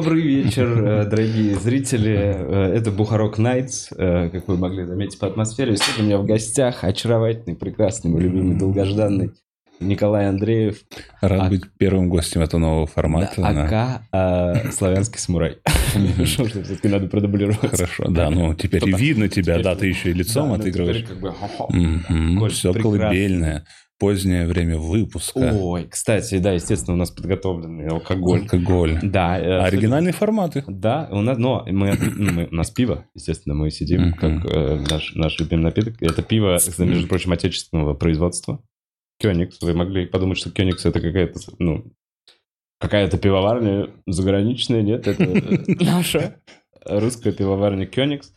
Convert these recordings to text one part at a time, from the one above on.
Добрый вечер, э, дорогие зрители. Э, Это Бухарок Найтс, э, как вы могли заметить по атмосфере. Сегодня у меня в гостях очаровательный, прекрасный, мой любимый, долгожданный Николай Андреев, Рад А- быть первым гостем этого нового формата. да. АК э, Славянский самурай. Что ж, все-таки надо продублировать. Хорошо, да, ну теперь видно тебя, да, ты еще и лицом Да, ну, отыгрываешь. Все колыбельное, позднее время выпуска, Ой, кстати, да, естественно, у нас подготовленный алкоголь. алкоголь. Да. э, Оригинальные форматы. Да, у нас, но мы, ну, мы- у нас пиво, естественно, мы сидим, как э, наш, наш любимый напиток. Это пиво, между прочим, отечественного производства. Кёникс. Вы могли подумать, что Кёникс это какая-то, ну, какая-то пивоварня заграничная, нет? Это наша русская пивоварня Кёникс.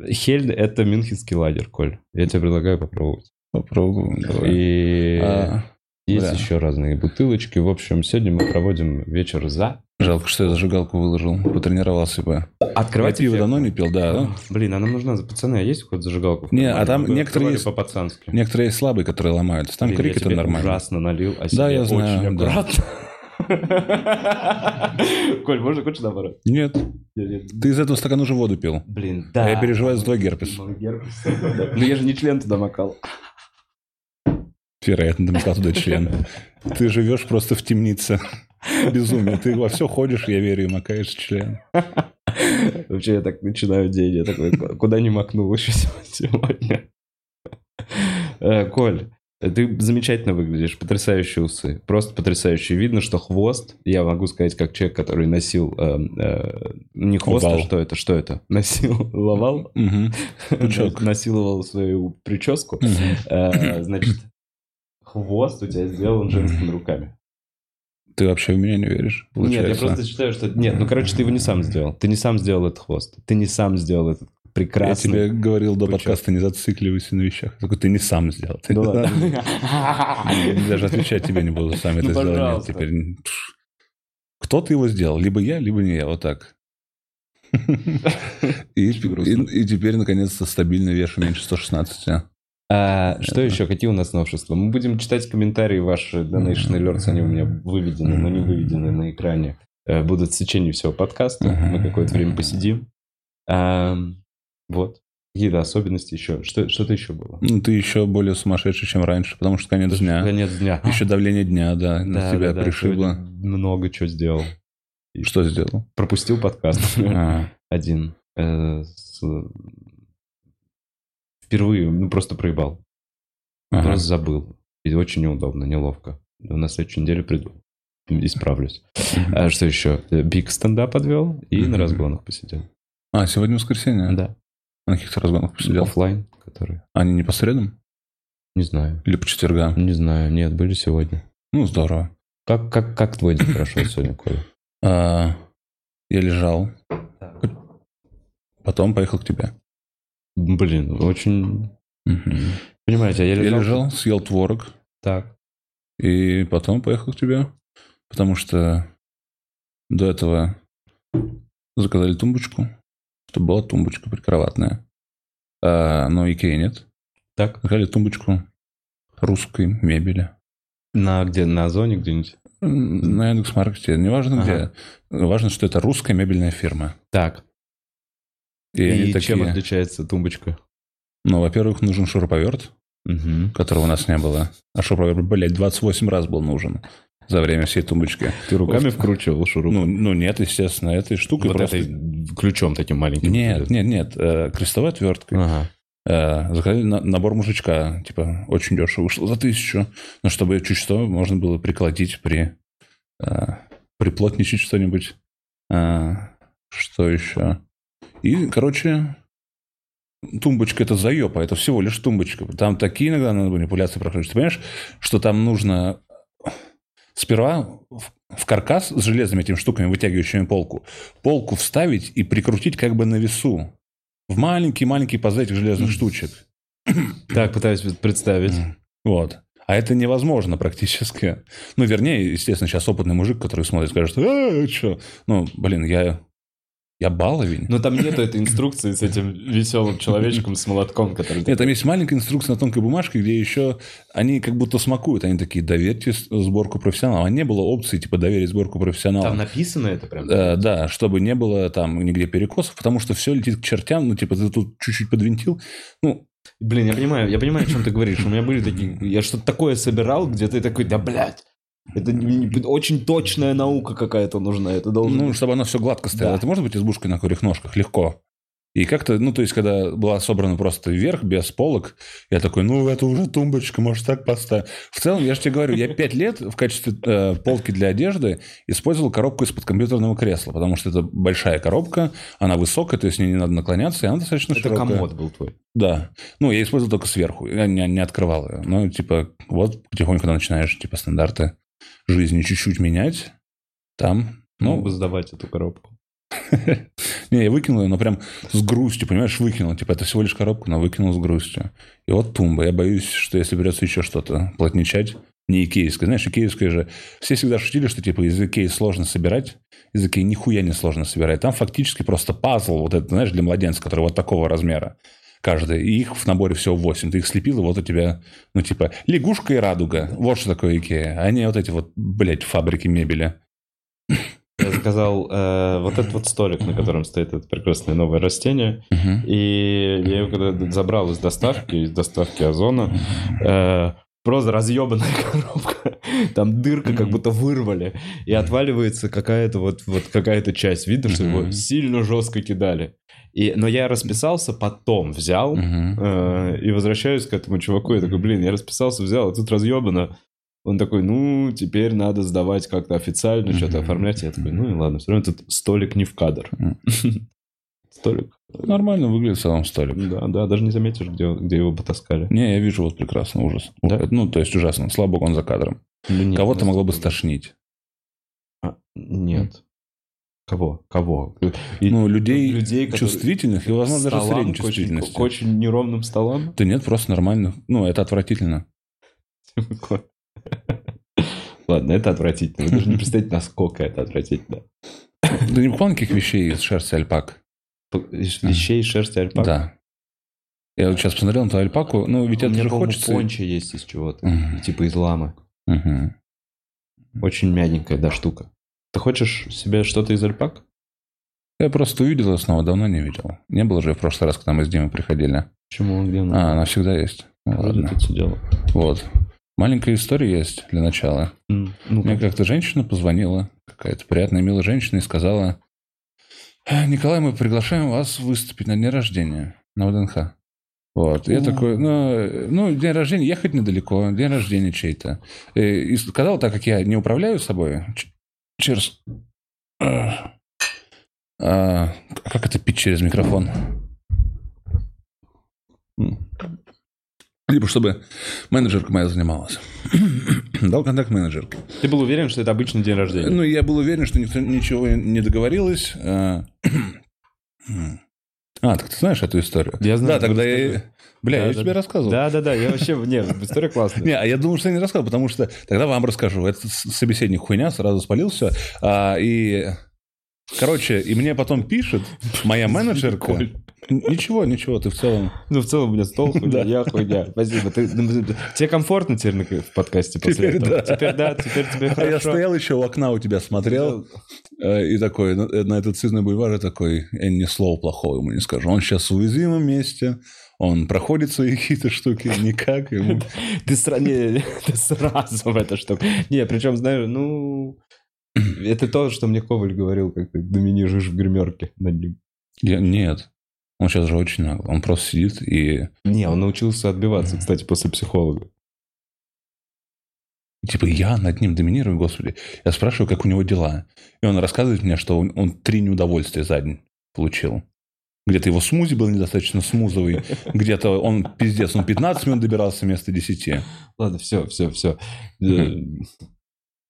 А, Хельд – это мюнхенский лагерь, Коль. Я тебе предлагаю попробовать. Попробуем. давай. И А, есть бля. еще разные бутылочки. В общем, сегодня мы проводим вечер за Жалко, что я зажигалку выложил. Потренировался бы. Я Открывайте пиво давно не пил, да. да. Блин, она нужна, пацаны, а есть хоть зажигалку? Не, а там некоторые есть- по-пацански. Некоторые есть слабые, которые ломаются. Там Блин, крик я это нормально. ужасно налил, а Да, я знаю, очень да. Коль, можно хочешь наоборот? Нет, ты из этого стакана уже воду пил. Блин, А да. я переживаю за твой герпес. Герпес. Да. Ну я же не член туда макал. Вероятно, домыкал туда член. Ты живешь просто в темнице. Безумие. Ты во все ходишь, я верю, и макаешь член. Вообще я так начинаю день, я такой, куда не макнул еще сегодня. Э, Коль, ты замечательно выглядишь, потрясающие усы, просто потрясающие. Видно, что хвост, я могу сказать, как человек, который носил, э, э, не хвост, а Овал. что это, что это? Носил, ловал. Пучок. насиловал свою прическу. Э, Значит, хвост у тебя сделан женскими руками. Ты вообще в меня не веришь? Нет, я получается? просто считаю, что... Нет, ну, короче, ты его не сам сделал. Ты не сам сделал этот хвост. Ты не сам сделал этот Я прекрасный... тебе говорил до Пучок. подкаста, не зацикливайся на вещах. Такой, ты не сам сделал. Ты- ладно. Даже отвечать тебе не буду, сам это Ну, сделал. Теперь... пш. Кто-то его сделал, либо я, либо не я, вот так. И, и- и теперь, наконец-то, стабильно вешу меньше 116. А, что еще? Какие у нас новшества? Мы будем читать комментарии ваши, Donation Alerts, они у меня выведены, но не выведены на экране. Э, Будут в течение всего подкаста. Мы какое-то время посидим. Вот. Какие-то особенности еще? Что, что-то еще было? Ну, ты еще более сумасшедший, чем раньше, потому что конец дня. Конец дня. Еще давление дня, да, Да, на тебя да, да, пришибло. сегодня Много чего сделал. Что сделал? Пропустил подкаст. А, один. э, с- Впервые, ну, просто проебал. ага. Просто забыл. И очень неудобно, неловко. На следующей неделе приду. Исправлюсь. А что еще? Big Stand Up подвел и на разгонах посидел. А, сегодня воскресенье? Да. На каких-то разгонах посидел? Оффлайн, который. Они не по средам? Не знаю. Или по четвергам? Не знаю. Нет, были сегодня. Ну, здорово. Как, как, как твой день прошел сегодня, Коля? А, я лежал, потом поехал к тебе. Блин, очень... Мгм. Понимаете, я Я лежал... лежал, съел творог, Так. и потом поехал к тебе, потому что до этого заказали тумбочку, чтобы была тумбочка прикроватная. А, но Икеи нет. Так. Заказали тумбочку русской мебели. На где? На Озоне где-нибудь? На Яндекс.Маркете, неважно Ага. где. Важно, что это русская мебельная фирма. Так. И, И, они чем такие, отличается тумбочка? ну, во-первых, нужен шуруповерт, Угу. которого у нас не было. А шуруповерт, блядь, 28 раз был нужен за время всей тумбочки. Ты руками вкручивал шуруп? Ну, ну нет, естественно, этой штукой вот просто... этой ключом таким маленьким. Нет, нет, нет, э, крестовой отверткой. Ага. Э, заказали на- набор мужичка, типа, очень дешево вышло, за тысячу. Но чтобы чуть что можно было приколотить при... э, приплотничать что-нибудь. Э, что еще? И, короче, тумбочка это заеба, это всего лишь тумбочка. Там такие иногда надо манипуляции проходить. Ты понимаешь, что там нужно сперва в- каркас с железными этими штуками, вытягивающими полку, полку вставить и прикрутить как бы на весу. В маленький-маленький паз этих железных штучек. Так, пытаюсь представить. Вот. А это невозможно практически. Ну, вернее, естественно, сейчас опытный мужик, который смотрит, скажет, а, что? Ну, блин, я Я баловень. Но там нету этой инструкции с этим веселым человечком с молотком, который... Нет, там есть маленькая инструкция на тонкой бумажке, где еще они как будто смакуют. Они такие, доверьте сборку профессионалам. А не было опции, типа, доверить сборку профессионалам. Там написано это прям? Э, да, чтобы не было там нигде перекосов, потому что все летит к чертям. Ну, типа, ты тут чуть-чуть подвинтил. Ну, Блин, я понимаю, я понимаю, о чем ты говоришь. У меня были такие... Я что-то такое собирал, где ты такой, да, блядь, это не- не- очень точная наука какая-то нужна. Это должно Ну, чтобы оно все гладко стояло. Да. Это может быть избушкой на курьих ножках легко. И как-то, ну, то есть, когда была собрана просто вверх, без полок, я такой, ну, это уже тумбочка, может, так поставить. В целом, я же тебе говорю, я пять лет в качестве э, полки для одежды использовал коробку из-под компьютерного кресла, потому что это большая коробка, она высокая, то есть, мне не надо наклоняться, и она достаточно Это широкая. комод был твой. Да. Ну, я использовал только сверху, я не, не открывал ее. Ну, типа, вот потихоньку, начинаешь, типа, стандарты жизни чуть-чуть менять, там, ну, бы сдавать эту коробку. не, я выкинул ее, но прям с грустью, понимаешь, выкинул. Типа, это всего лишь коробка, но выкинул с грустью. И вот тумба. Я боюсь, что если придется еще что-то плотничать, не икеевское. Знаешь, икеевское же... Все всегда шутили, что, типа, из Икеи сложно собирать. Из Икеи нихуя не сложно собирать. Там фактически просто пазл, вот это, знаешь, для младенца, который вот такого размера каждый. И их в наборе всего 8. Ты их слепил, и вот у тебя, ну, типа, лягушка и радуга. Вот что такое Икея. А не вот эти вот, блядь, фабрики мебели. Я заказал э, вот этот вот столик, на котором стоит это прекрасное новое растение. Мгм. И я его когда забрал из доставки, из доставки Озона, э, просто разъебанная коробка. Там дырка, как будто вырвали. И отваливается какая-то вот, вот какая-то часть. Видно, что его сильно жестко кидали. И, но я расписался, потом взял э, и возвращаюсь к этому чуваку. Я такой, блин, я расписался, взял, а тут разъебано. Он такой, ну, теперь надо сдавать как-то официально, что-то оформлять. Я такой, ну и ладно, все равно тут столик не в кадр. Столик. Нормально выглядит в целом столик. Да, да, даже не заметишь, где, где его потаскали. Не, я вижу вот прекрасно, ужас. Да? Ну, то есть ужасно. Слава богу, он за кадром. Ну, Кого-то могло бы стошнить. А, нет. Кого? Кого? И- Ну, людей, людей, чувствительных и, возможно, даже средней к очень, чувствительности. к очень неровным столам. Да нет, просто нормально. Ну, это отвратительно. Ладно, это отвратительно. Вы даже не представляете, насколько это отвратительно. Ты не покупал никаких вещей из шерсти альпак? Из Вещей из шерсти альпак. Да. Я вот сейчас посмотрел на твою альпаку. Ну, ведь У это меня, же хочется... пончо есть из чего-то. Мгм. Типа из ламы. Мгм. Очень мягенькая, да, штука. Ты хочешь себе что-то из альпак? Я просто увидел ее снова, давно не видел. Не было же в прошлый раз, когда мы с Димой приходили. Почему? Где она? А, она всегда есть. Ну, ладно. тут сидела. Вот. Маленькая история есть для начала. М, ну Мне как-то женщина позвонила, какая-то приятная, милая женщина, и сказала, «Э, Николай, мы приглашаем вас выступить на день рождения на ВДНХ. Вот. Я такой, ну, э, ну, день рождения, ехать недалеко, день рождения чей-то. Э, И сказал, так как я не управляю собой, через... А, а, как это пить через микрофон? Либо чтобы менеджерка моя занималась. Дал контакт менеджерке. Ты был уверен, что это обычный день рождения? Ну, я был уверен, что никто ничего не договорилось. А, А, так ты знаешь эту историю? Я знаю, Да, тогда я... Бля, Да, я да, тебе да. рассказывал. Да, да, да, я вообще, не, история классная. Не, а я думал, что я не рассказал, потому что тогда вам расскажу. Этот собеседник хуйня, сразу спалился. А, и, короче, и мне потом пишет моя менеджерка. Ничего, ничего, ты в целом... Ну, в целом, у меня стол хуйня, я хуйня. Спасибо. Ну, тебе комфортно теперь в подкасте после Теперь этого? да. Теперь да, теперь тебе А я хорошо. стоял еще у окна у тебя смотрел, э, и такой, на, на этот цветной бульвар, и такой, я ни слова плохого ему не скажу. Он сейчас в уязвимом месте, он проходит свои какие-то штуки, никак ему... Ты, сра- не, ты сразу в это что... Не, причем, знаешь, ну... Это то, что мне Коваль говорил, как ты доминируешь в гримерке над ним. Я- нет, он сейчас же очень нагло. Он просто сидит и Не, он научился отбиваться, кстати, после психолога. Типа, я над ним доминирую, господи. Я спрашиваю, как у него дела. И он рассказывает мне, что он, он три неудовольствия за день получил. Где-то его смузи был недостаточно смузовый, где-то он, пиздец, он 15 минут добирался вместо 10. Ладно, все, все, все. Мгм.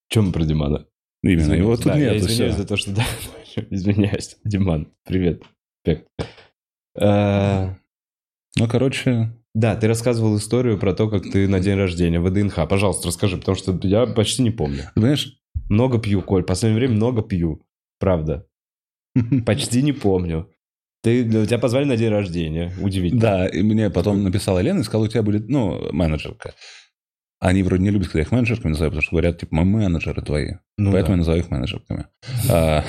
Чем мы про Димана? Именно, его тут нет. Я извиняюсь за то, что... Да, извиняюсь. Диман, привет. Респект. Э, Ну, короче, Да, ты рассказывал историю про то, как ты на день рождения в ВДНХ. Пожалуйста, расскажи, потому что я почти не помню. понимаешь, Много пью, Коль. В последнее время много пью. Правда. Почти не помню. Ты, тебя позвали на день рождения. Удивительно. Да, и мне потом написала Лена и сказала, у тебя будет, ну, менеджерка. Они вроде не любят, когда их менеджерками называют, потому что говорят, типа, мы менеджеры твои. Ну Поэтому да. я называю их менеджерками. А,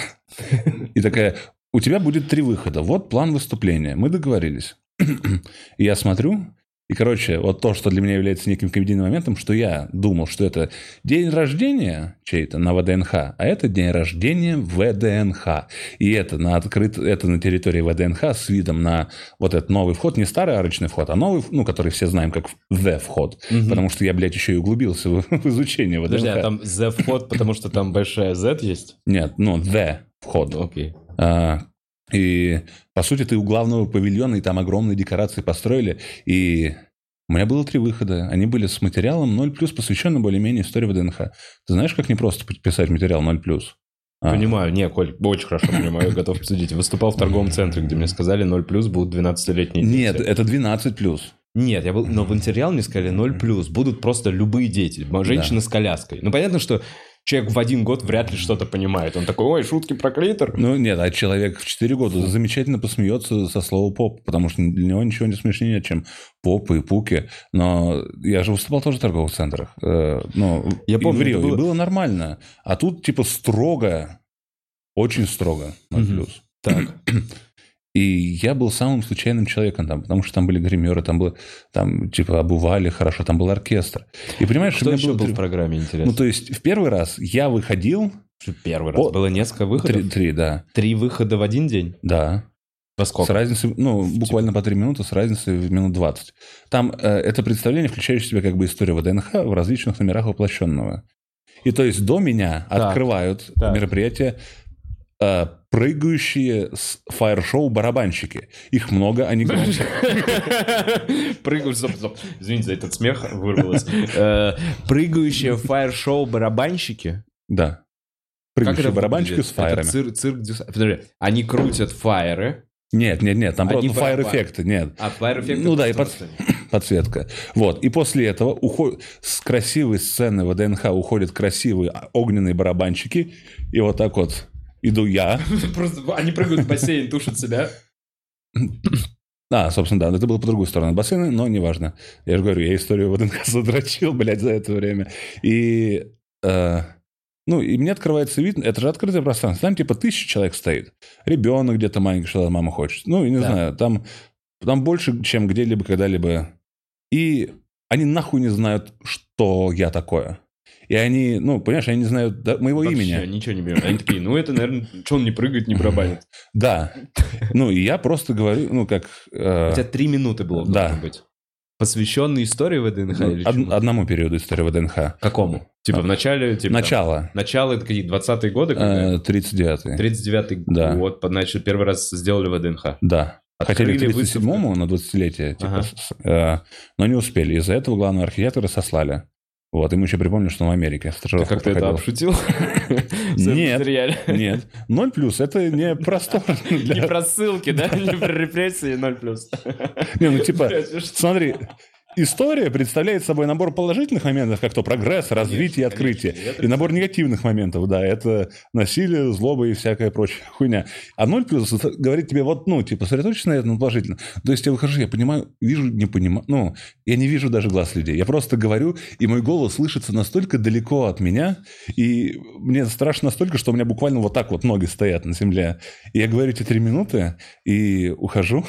И такая, у тебя будет три выхода. Вот план выступления. Мы договорились. И я смотрю, и, короче, вот то, что для меня является неким комедийным моментом, что я думал, что это день рождения чей-то на ВДНХ, а это день рождения ВДНХ. И это на открыт, это на территории ВДНХ с видом на вот этот новый вход, не старый арочный вход, а новый, ну, который все знаем как The вход. Мгм. Потому что я, блядь, еще и углубился в, в изучение ВДНХ. Подожди, а там Z вход, потому что там большая Z есть? Нет, ну, The вход. Окей. А, И, по сути, ты у главного павильона, и там огромные декорации построили. И у меня было три выхода. Они были с материалом 0+, посвященным более-менее истории ВДНХ. Ты знаешь, как непросто писать материал 0+. А, Понимаю, не, Коль, очень хорошо понимаю, готов обсудить. Выступал в торговом центре, где мне сказали 0 плюс будут 12-летние дети. Нет, это 12+. Нет, я был, но в материал мне сказали 0 плюс, будут просто любые дети, женщина с коляской. Ну, понятно, что человек в один год вряд ли что-то понимает. Он такой, ой, шутки про клитор. Ну, нет, а человек в 4 года замечательно посмеется со слова поп, потому что для него ничего не смешнее, чем попы и пуки. Но я же выступал тоже в торговых центрах. Э, Ну, Я помню, в Рио, было- и было нормально. А тут, типа, строго, очень строго, 0 Мгм. плюс. Так. И я был самым случайным человеком там, потому что там были гримеры, там было, там, типа, обували хорошо, там был оркестр. И понимаешь, меня еще было был три- в программе, интересно? Ну, то есть, в первый раз я выходил... Что Первый раз. О, Было несколько выходов? Три, три, да. Три выхода в один день? Да. Во С сколько? разницей, ну, буквально по 3 минуты, с разницей в минут 20. Там э, это представление, включающее в себя как бы историю ВДНХ в различных номерах воплощенного. И то есть до меня Так. открывают Так. мероприятие э, прыгающие с фаер-шоу барабанщики. Их много, они громче. Прыгаю, стоп, стоп. Извините за этот смех, вырвалось. Э, Прыгающие фаер-шоу барабанщики? Да. Прыгающие барабанщики с фаерами. Цирк Подожди, они крутят фаеры. Нет, нет, нет, там просто фаер-эффекты, нет. А фаер-эффекты Ну да, и под- подсветка. Вот. И после этого уход... с красивой сцены ВДНХ уходят красивые огненные барабанщики. И вот так вот иду я. Просто они прыгают в бассейн, тушат себя. А, собственно, да, это было по другую сторону бассейна, но неважно. Я же говорю, я историю ВДНХ задрочил, блядь, за это время. И, э, ну, и мне открывается вид, это же открытое пространство, там типа тысяча человек стоит. Ребенок где-то маленький, что мама хочет. Ну, и не Да. знаю, там, там больше, чем где-либо, когда-либо. И они нахуй не знают, что я такое. И они, ну, понимаешь, они не знают да- моего Вообще имени. ничего не берут. Они такие, ну это, наверное, что он не прыгает, не барабанит. Да. Ну, и я просто говорю, ну, как... э, У тебя три минуты было Да. должно быть. Посвященный истории ВДНХ ну, или од- чему? одному периоду истории ВДНХ. Какому? Типа в начале... Типа, Начало. Начало, это какие, 20-е годы? когда? Э, 39-й. 39-й Да. год, значит, первый раз сделали ВДНХ. Да. Хотели к Открыли 37-му на 20-летие, типа, Ага. э, но не успели. Из-за этого главного архитектора сослали. Вот, и мы еще припомним, что он в Америке Ты как-то это обшутил? Нет. Нет. 0 плюс это не простор. Не про ссылки, да? Не про репрессии 0 плюс. Не, ну типа, смотри, история представляет собой набор положительных моментов, как то прогресс, развитие, Конечно, открытие. конечно. И набор негативных моментов, да, это насилие, злоба и всякая прочая хуйня. А 0 плюс говорит тебе вот, ну, типа, сосредоточься на этом положительно. То есть я выхожу, я понимаю, вижу, не понимаю, ну, я не вижу даже глаз людей. Я просто говорю, и мой голос слышится настолько далеко от меня, и мне страшно настолько, что у меня буквально вот так вот ноги стоят на земле. И я говорю эти три минуты, и ухожу.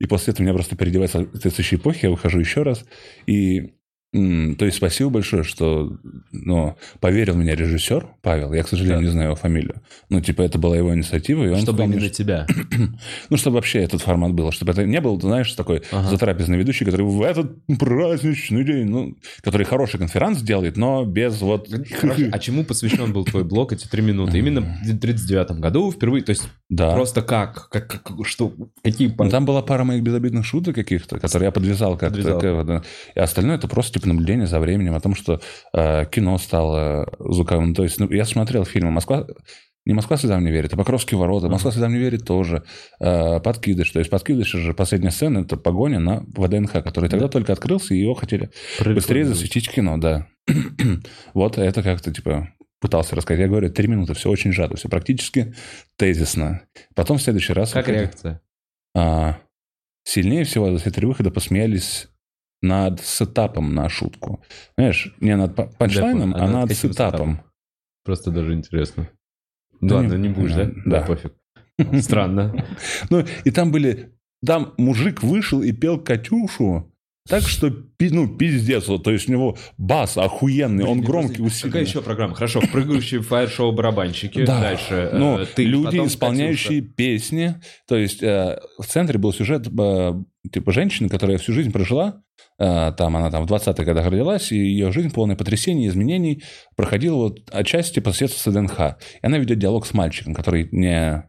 И после этого меня просто переодевается соответствующей эпохи, я выхожу еще раз. И то есть спасибо большое, что ну, поверил в меня режиссер Павел. Я, к сожалению, Да. не знаю его фамилию. Ну, типа, это была его инициатива. И он Чтобы мне, именно тебя. ну, чтобы вообще этот формат был, чтобы это не был, знаешь, такой Ага. затрапезный ведущий, который в этот праздничный день, ну, который хороший конферанс делает, но без вот... Хорошо, А чему посвящен был твой блог эти три минуты? Именно в 39 году впервые, то есть Да. просто как? как, как- что? Какие... Ну, там была пара моих безобидных шуток каких-то, которые я подвязал как-то. И остальное это просто типа наблюдение за временем, о том, что э, кино стало звуковым. То есть ну, я смотрел фильмы «Москва...» Не «Москва слезам не верит», а «Покровские ворота». «Москва слезам не верит» тоже. Э, «Подкидыш». То есть «Подкидыш» же последняя сцена – это погоня на ВДНХ, который тогда только открылся, и его хотели быстрее засветить кино, да. вот это как-то типа пытался рассказать. Я говорю, три минуты, все очень сжато, все практически тезисно. Потом в следующий раз... Как реакция? А, сильнее всего за все три выхода посмеялись над сетапом на шутку. Знаешь, не над па- панчлайном, Да, а над каким сетапом. Просто даже интересно. Да Ладно, не- не будешь, да? да. пофиг. Странно. Ну, и там были... Там мужик вышел и пел «Катюшу», так что, ну, пиздец. Вот, то есть у него бас охуенный, он громкий, усиленный. Какая еще программа? Хорошо, прыгающие фаер-шоу барабанщики. Да. Дальше. Ну, э, ты, люди, потом исполняющие песни. То есть э, в центре был сюжет э, типа женщины, которая всю жизнь прожила. э, там она там в 20-х годах родилась, и ее жизнь полная потрясений, изменений проходила вот отчасти по соседству с ДНХ. И она ведет диалог с мальчиком, который не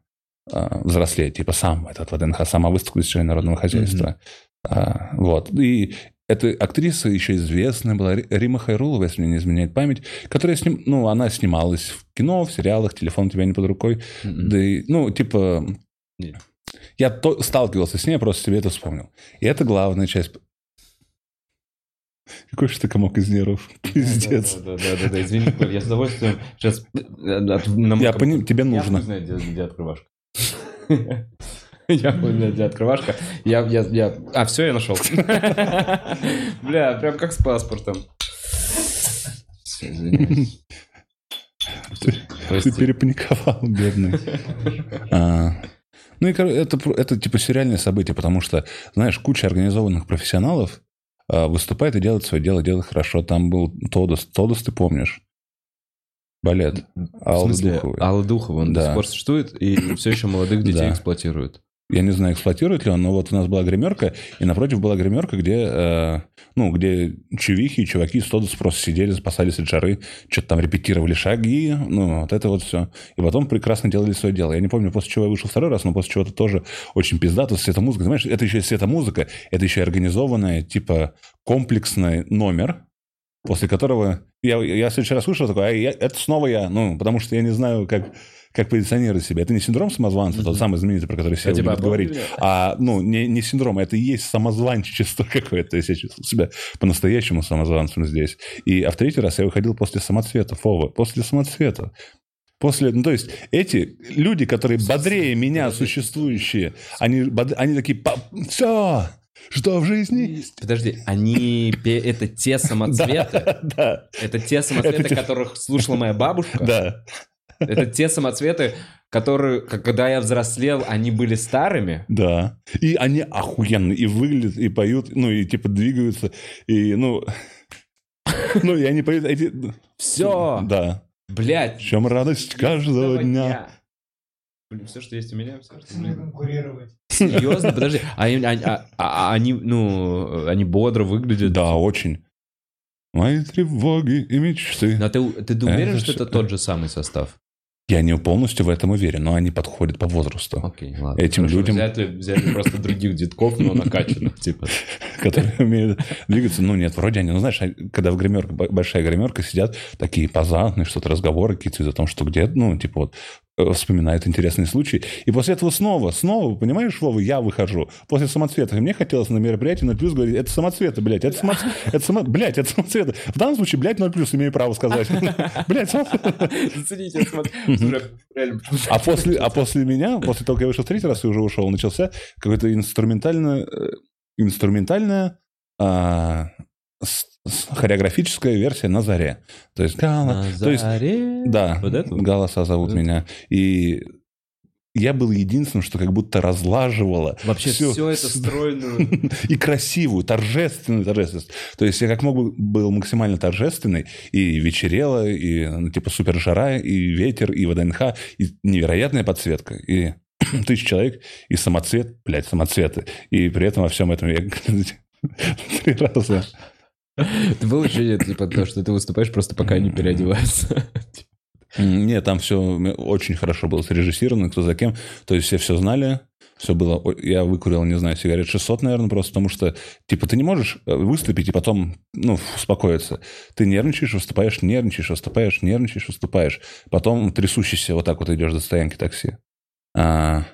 э, взрослеет, типа сам этот ВДНХ, сама выставка из народного хозяйства. А, вот. И эта актриса еще известная была, Ри- Рима Хайрулова, если мне не изменяет память, которая сним... ну, она снималась в кино, в сериалах, телефон у тебя не под рукой. Мгм. Да и, ну, типа, Не. я то, сталкивался с ней, просто себе это вспомнил. И это главная часть. Какой же ты комок из нервов. Пиздец. Да, да, да, да, да, извини, Коль, я с удовольствием сейчас... Я пони- тебе нужно. Я знаю, где, где открывашка. Я понял, где открывашка. Я, я, я... А, все, я нашел. Бля, прям как с паспортом. Извиняюсь. Ты перепаниковал, бедный. А, Ну и это, это типа сериальное событие, потому что, знаешь, куча организованных профессионалов а, выступает и делает свое дело, делает хорошо. Там был Тодос. Тодос, ты помнишь? Балет. Смысле, Духовой. Алла Духова, он до Да. сих пор существует и все еще молодых детей эксплуатирует. Я не знаю, эксплуатирует ли он, но вот у нас была гримерка, и напротив была гримерка, где, э, ну, где чувихи и чуваки с Тодос просто сидели, спасались от жары, что-то там репетировали шаги, ну, вот это вот все. И потом прекрасно делали свое дело. Я не помню, после чего я вышел второй раз, но после чего-то тоже очень пиздато, светомузыка. Знаешь, это еще и светомузыка, это еще и организованная, типа, комплексный номер, после которого я, я в следующий раз слышал такой, а я- это снова я, ну, потому что я не знаю, как, как позиционировать себя. Это не синдром самозванца, тот самый знаменитый, про который все А любят говорить, а, ну, не, не синдром, это и есть самозванчество какое-то. Я чувствую себя по-настоящему самозванцем здесь. И, а в третий раз я выходил после самоцвета, Фова, после самоцвета. После, ну, то есть эти люди, которые бодрее меня существующие, они, они такие, все, что в жизни. Подожди, они... Это те самоцветы? Да, Это те самоцветы, которых слушала моя бабушка? да. Это те самоцветы, которые, когда я взрослел, они были старыми? Да. И они охуенные, и выглядят, и поют, ну, и типа двигаются, и, ну... Ну, и они поют эти... Все! Да. Блядь! В чем радость каждого дня. Блин, все, что есть у меня, все, что... Ним конкурировать. Серьезно? Подожди, а они, они- а- а- они, ну, они бодро выглядят? Да, очень. Мои тревоги и мечты. Но ты, ты уверен, Это что это всё- тот же самый состав? Я не полностью в этом уверен, но они подходят по возрасту, Окей, ладно. Этим Хорошо, людям- Взяли, взяли просто других детков, но накачанных, типа. которые умеют двигаться. Ну, нет, вроде они, ну, знаешь, когда в гримерке, большая гримерка, сидят такие позантные, что-то разговоры какие-то о том, что где, ну, типа вот, э, вспоминают интересные случаи. И после этого снова, снова, понимаешь, Вова, я выхожу после самоцветов. И мне хотелось на мероприятии 0 плюс говорить, это самоцветы, блядь, это самоцветы, это само... блядь, это самоцветы. В данном случае, блядь, 0 плюс имею право сказать. Блядь. Зацените, А после, а после меня, после того, как я вышел в третий раз и уже ушел, начался какой-то инструментально, э, инструментальная хореографическая версия на заре. То есть, гала, На то есть заре. да, Вот это? голоса зовут Вот меня. И я был единственным, что как будто разлаживало Вообще всю- все это стройную... и красивую, торжественную торжественность. То есть я как мог бы был максимально торжественный, и вечерело, и ну, типа супер жара, и ветер, и ВДНХ, и невероятная подсветка, и тысяч человек, и самоцвет, блядь, самоцветы. И при этом во всем этом я три раза. Это было ощущение, типа, то, что ты выступаешь просто пока не переодеваются. Нет, там все очень хорошо было срежиссировано, кто за кем. То есть все все знали, все было... Я выкурил, не знаю, сигарет 600, наверное, просто потому что, типа, ты не можешь э, выступить и потом, ну, успокоиться. Ты нервничаешь, выступаешь, нервничаешь, выступаешь, нервничаешь, выступаешь. Потом трясущийся вот так вот идешь до стоянки такси. А,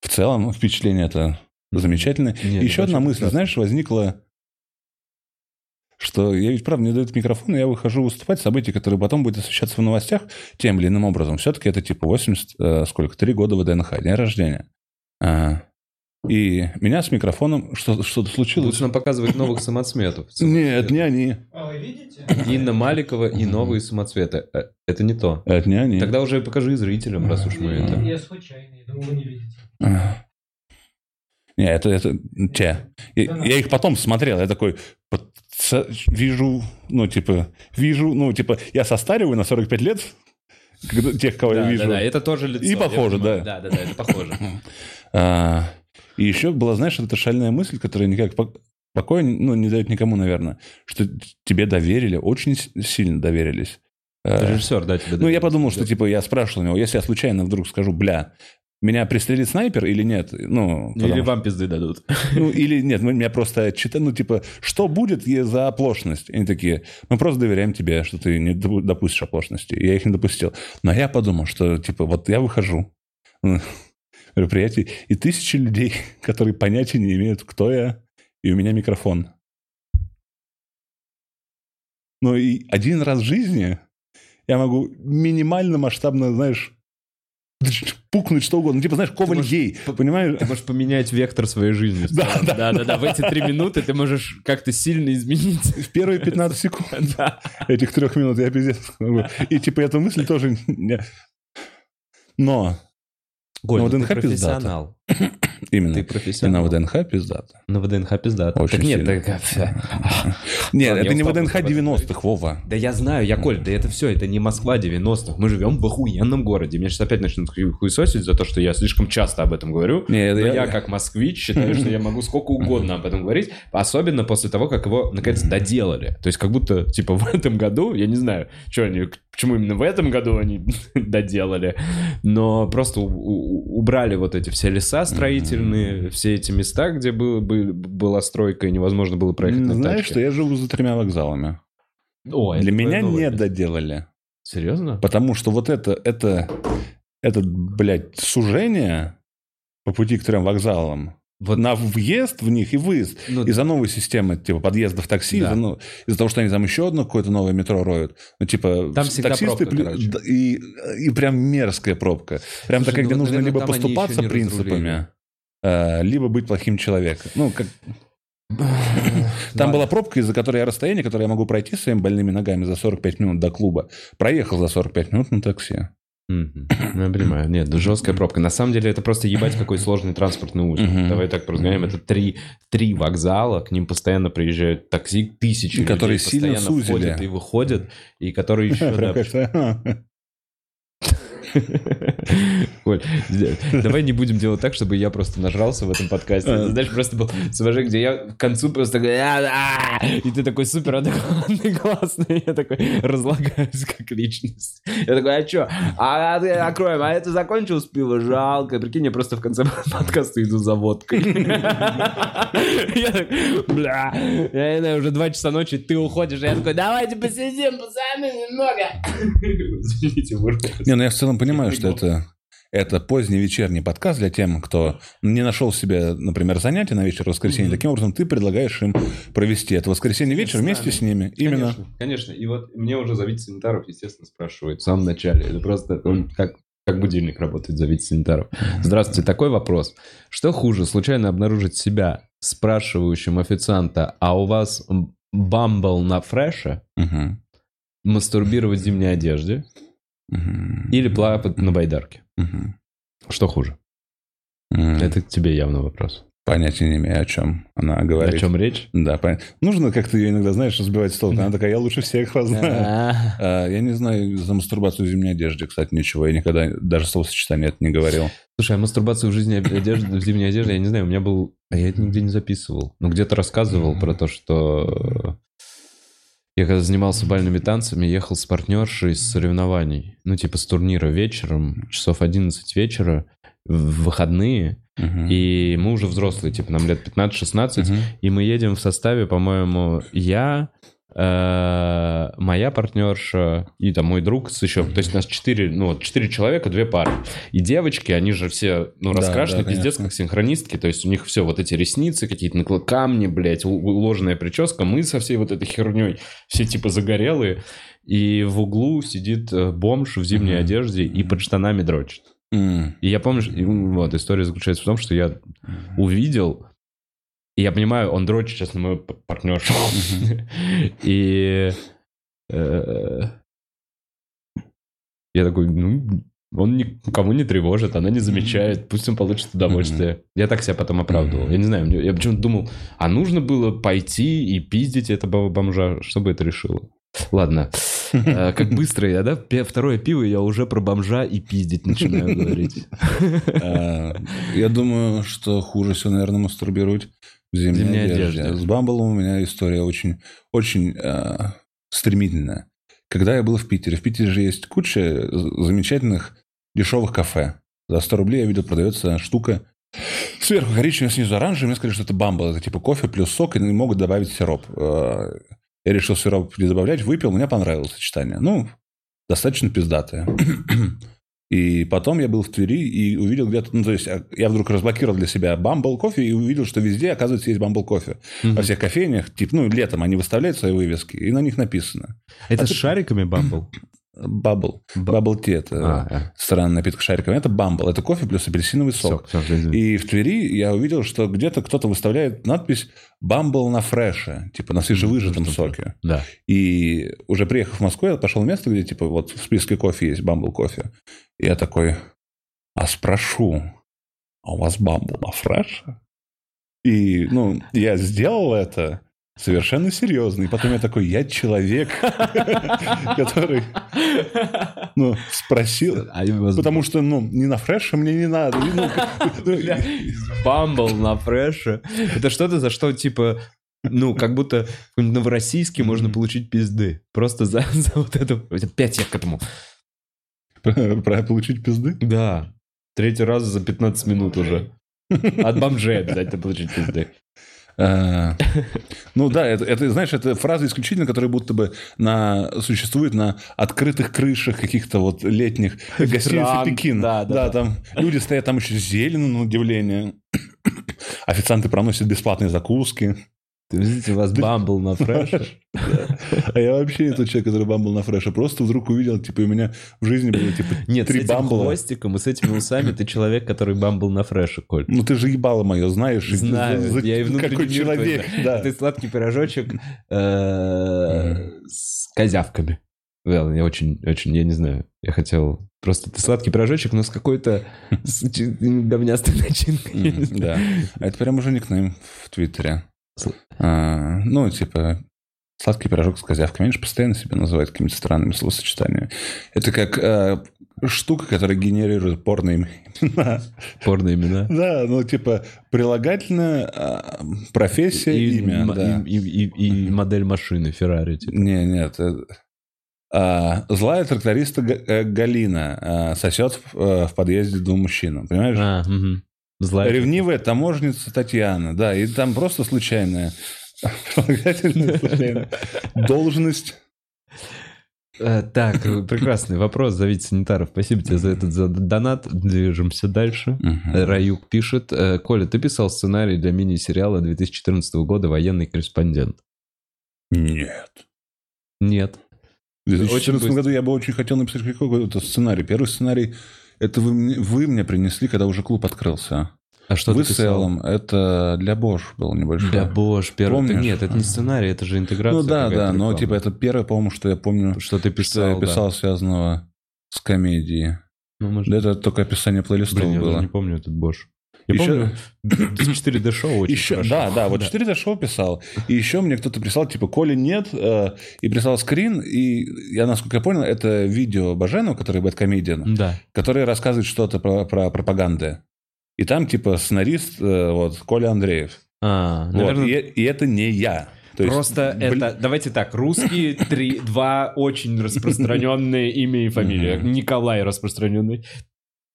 в целом впечатление это замечательное. Нет, Еще одна мысль, прекрасно. знаешь, возникла... что я ведь, правда, мне дают микрофон, и я выхожу выступать, события, которые потом будут освещаться в новостях тем или иным образом. Все-таки это типа 80, э, сколько, 3 года в ДНХ, день рождения. А, и меня с микрофоном что- что-то случилось. Лучше нам показывать новых самоцветов. Нет, не они. А вы видите? Инна Маликова и новые самоцветы. Э, Это не то. Это не они. Тогда уже покажи и зрителям, раз уж мы это... Я случайно, я думаю, вы не видите. А. Не, это, это те. Я, я их потом смотрел, я такой, под- с- вижу, ну, типа, вижу, ну, типа, я состариваю на 45 лет когда- тех, кого я Да, вижу. да, да, это тоже лицо. И я похоже, да. Да, да, да, это похоже. А, и еще была, знаешь, эта шальная мысль, которая никак пок- покоя ну, не дает никому, наверное, что тебе доверили, очень сильно доверились. А, Режиссер, да, тебе Ну, я подумал, что, типа, я спрашивал у него, если я случайно вдруг скажу, бля, меня пристрелит снайпер или нет? Ну, Или потому вам пизды дадут. Ну, или нет, мы меня просто читали, ну, типа, что будет за оплошность? Они такие, мы просто доверяем тебе, что ты не допу- допустишь оплошности. И я их не допустил. Но я подумал, что, типа, вот я выхожу мероприятие, и тысячи людей, которые понятия не имеют, кто я, и у меня микрофон. Ну, и один раз в жизни я могу минимально масштабно, знаешь, пукнуть что угодно. Ну, типа, знаешь, коваль можешь гей, по- понимаешь? Ты можешь поменять вектор своей жизни. Да, да, да, да, да. В эти три минуты ты можешь как-то сильно изменить. В первые 15 секунд. Да. этих трех минут я пиздец. И типа эту мысль тоже... Но Коль, Ну, ну, ты профессионал. Именно. Ты И на профессионал. ВДНХ пиздато. На ВДНХ пиздато. Очень Так нет, сильно. так, Нет, Ладно, это я не устал ВДНХ просто об этом 90-х, Вова. Да я знаю, я Коль, да это все, это не Москва 90-х. Мы живем в охуенном городе. Меня сейчас опять начнут ху- хуесосить за то, что я слишком часто об этом говорю. Не, Но я- я, как москвич, считаю, что я могу сколько угодно об этом говорить, особенно после того, как его, наконец, доделали. То есть, как будто, типа, в этом году, я не знаю, что они, почему именно в этом году они доделали, но просто убрали вот эти все леса строительные, все эти места, где был- был- была стройка и невозможно было проехать на Знаешь, что я живу за тремя вокзалами. О, Для меня не доделали. Серьезно? Потому что вот это, это, это, блядь, сужение по пути к трем вокзалам, Вот, на въезд в них и выезд. ну, Из-за новой системы, типа, подъездов такси, Да. из-за, ну, из-за того, что они там еще одно какое-то новое метро роют. Ну, типа, Там таксисты пробка, и, и прям мерзкая пробка. Прям Слушай, такая, ну где нужно наверное, либо поступаться принципами, э, либо быть плохим человеком. Ну, как... Там была пробка, из-за которой я расстояние, которое я могу пройти своими больными ногами за 45 минут до клуба, проехал за 45 минут на такси. Ну, я понимаю. Нет, ну, жесткая пробка. На самом деле это просто ебать какой сложный транспортный узел. Давай так разгоняем. Это три, три вокзала, к ним постоянно приезжают такси, тысячи Которые людей сильно постоянно сузили. входят и выходят, и которые еще... Коль, давай не будем делать так, чтобы я просто нажрался в этом подкасте. А. Знаешь, просто был СВЖ, где я к концу просто «А, а», и ты такой супер адекватный, классный, я такой разлагаюсь как личность. Я такой, а что? А, ты откроем, а это закончилось пиво? Жалко. Прикинь, я просто в конце подкаста иду за водкой. Я так, бля, я не знаю, уже два часа ночи, ты уходишь, я такой, давайте посидим, пацаны, немного. Извините, Не, ну я в целом понимаю, что это, это поздний вечерний подкаст для тем, кто не нашел себе, например, занятия на вечер в воскресенье. Таким образом, ты предлагаешь им провести это воскресенье вечер С вместе с ними. Именно. Конечно, конечно. И вот мне уже за санитаров, естественно, спрашивают в самом начале. Это просто он как, как будильник работает за санитаров. Здравствуйте, такой вопрос. Что хуже, случайно обнаружить себя спрашивающим официанта, а у вас бамбл на фреше, Мгм. мастурбировать в зимней одежде Или плавать на байдарке? Что хуже? Это к тебе явно вопрос. Понятия не имею, о чем она говорит. О чем речь? Да, понятно. Нужно как-то ее иногда, знаешь, сбивать с толку. Она такая, я лучше всех вас знаю. А, А, Я не знаю за мастурбацию в зимней одежде, кстати, ничего. Я никогда даже словосочетание это не говорил. Слушай, а мастурбацию в жизни одежды, в зимней одежде, я не знаю, у меня был... А я это нигде не записывал. Но где-то рассказывал про то, что... Я когда занимался бальными танцами, ехал с партнершей с соревнований. Ну, типа с турнира вечером, часов 11 вечера, в выходные. Мгм. И мы уже взрослые, типа нам лет 15-16. Мгм. И мы едем в составе, по-моему, я, моя партнерша и там мой друг с еще, то есть у нас четыре, ну вот четыре человека, две пары. И девочки, они же все, ну, Да, раскрашены, да, пиздец, конечно. как синхронистки, то есть у них все вот эти ресницы, какие-то накла- камни, блядь, уложенная прическа, мы со всей вот этой херней, все типа загорелые, и в углу сидит э, бомж в зимней Мгм. одежде и под штанами дрочит. М. И я помню, вот, история заключается в том, что я увидел, и я понимаю, он дрочит сейчас на мою партнершу. И э, я такой, ну, он никому не тревожит, она не замечает, пусть он получит удовольствие. Я так себя потом оправдывал. Я не знаю, я почему-то думал, а нужно было пойти и пиздить этого бомжа, чтобы это решило. Ладно, Э, как быстро я, да? Второе пиво, я уже про бомжа и пиздить начинаю говорить. А, Я думаю, что хуже всего, наверное, мастурбировать в зимней, Зимней одежде. одежде. С Бамблом у меня история очень, очень а, стремительная. Когда я был в Питере, в Питере же есть куча з- замечательных дешевых кафе. За 100 рублей я видел, продается штука сверху коричневая, снизу оранжевый. Мне сказали, что это бамбл. Это типа кофе плюс сок, и могут добавить сироп. А, Я решил сироп не добавлять, выпил, мне понравилось сочетание. Ну, достаточно пиздатое. И потом я был в Твери и увидел где-то, ну, то есть а, я вдруг разблокировал для себя Bumble кофе и увидел, что везде, оказывается, есть Bumble кофе. Во всех кофейнях, типа, ну, летом они выставляют свои вывески, и на них написано Это А с ты- шариками бамбл? Bubble. Ба- Bubble tea – это А, а. странный напиток шариками. Это Bumble, это кофе плюс апельсиновый сок. Сок, всё, извини. И в Твери я увидел, что где-то кто-то выставляет надпись Bumble на фреше, типа на свежевыжатом соке. Да. И уже приехав в Москву, я пошел в место, где типа вот в списке кофе есть Бамбл кофе. И я такой, а спрошу, а у вас Бамбл на фреше? И, ну, я сделал это совершенно серьезно. И потом я такой, я человек, который, ну, спросил. А Потому что, ну, не на фреше мне не надо. Ну, Бля, Бамбл на фреше. Это что-то, за что, типа, ну, как будто в Новороссийске можно получить пизды. Просто за, за вот это... Опять я к этому. Про получить пизды? Да. Третий раз за 15 минут уже. От бомжей обязательно получить пизды. Ну да, это, это, знаешь, это фраза исключительно, которая будто бы на, существует на открытых крышах каких-то вот летних гостиниц Пекин. да, да, да. там люди стоят, там еще зелено, на удивление. Официанты проносят бесплатные закуски. Ты видите, у вас бамбл на фреше? А я вообще тот человек, который бамбл на фреше. Просто вдруг увидел, типа, у меня в жизни было, типа, Нет, с три этим бамбла. хвостиком и с этими усами ты человек, который бамбл на фреше, Коль. Ну ты же ебало мое, знаешь. Знаю, я и внутренний человек, да. Ты сладкий пирожочек э, с козявками. Well, я очень, очень, я не знаю, я хотел... Просто ты сладкий пирожочек, но с какой-то с говнястой начинкой. не. Да. А это прям уже никнейм в Твиттере. А, ну, типа, сладкий пирожок с козявками. Они же постоянно себя называют какими-то странными словосочетаниями. Это как а, штука, которая генерирует порные имена. Порные имена. Да, ну, типа, прилагательное, а, профессия, И, имя. м- да. и- и- и- и модель машины, Феррари. типа. Не, нет. э, а, злая тракториста э, Галина а, сосет в, э, подъезде двум мужчинам. Понимаешь? А, мгм. Злая. Ревнивая таможенница Татьяна, да, и там просто случайная прилагательное, случайная должность. Э, Так, э, прекрасный вопрос. Зовите санитаров. Спасибо тебе за этот за донат. Движемся дальше. Раюк пишет. э, Коля, ты писал сценарий для мини-сериала 2014 года «Военный корреспондент». Нет. Нет. В 2014 быстро. году я бы очень хотел написать какой-то сценарий. Первый сценарий это вы вы мне принесли, когда уже клуб открылся. А что вы ты? Эллом, это для Bosch был небольшой. Да боже, первый. Помнишь? Нет, это не сценарий, это же интеграция. ну да, да, но типа это первое, по-моему, что я помню, Что ты что писал, я писал связанного с комедией. Да. Ну, может... Да это только описание плейлистов Блин, я было. даже не помню этот Бош. Я Еще- помню 4D шоу очень Еще, хорошо. да, да, вот 4D шоу писал. И еще мне кто-то прислал, типа, Коли нет, э, и прислал скрин, и я, насколько я понял, это видео Баженова, который бэткомедиан, Да. который рассказывает что-то про, про пропаганды. И там, типа, сценарист, э, вот, Коля Андреев. А, Вот, наверное, и, и это не я. То есть, Просто блин, это, давайте так, русские три, два очень распространенные имя и фамилия. Николай распространенный.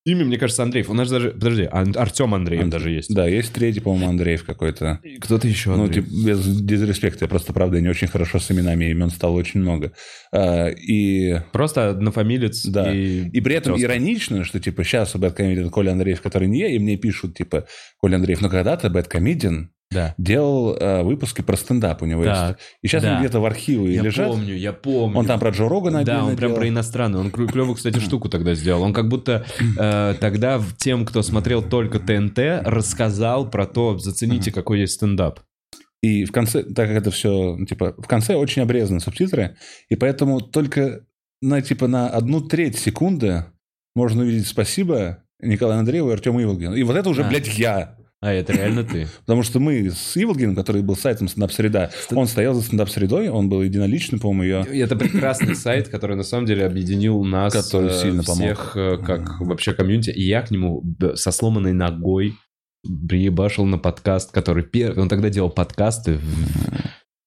Имя, мне кажется, Андреев. У нас даже... Подожди, Артем Андреев даже есть. Да, есть третий, по-моему, Андреев какой-то. Кто-то еще Ну, Андреев. типа, без дизреспекта, я просто, правда, не очень хорошо с именами, имен стало очень много. А, И Просто однофамилец Да. и... И при этом тёзка. иронично, что, типа, сейчас Бэткомедиан Коля Андреев, который не я, и мне пишут, типа, Коля Андреев, но когда-то Бэткомедиан Да. делал э, выпуски про стендап у него Так, есть. И сейчас да. они где-то в архиве Я лежат. помню, я помню. Он там про Джо Рогана Да, он прям делал. про иностранный. Он клевую, кстати, штуку тогда сделал. Он как будто э, тогда тем, кто смотрел только ТНТ, рассказал про то, зацените, какой есть стендап. И в конце, так как это все, типа, в конце очень обрезаны субтитры, и поэтому только на, типа, на одну треть секунды можно увидеть спасибо Николаю Андрееву и Артему Иволгину. И вот это уже, А. блядь, я. А это реально ты. Потому что мы с Иволгиным, который был сайтом «Стендап Среда», он стоял за «Стендап Средой», он был единоличным, по-моему, ее... Это прекрасный сайт, который на самом деле объединил нас Который э, сильно всех э, как вообще комьюнити. И я к нему со сломанной ногой приебашил на подкаст, который первый... Он тогда делал подкасты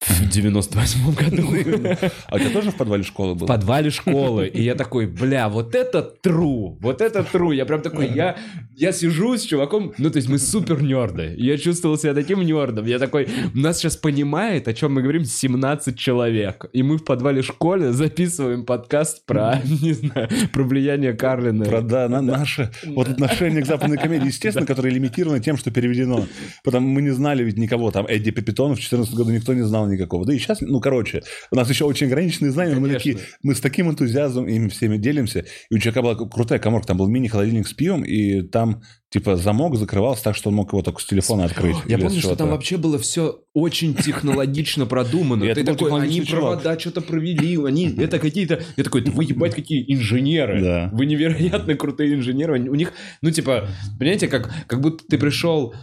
в, в 98 году. А у тебя тоже в подвале школы был? В подвале школы. И я такой, бля, вот это true, вот это true. Я прям такой, я, я сижу с чуваком, ну, то есть мы супер нерды. Я чувствовал себя таким нердом. Я такой, нас сейчас понимает, о чем мы говорим, 17 человек. И мы в подвале школы записываем подкаст про, не знаю, про влияние Карлина. Про, да, на, наше вот отношение к западной комедии, естественно, которое лимитировано тем, что переведено. Потому мы не знали ведь никого. Там Эдди Пепитонов в 2014 году никто не знал никакого. Да и сейчас, ну, короче, у нас еще очень ограниченные знания, но мы, Конечно. такие, мы с таким энтузиазмом ими всеми делимся. И у человека была крутая коморка, там был мини-холодильник с пивом, и там, типа, замок закрывался так, что он мог его только с телефона открыть. Я помню, что там вообще было все очень технологично продумано. Ты такой, они провода что-то провели, они это какие-то... Я такой, «Да вы ебать какие инженеры. Вы невероятно крутые инженеры. У них, ну типа, понимаете, как будто ты пришел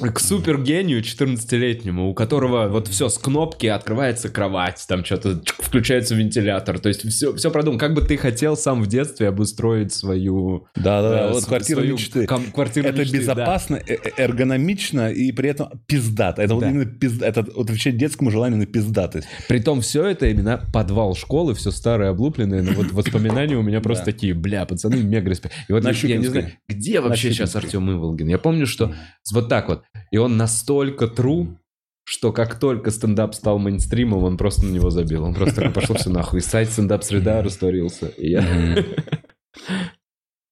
к супергению 14-летнему, у которого вот все с кнопки открывается кровать, там что-то включается вентилятор, то есть все, все продумано. Как бы ты хотел сам в детстве обустроить свою... Да-да-да, э, вот квартира мечты. ком- квартиру Это мечты, да. безопасно, э- э- эргономично и при этом пиздато. Это вот Да. именно пизда, это вот отвечает детскому желанию на пиздатость. Притом все это именно подвал школы, все старое, облупленное, но вот воспоминания у меня просто Да. такие, бля, пацаны, мега респект. И вот я, я не знаю, где вообще сейчас. Артем Иволгин? Я помню, что вот так вот. И он настолько true, что как только стендап стал мейнстримом, он просто на него забил. Он просто такой, пошел все нахуй. Сайт стендап-среда растворился. И я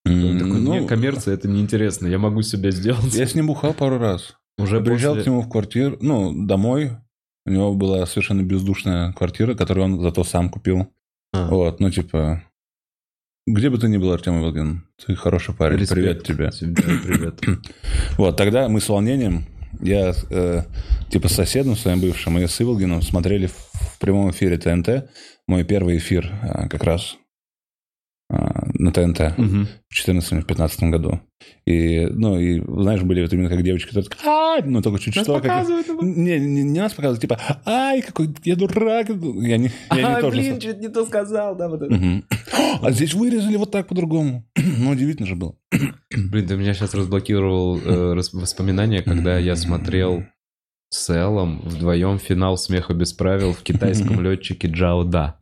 такой, ну, мне коммерция это неинтересно, я могу себе сделать. Я с ним бухал пару раз. Уже Я приезжал к нему в квартиру, ну, домой. У него была совершенно бездушная квартира, которую он зато сам купил. А. Вот, ну, типа... Где бы ты ни был, Артем Иволгин, ты хороший парень, Респект привет тебе. Привет. Вот, тогда мы с волнением, я э, типа с соседом своим бывшим и с Иволгиным смотрели в, в прямом эфире ТНТ, мой первый эфир а, как раз на ТНТ в 2014-2015 году. И, ну, и, знаешь, были вот именно как девочки, которые такие, «Ай!» ну, только чуть Нас что. показывают его. Не, не, не нас показывают, типа, ай, какой я дурак. Я не, я не А, тоже... блин, чуть не то сказал, да, вот это. А здесь вырезали вот так по-другому. Ну, удивительно же было. Блин, ты меня сейчас разблокировал э, воспоминания, когда я смотрел с Эллом вдвоем финал «Смеха без правил» в китайском летчике Джао Да.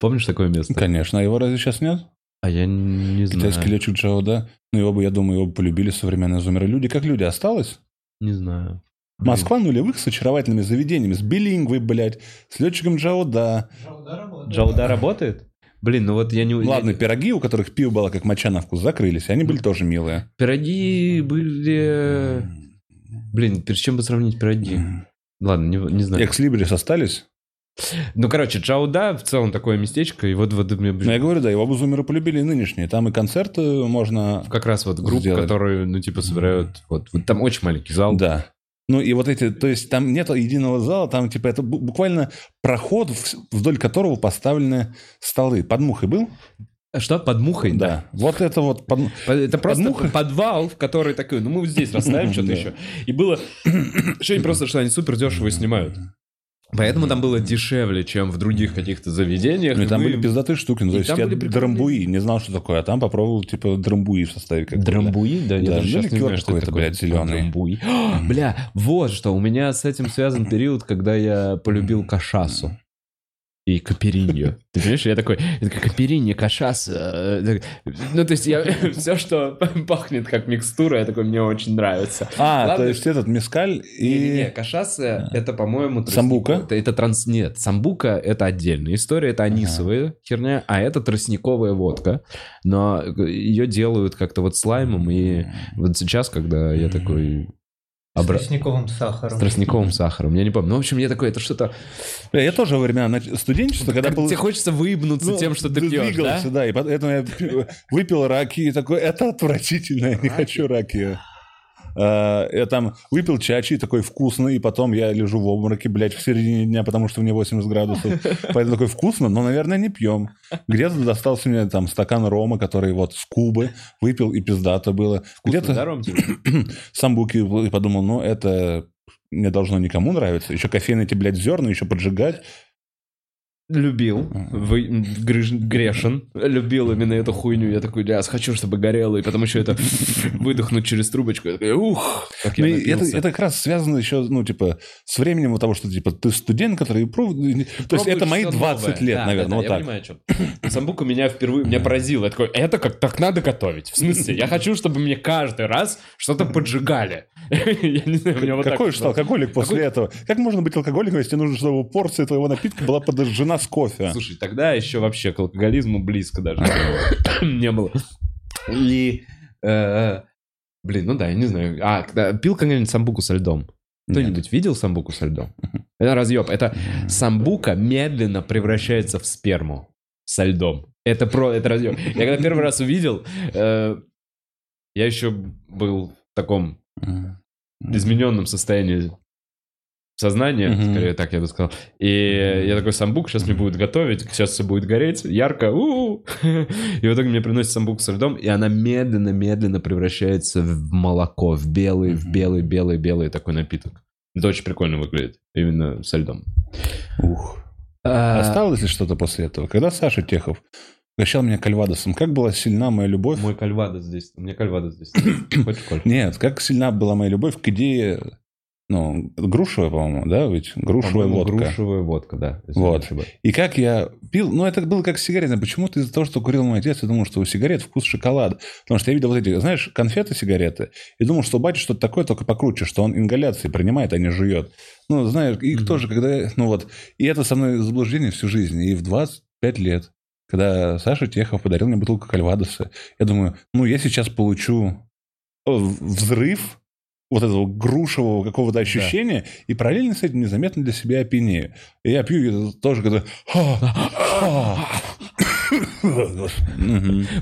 Помнишь такое место? Конечно. А его разве сейчас нет? А я не знаю. Китайский летчик Джао, да? Ну, его бы, я думаю, его бы полюбили современные зумеры. Люди как люди осталось? Не знаю. Москва нулевых с очаровательными заведениями, с билингвой, блядь, с летчиком Джао, да. Джауда работает. Джао Да работает? Блин, ну вот я не... Ладно, пироги, у которых пиво было как моча на вкус, закрылись. Они были тоже милые. Пироги были... Блин, с чем бы сравнить пироги? Ладно, не, не знаю. Экслибрис остались? Ну, короче, Джао Да в целом такое местечко, и вот, вот мне... Ну, я говорю, да, его бы зумеры полюбили и нынешние. Там и концерты можно... Как раз вот группы, Сделали. которые, ну, типа, собирают... Вот, вот там очень маленький зал. Да. Ну и вот эти, то есть там нет единого зала, там типа это бу- буквально проход, вдоль которого поставлены столы. Под мухой был? Что, под мухой? Да. Вот это вот под... По- Это просто мухой? подвал, в который такой, ну мы вот здесь расставим что-то Да. еще. И было ощущение просто, что они супер дешево снимают. Поэтому там было дешевле, чем в других каких-то заведениях. Ну, и там мы- были пиздатые штуки. Ну, то есть я были прикольные- драмбуи, не знал, что такое. А там попробовал, типа, драмбуи в составе. какого-то. Драмбуи? Да, я Да, даже ну, сейчас не ликер знаю, что это блядь, зелёный. Драмбуи. Бля, вот что, у меня с этим связан период, когда я полюбил кашасу. И капериньо. Ты понимаешь, я такой, я такой капериньо, кашаса. э, так- Ну, то есть я все, что пахнет как микстура, я такой, мне очень нравится. А, Ладно, то есть этот мескаль Не-не-не, и... кашаса это, по-моему, Самбука? Это, это транс... Нет, самбука это отдельная история, это анисовая херня, а это тростниковая водка. Но ее делают как-то вот слаймом, и вот сейчас, когда я такой... С обра- тростниковым сахаром. С тростниковым сахаром, я не помню. Ну, в общем, я такой, это что-то... Бля, Я тоже во времена студенчества, когда был... Тебе хочется выебнуться Ну, тем, что ты пьешь, да? да? и поэтому я пи- выпил раки и такой, это отвратительно, я не хочу раки. А, Я там выпил чачи, такой вкусный, и потом я лежу в обмороке, блядь, в середине дня, потому что мне 80 градусов. Поэтому такой вкусно, но, наверное, не пьем. Где-то достался мне там стакан рома, который вот с Кубы выпил, и пиздато было. Где-то Да, Ром, самбуки и подумал, ну, это не должно никому нравиться. Еще кофейные эти, блядь, зерна, еще поджигать. Любил, вы, грыж- грешен, любил именно эту хуйню. Я такой, я хочу, чтобы горело, и потом еще это выдохнуть через трубочку. Я такой, ух, как я Ну, это, это как раз связано еще, ну, типа, с временем того, что, типа, ты студент, который... пров- То есть это мои всё 20 новое. лет, Да, наверное, да, вот я так. понимаю, о чем. Самбука меня впервые, меня поразило. Я такой, это как так надо готовить. В смысле, я хочу, чтобы мне каждый раз что-то поджигали. Я не знаю, у меня вот Какой же было. алкоголик после этого? Как можно быть алкоголиком, если нужно, чтобы порция твоего напитка была подожжена с кофе? Слушай, тогда еще вообще к алкоголизму близко даже не было. И, э, блин, ну да, я не знаю. А, когда- пил когда-нибудь самбуку со льдом? Кто-нибудь видел самбуку со льдом? Это разъеб. Это самбука медленно превращается в сперму со льдом. Это про, это разъеб. Я когда первый раз увидел, э, я еще был в таком. Измененном состоянии сознания, Мгм. скорее так я бы сказал. И я такой, самбук сейчас мне будет готовить, сейчас все будет гореть, ярко, у И в итоге мне приносит самбук со льдом, и она медленно-медленно превращается в молоко, в белый, в Мгм. белый, белый, белый такой напиток. Это очень прикольно выглядит, именно со льдом. Ух. А, Осталось ли что-то после этого? Когда Саша Техов угощал меня кальвадосом, как была сильна моя любовь? Мой кальвадос здесь, у меня кальвадос здесь. Хочешь, Коль? Нет, как сильна была моя любовь к идее, ну, грушевая, по-моему, да, ведь грушевая По-моему, водка. грушевая водка, да. Вот. И как я пил, ну, это было как сигарета. Почему-то из-за того, что курил мой отец, я думал, что у сигарет вкус шоколада. Потому что я видел вот эти, знаешь, конфеты, сигареты, и думал, что батя что-то такое, только покруче, что он ингаляции принимает, а не жует. Ну, знаешь, и Мгм. тоже, когда, ну вот, и это со мной заблуждение всю жизнь. И в 25 лет, когда Саша Техов подарил мне бутылку кальвадоса, я думаю, ну, я сейчас получу э, взрыв вот этого грушевого какого-то ощущения, и параллельно с этим незаметно для себя опьянею. И я пью и тоже, когда...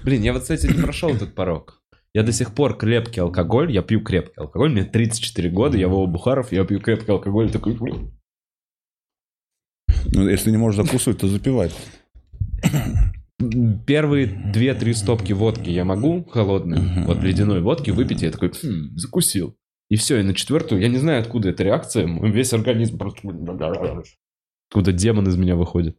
Блин, я вот, кстати, не прошел этот порог. Я до сих пор крепкий алкоголь, я пью крепкий алкоголь, мне 34 года, я Вова Бухаров, я пью крепкий алкоголь, такой... Ну, если не можешь закусывать, то запивать. Первые 2-3 стопки водки я могу, холодной, вот ледяной водки выпить, и я такой, «Хм, закусил. И все, и на четвертую, я не знаю, откуда эта реакция, весь организм просто... Откуда демон из меня выходит.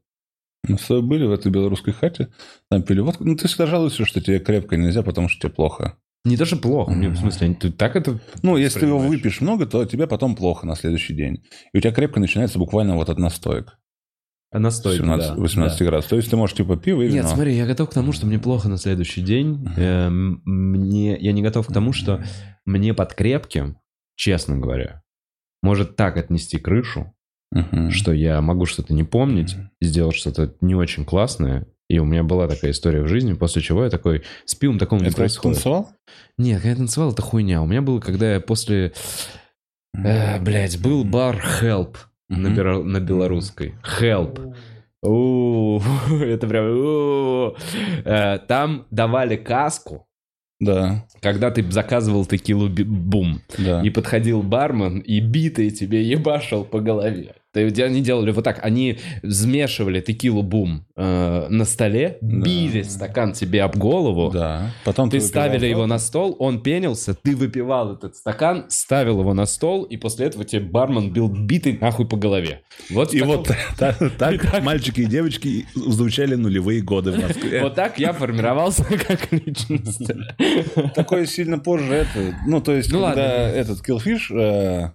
Мы с тобой были в этой белорусской хате, там пили водку. Ну, ты всегда жалуешься, что тебе крепко нельзя, потому что тебе плохо. Не что плохо, мне в смысле, ты так это... Ну, если ты его выпьешь много, то тебе потом плохо на следующий день. И у тебя крепко начинается буквально вот от настоек. Настойка, 17, да, 18 да. градусов. То есть ты можешь типа пиво и Нет, вино. смотри, я готов к тому, что мне плохо на следующий день. Эм, Мне, я не готов к тому, что мне под крепким, честно говоря, может так отнести крышу, что я могу что-то не помнить, сделать что-то не очень классное. И у меня была такая история в жизни, после чего я такой, с пивом такого не происходит. танцевал? Нет, когда я танцевал, это хуйня. У меня было, когда я после... Э, блядь, был бар Help на, бера- на белорусской. Help. Это прям... Э, Там давали каску, Да, когда ты заказывал текилу бум. да. И подходил бармен, и битый тебе ебашил по голове. Они делали вот так, они смешивали текилу бум э, на столе, Да. били стакан тебе об голову, Да. Потом ты выпивал ставили его на стол, он пенился, ты выпивал этот стакан, ставил его на стол, и после этого тебе бармен бил битый нахуй по голове. Вот, И вот та- так мальчики и девочки звучали нулевые годы в Москве. вот так я формировался как личность. Такое сильно позже это. Ну, то есть, Ну когда этот Killfish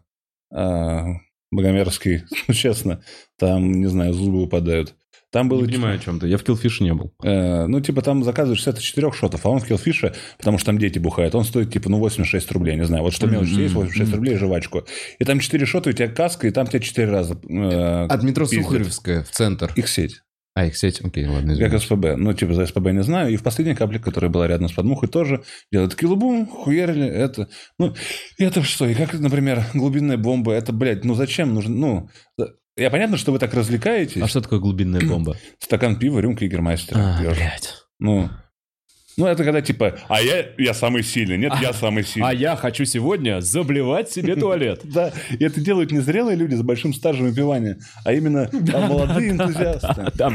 богомерзкий, ну, честно. Там, не знаю, зубы выпадают. Там было... Не понимаю, о чем ты. Я в Killfish не был. Э, ну, типа, там заказываешь 64 шотов, а он в Killfish, потому что там дети бухают, он стоит, типа, ну, 86 рублей, не знаю. Вот что мелочь есть, 86 рублей жвачку. И там 4 шота, у тебя каска, и там тебя 4 раза э, От метро пиздят. Сухаревская в центр. Их сеть. А, их сеть? Окей, ладно, Как извини. СПБ. Ну, типа, за СПБ не знаю. И в последней капле, которая была рядом с подмухой, тоже делают килобум, хуярили это. Ну, и это что? И как, например, глубинная бомба, это, блядь, ну зачем нужно? Ну, я понятно, что вы так развлекаетесь. А что такое глубинная бомба? Стакан пива, рюмка Егермастера. А, пьёшь. блядь. Ну, ну, это когда типа, а я, я самый сильный. Нет, я самый сильный. А я хочу сегодня заблевать себе туалет. Да, и это делают не зрелые люди с большим стажем выпивания, а именно а, молодые энтузиасты. Да,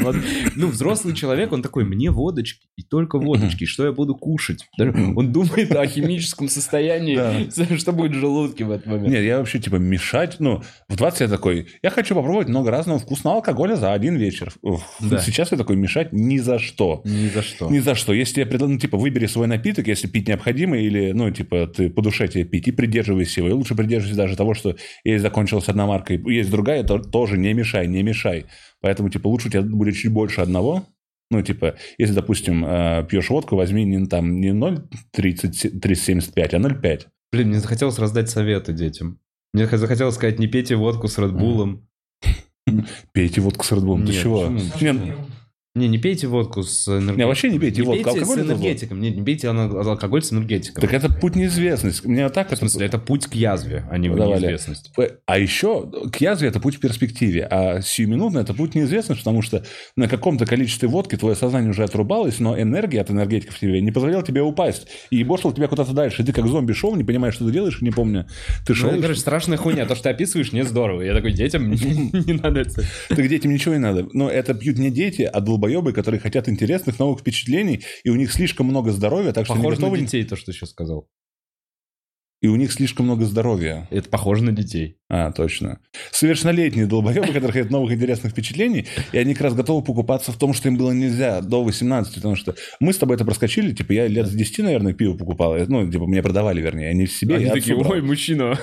ну, взрослый человек, он такой, мне водочки, и только водочки, что я буду кушать? Он думает о химическом состоянии, что будет в желудке в этот момент. Нет, я вообще, типа, мешать, ну, в 20 я такой, я хочу попробовать много разного вкусного алкоголя за один вечер. Сейчас я такой, мешать ни за что. Ни за что. Ни за что. Если тебе предлагают, ну, типа, выбери свой напиток, если пить необходимо, или, ну, типа, ты по душе тебе пить, и придерживайся его. И лучше придерживайся даже того, что есть закончилась одна марка, и есть другая, то тоже не мешай, не мешай. Поэтому, типа, лучше у тебя будет чуть больше одного, ну, типа, если, допустим, э, пьешь водку, возьми не, там, не 0,30 375, а 0,5. Блин, мне захотелось раздать советы детям. Мне захотелось сказать, не пейте водку с Редбулом. Пейте водку с Bull. Ты Нет, чего? Не, Не, не пейте водку с энергетиком. Не, вообще не пейте водку. пейте Алкоголь с это энергетиком. Не, не пейте ана- алкоголь с энергетиком. Так это путь неизвестности. Мне вот так В смысле, это путь к язве, а не Давали. неизвестность. А еще к язве это путь в перспективе, а сиюминутно это путь неизвестности, потому что на каком-то количестве водки твое сознание уже отрубалось, но энергия от энергетиков в тебе не позволяла тебе упасть. И ебошил тебя куда-то дальше. И ты как зомби шел, не понимаешь, что ты делаешь, не помню. Ты Ну, шел, это, короче, страшная хуйня. То, что ты описываешь, не здорово. Я такой, детям не, не надо это. так детям ничего не надо. Но это пьют не дети, а долбоебы, которые хотят интересных новых впечатлений, и у них слишком много здоровья, так что они Похоже на готовы... детей, то, что сейчас сказал. И у них слишком много здоровья. Это похоже на детей. А, точно. Совершеннолетние долбоебы, которые хотят новых интересных впечатлений, и они как раз готовы покупаться в том, что им было нельзя до 18, потому что мы с тобой это проскочили, типа, я лет с 10, наверное, пиво покупал, ну, типа, мне продавали, вернее, они себе, Они такие, брал. ой, мужчина,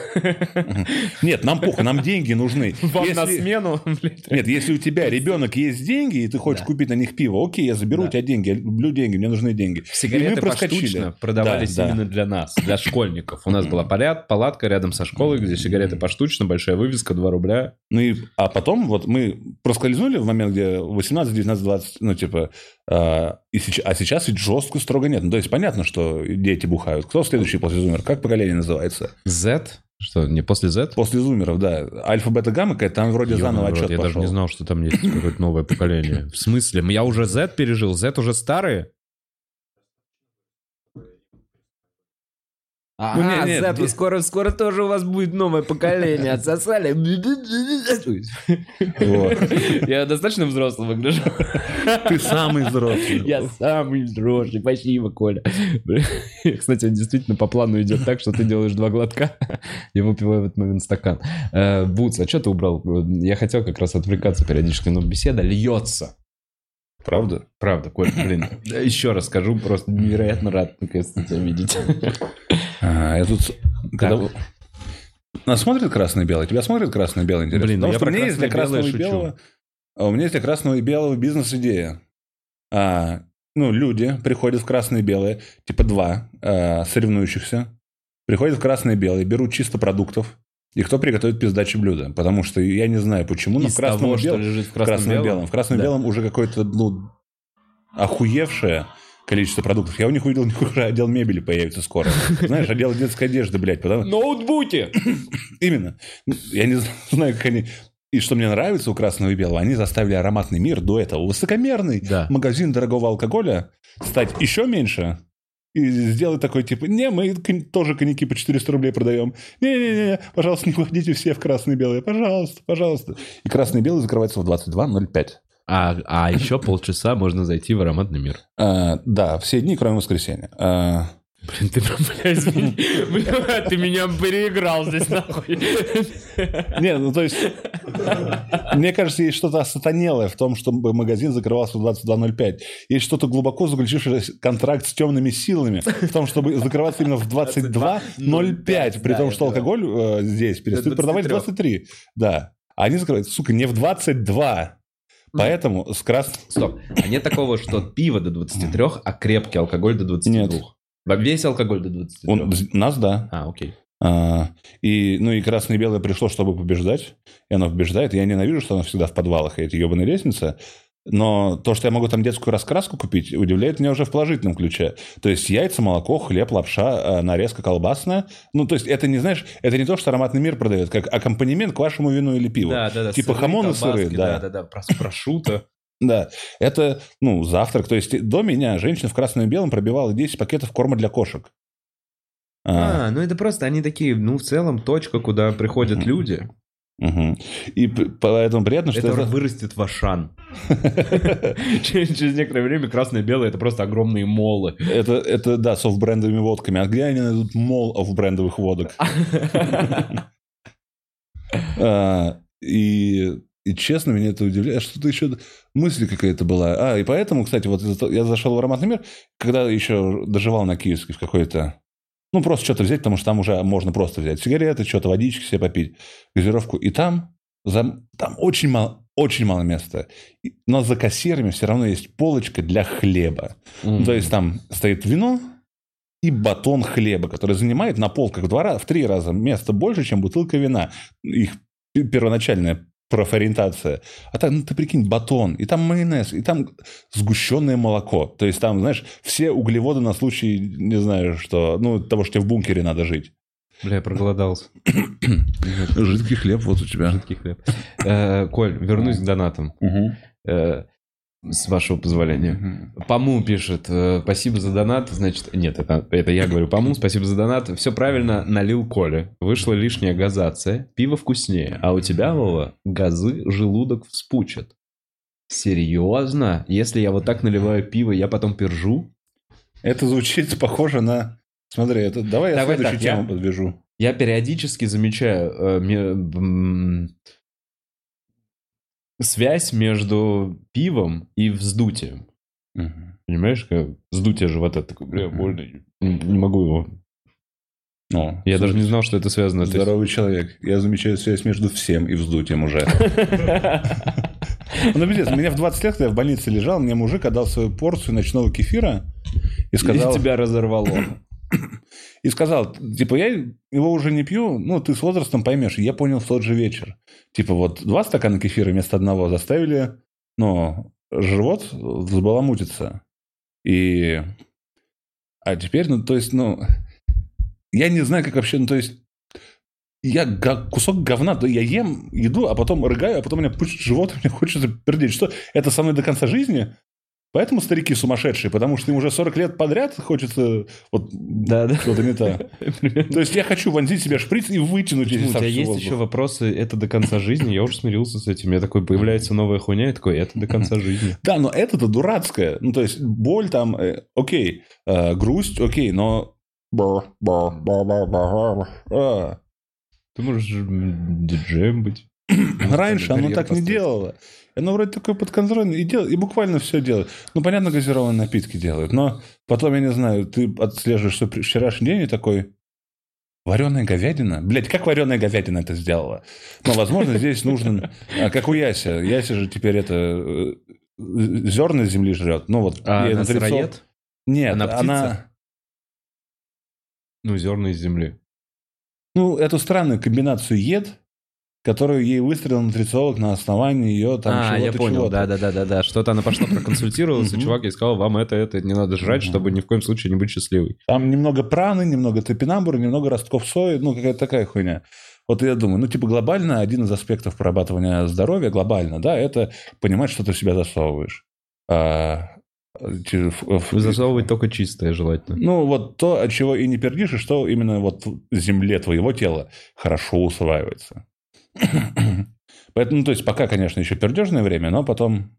Нет, нам похуй, нам деньги нужны. вам на Если- смену. блядь. Нет, если у тебя ребенок есть деньги, и ты хочешь купить на них пиво, окей, я заберу у тебя деньги, я люблю деньги, мне нужны деньги. И Сигареты мы проскочили. поштучно продавались Да, да. именно для нас, для школьников. У нас была поряд, палатка рядом со школой, где сигареты поштучно, большая вывеска, 2 рубля. Ну и, а потом вот мы проскользнули в момент, где 18, 19, 20, ну типа, а, и сейчас, а сейчас ведь жестко строго нет. Ну то есть понятно, что дети бухают. Кто следующий после зумер? Как поколение называется? Z? Что, не после Z? После зумеров, да. Альфа, бета, гамма, какая-то, там вроде заново в рот, отчет Я даже пошел. не знал, что там есть какое-то новое поколение. В смысле? Я уже Z пережил, Z уже старые? Ну, А, не- нет, Z, не- скоро, скоро тоже у вас будет новое поколение. Отсосали. Вот. Я достаточно взрослый выгляжу. Ты самый взрослый. Я самый взрослый. Спасибо, Коля. Кстати, действительно по плану идет так, что ты делаешь два глотка и выпиваю в этот момент стакан. Э, Буц, а что ты убрал? Я хотел как раз отвлекаться периодически, но беседа льется. Правда? Правда, Коль, блин. Еще раз скажу, просто невероятно рад наконец-то тебя видеть. А, я тут... Когда... Нас смотрит красный и белый? Тебя смотрит красный и белый? Интересно. Блин, Потому я что про меня есть для красного и белого... а У меня есть для красного и белого бизнес-идея. А, ну, люди приходят в красное и белое, типа два а, соревнующихся, приходят в красное и белое, берут чисто продуктов, и кто приготовит пиздачи блюда. Потому что я не знаю почему, но Из в красном того, белом... лежит в красном и красном-белом. белом. В красном Да. белом уже какое-то, ну, охуевшее количество продуктов. Я у них увидел, у них уже отдел мебели появится скоро. Знаешь, отдел детской одежды, блядь. Потому... Ноутбуки! Именно. Я не знаю, как они... И что мне нравится у красного и белого, они заставили ароматный мир до этого высокомерный Да. магазин дорогого алкоголя стать еще меньше и сделать такой, типа, не, мы тоже коньяки по 400 рублей продаем. Не-не-не, пожалуйста, не уходите все в красное и белое. Пожалуйста, пожалуйста. И красный и белый закрывается в 22.05. А, а еще полчаса можно зайти в ароматный мир. А, да, все дни, кроме воскресенья. А, Блин, ты, бля, извини. Бля, ты меня переиграл здесь, нахуй. Не, ну то есть, мне кажется, есть что-то осатанелое в том, чтобы магазин закрывался в 22.05. Есть что-то глубоко заключившееся контракт с темными силами в том, чтобы закрываться именно в 22.05, при том, что алкоголь э, здесь перестают продавать в 23. Да. А они закрывают, сука, не в 22. Поэтому с крас... Стоп. А нет такого, что пиво до 23, а крепкий алкоголь до 22? Нет. Весь алкоголь до 23? Он, нас, да. А, окей. А, и, ну и красное и белое пришло, чтобы побеждать. И оно побеждает. Я ненавижу, что оно всегда в подвалах, и эти ебаные лестницы. Но то, что я могу там детскую раскраску купить, удивляет меня уже в положительном ключе. То есть яйца, молоко, хлеб, лапша, а, нарезка колбасная. Ну, то есть это не, знаешь, это не то, что ароматный мир продает, как аккомпанемент к вашему вину или пиву. Да, да, да. Типа сыры, хамон и сыры, да. Да, да, да. Прошуто. Да, это, ну, завтрак. То есть до меня женщина в красном и белом пробивала 10 пакетов корма для кошек. А, А, ну это просто они такие, ну, в целом, точка, куда приходят люди. Мгм. И поэтому приятно, что Это это... вырастет в Ашан. Через некоторое время красное и белое это просто огромные молы. Это, это, да, с офф-брендовыми водками. А где они найдут мол офф-брендовых водок? А, И, и честно, меня это удивляет. Что-то еще... Мысль какая-то была. А, и поэтому, кстати, вот я зашел в ароматный мир, когда еще доживал на Киевский в какой-то... Ну, просто что-то взять, потому что там уже можно просто взять сигареты, что-то, водички себе попить, газировку. И там, за- там очень мало, очень мало места. Но за кассирами все равно есть полочка для хлеба. Ну, то есть там стоит вино и батон хлеба, который занимает на полках в, два, в три раза место больше, чем бутылка вина. Их пе- первоначальная профориентация. А там, ну, ты прикинь, батон, и там майонез, и там сгущенное молоко. То есть там, знаешь, все углеводы на случай, не знаю, что, ну, того, что тебе в бункере надо жить. Бля, я проголодался. Жидкий хлеб вот у тебя. Жидкий хлеб. Э, Коль, вернусь к донатам. Э, С вашего позволения. Паму пишет, э, спасибо за донат. Значит, нет, это, это я говорю Паму, спасибо за донат. Все правильно налил Коля. Вышла лишняя газация. Пиво вкуснее. А у тебя, Вова, газы желудок вспучат. Серьезно? Если я вот так наливаю пиво, я потом пержу? Это звучит похоже на... Смотри, это... давай я Давай следующую так, я- тему подвяжу. Я периодически замечаю э, м, связь между пивом и вздутием. Мгм. Понимаешь, как вздутие живота такой, бля, больно, не, не могу его. О, Я даже не знал, что это связано. Здоровый человек. Я замечаю связь между всем и вздутием уже. Ну, пиздец, меня в 20 лет, когда я в больнице лежал, мне мужик отдал свою порцию ночного кефира и сказал... И тебя разорвало. И сказал, типа, я его уже не пью, ну, ты с возрастом поймешь. Я понял в тот же вечер. Типа, вот два стакана кефира вместо одного заставили, ну, живот взбаламутиться. И... А теперь, ну, то есть, ну... Я не знаю, как вообще, ну, то есть... Я кусок говна, да я ем еду, а потом рыгаю, а потом у меня пучит живот, мне хочется пердеть. Что, это со мной до конца жизни? Поэтому старики сумасшедшие, потому что им уже 40 лет подряд хочется вот Да, да. что-то не так. То есть я хочу вонзить себе шприц и вытянуть из У тебя есть еще вопросы, это до конца жизни, я уже смирился с этим. Я такой, появляется новая хуйня, я такой, это до конца жизни. Да, но это-то дурацкое. Ну, то есть боль там, э, окей, э, грусть, окей, но... А. Ты можешь диджеем быть. Раньше оно так не делало. Оно вроде такое подконтрольное и, дел... и буквально все делает. Ну, понятно, газированные напитки делают, но потом, я не знаю, ты отслеживаешь что вчерашний день и такой... Вареная говядина? Блять, как вареная говядина это сделала? Но, возможно, здесь нужно... а, Как у Яся. Яся же теперь это... э, Зерна земли жрет. Ну, вот... А она сыроед? Нет, Она она... птица? Ну, зерна из земли. Ну, эту странную комбинацию ед, которую ей выстрелил нутрициолог на основании ее там а, я чего-то, понял, чего-то. да-да-да-да. Что-то она пошла проконсультировалась, и чувак ей сказал, вам это, это не надо жрать, чтобы ни в коем случае не быть счастливой. Там немного праны, немного топинамбура, немного ростков сои, ну, какая-то такая хуйня. Вот я думаю, ну, типа, глобально один из аспектов прорабатывания здоровья, глобально, да, это понимать, что ты в себя засовываешь. А, ф- Засовывать только чистое желательно. Ну, вот то, от чего и не пердишь, и что именно вот в земле твоего тела хорошо усваивается. Поэтому, ну, то есть, пока, конечно, еще пердежное время, но потом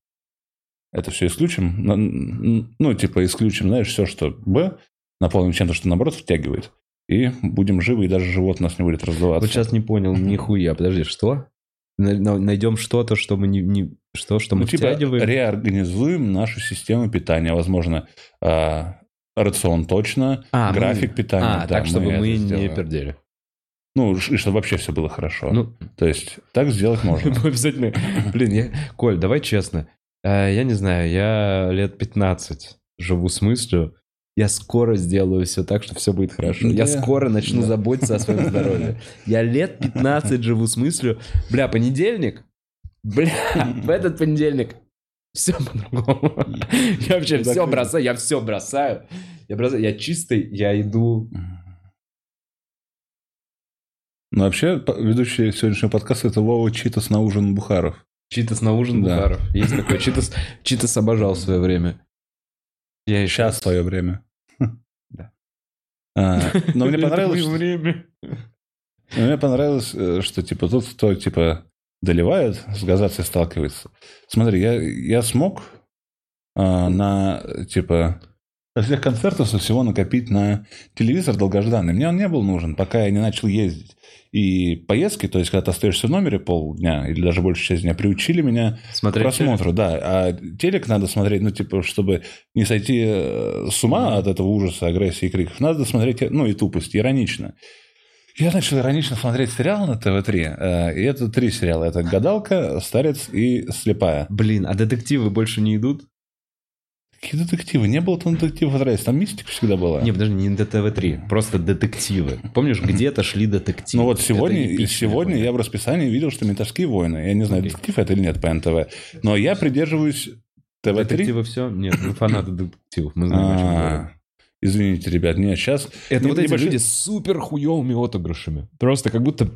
это все исключим. Ну, Ну, типа, исключим, знаешь, все, что Б, наполним чем-то, что наоборот втягивает. И будем живы, и даже живот у нас не будет раздуваться. Вот сейчас не понял нихуя. Подожди, что? На- на- Найдем что-то, что мы не... не- что, что мы Ну, типа, втягиваем? реорганизуем нашу систему питания. Возможно, а, рацион точно, А, мы- график питания. А, да, так, чтобы это мы не пердели. Ну, и чтобы вообще все было хорошо. Ну, То есть, так сделать можно. Обязательно... Блин, я... Коль, давай честно. Э, Я не знаю, я лет 15 живу с мыслью, я скоро сделаю все так, что все будет хорошо. Я скоро начну Да. заботиться о своем здоровье. Я лет 15 живу с мыслью, бля, понедельник, бля, в этот понедельник все по-другому. Я вообще все бросаю, я все бросаю. Я бросаю, я чистый, я иду... Ну, вообще, ведущий сегодняшнего подкаста это Вова Читас на ужин Бухаров. Читас на ужин Да. Бухаров. Есть такой. Читас, Читас обожал в свое время. Я еще... Сейчас твое время. Да. А, Но мне понравилось, что- время. Но мне понравилось, э, что типа тут кто типа доливает, с газацией сталкивается. Смотри, я, я смог а, на типа со всех концертов со всего накопить на телевизор долгожданный. Мне он не был нужен, пока я не начал ездить. И поездки, то есть когда ты остаешься в номере полдня или даже больше часть дня, приучили меня к Смотреть просмотру, да. А телек надо смотреть, ну, типа, чтобы не сойти э, с ума от этого ужаса, агрессии и криков, надо смотреть, ну, и тупость, иронично. Я начал иронично смотреть сериал на ТВ-3, э, и это три сериала. Это «Гадалка», «Старец» и «Слепая». Блин, а детективы больше не идут? Какие детективы? Не было там детективов отрывать, там мистика всегда была. Не, подожди, не ДТВ-3, просто детективы. Помнишь, где-то шли детективы? Ну вот сегодня, сегодня я в расписании видел, что «Ментовские войны». Я не знаю, Окей. детектив это или нет по НТВ. Но я придерживаюсь ТВ-3. Детективы все? Нет, мы фанаты детективов, мы знаем, о чем А, говорим. Извините, ребят, нет, сейчас... Это не- вот эти люди с супер хуевыми отыгрышами. Просто как будто,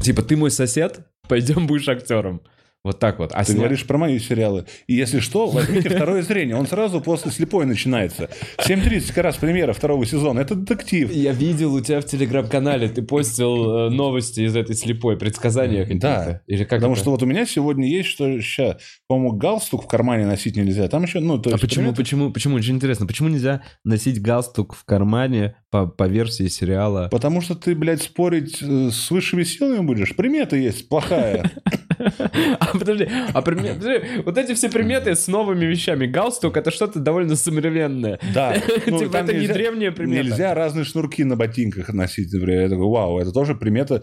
типа, ты мой сосед, пойдем будешь актером. Вот так вот. А Ты сня- говоришь про мои сериалы. И если что, возьмите второе зрение. Он сразу после «Слепой» начинается. 7.30 как раз премьера второго сезона. Это детектив. Я видел у тебя в телеграм-канале, ты постил э, новости из этой слепой, предсказания какие-то. Да. Или как Потому это? что вот у меня сегодня есть, что сейчас, по-моему, галстук в кармане носить нельзя. Там еще, ну, то А есть... почему, примерно- почему, почему, очень интересно, почему нельзя носить галстук в кармане по, по версии сериала? Потому что ты, блядь, спорить э, с высшими силами будешь. Примета есть плохая. А подожди, а примет- подожди, вот эти все приметы с новыми вещами. Галстук это что-то довольно современное. Да. Ну, Типа, это не нельзя- древняя примета. Нельзя разные шнурки на ботинках носить, например. Я такой, вау, это тоже примета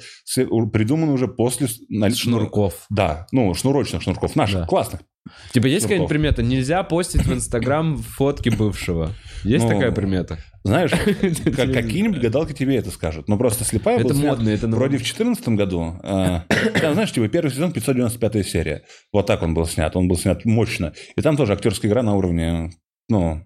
придумана уже после... Шнурков. Да, ну, шнурочных шнурков. Наших, Да. классных. Типа есть какая-нибудь примета? Нельзя постить в Инстаграм фотки бывшего. Есть Ну, такая примета? Знаешь, как- какие-нибудь гадалки тебе это скажут. Но просто слепая Это модно, это Вроде в 2014 году. э, там, знаешь, типа первый сезон 595 серия. Вот так он был снят. Он был снят мощно. И там тоже актерская игра на уровне, ну,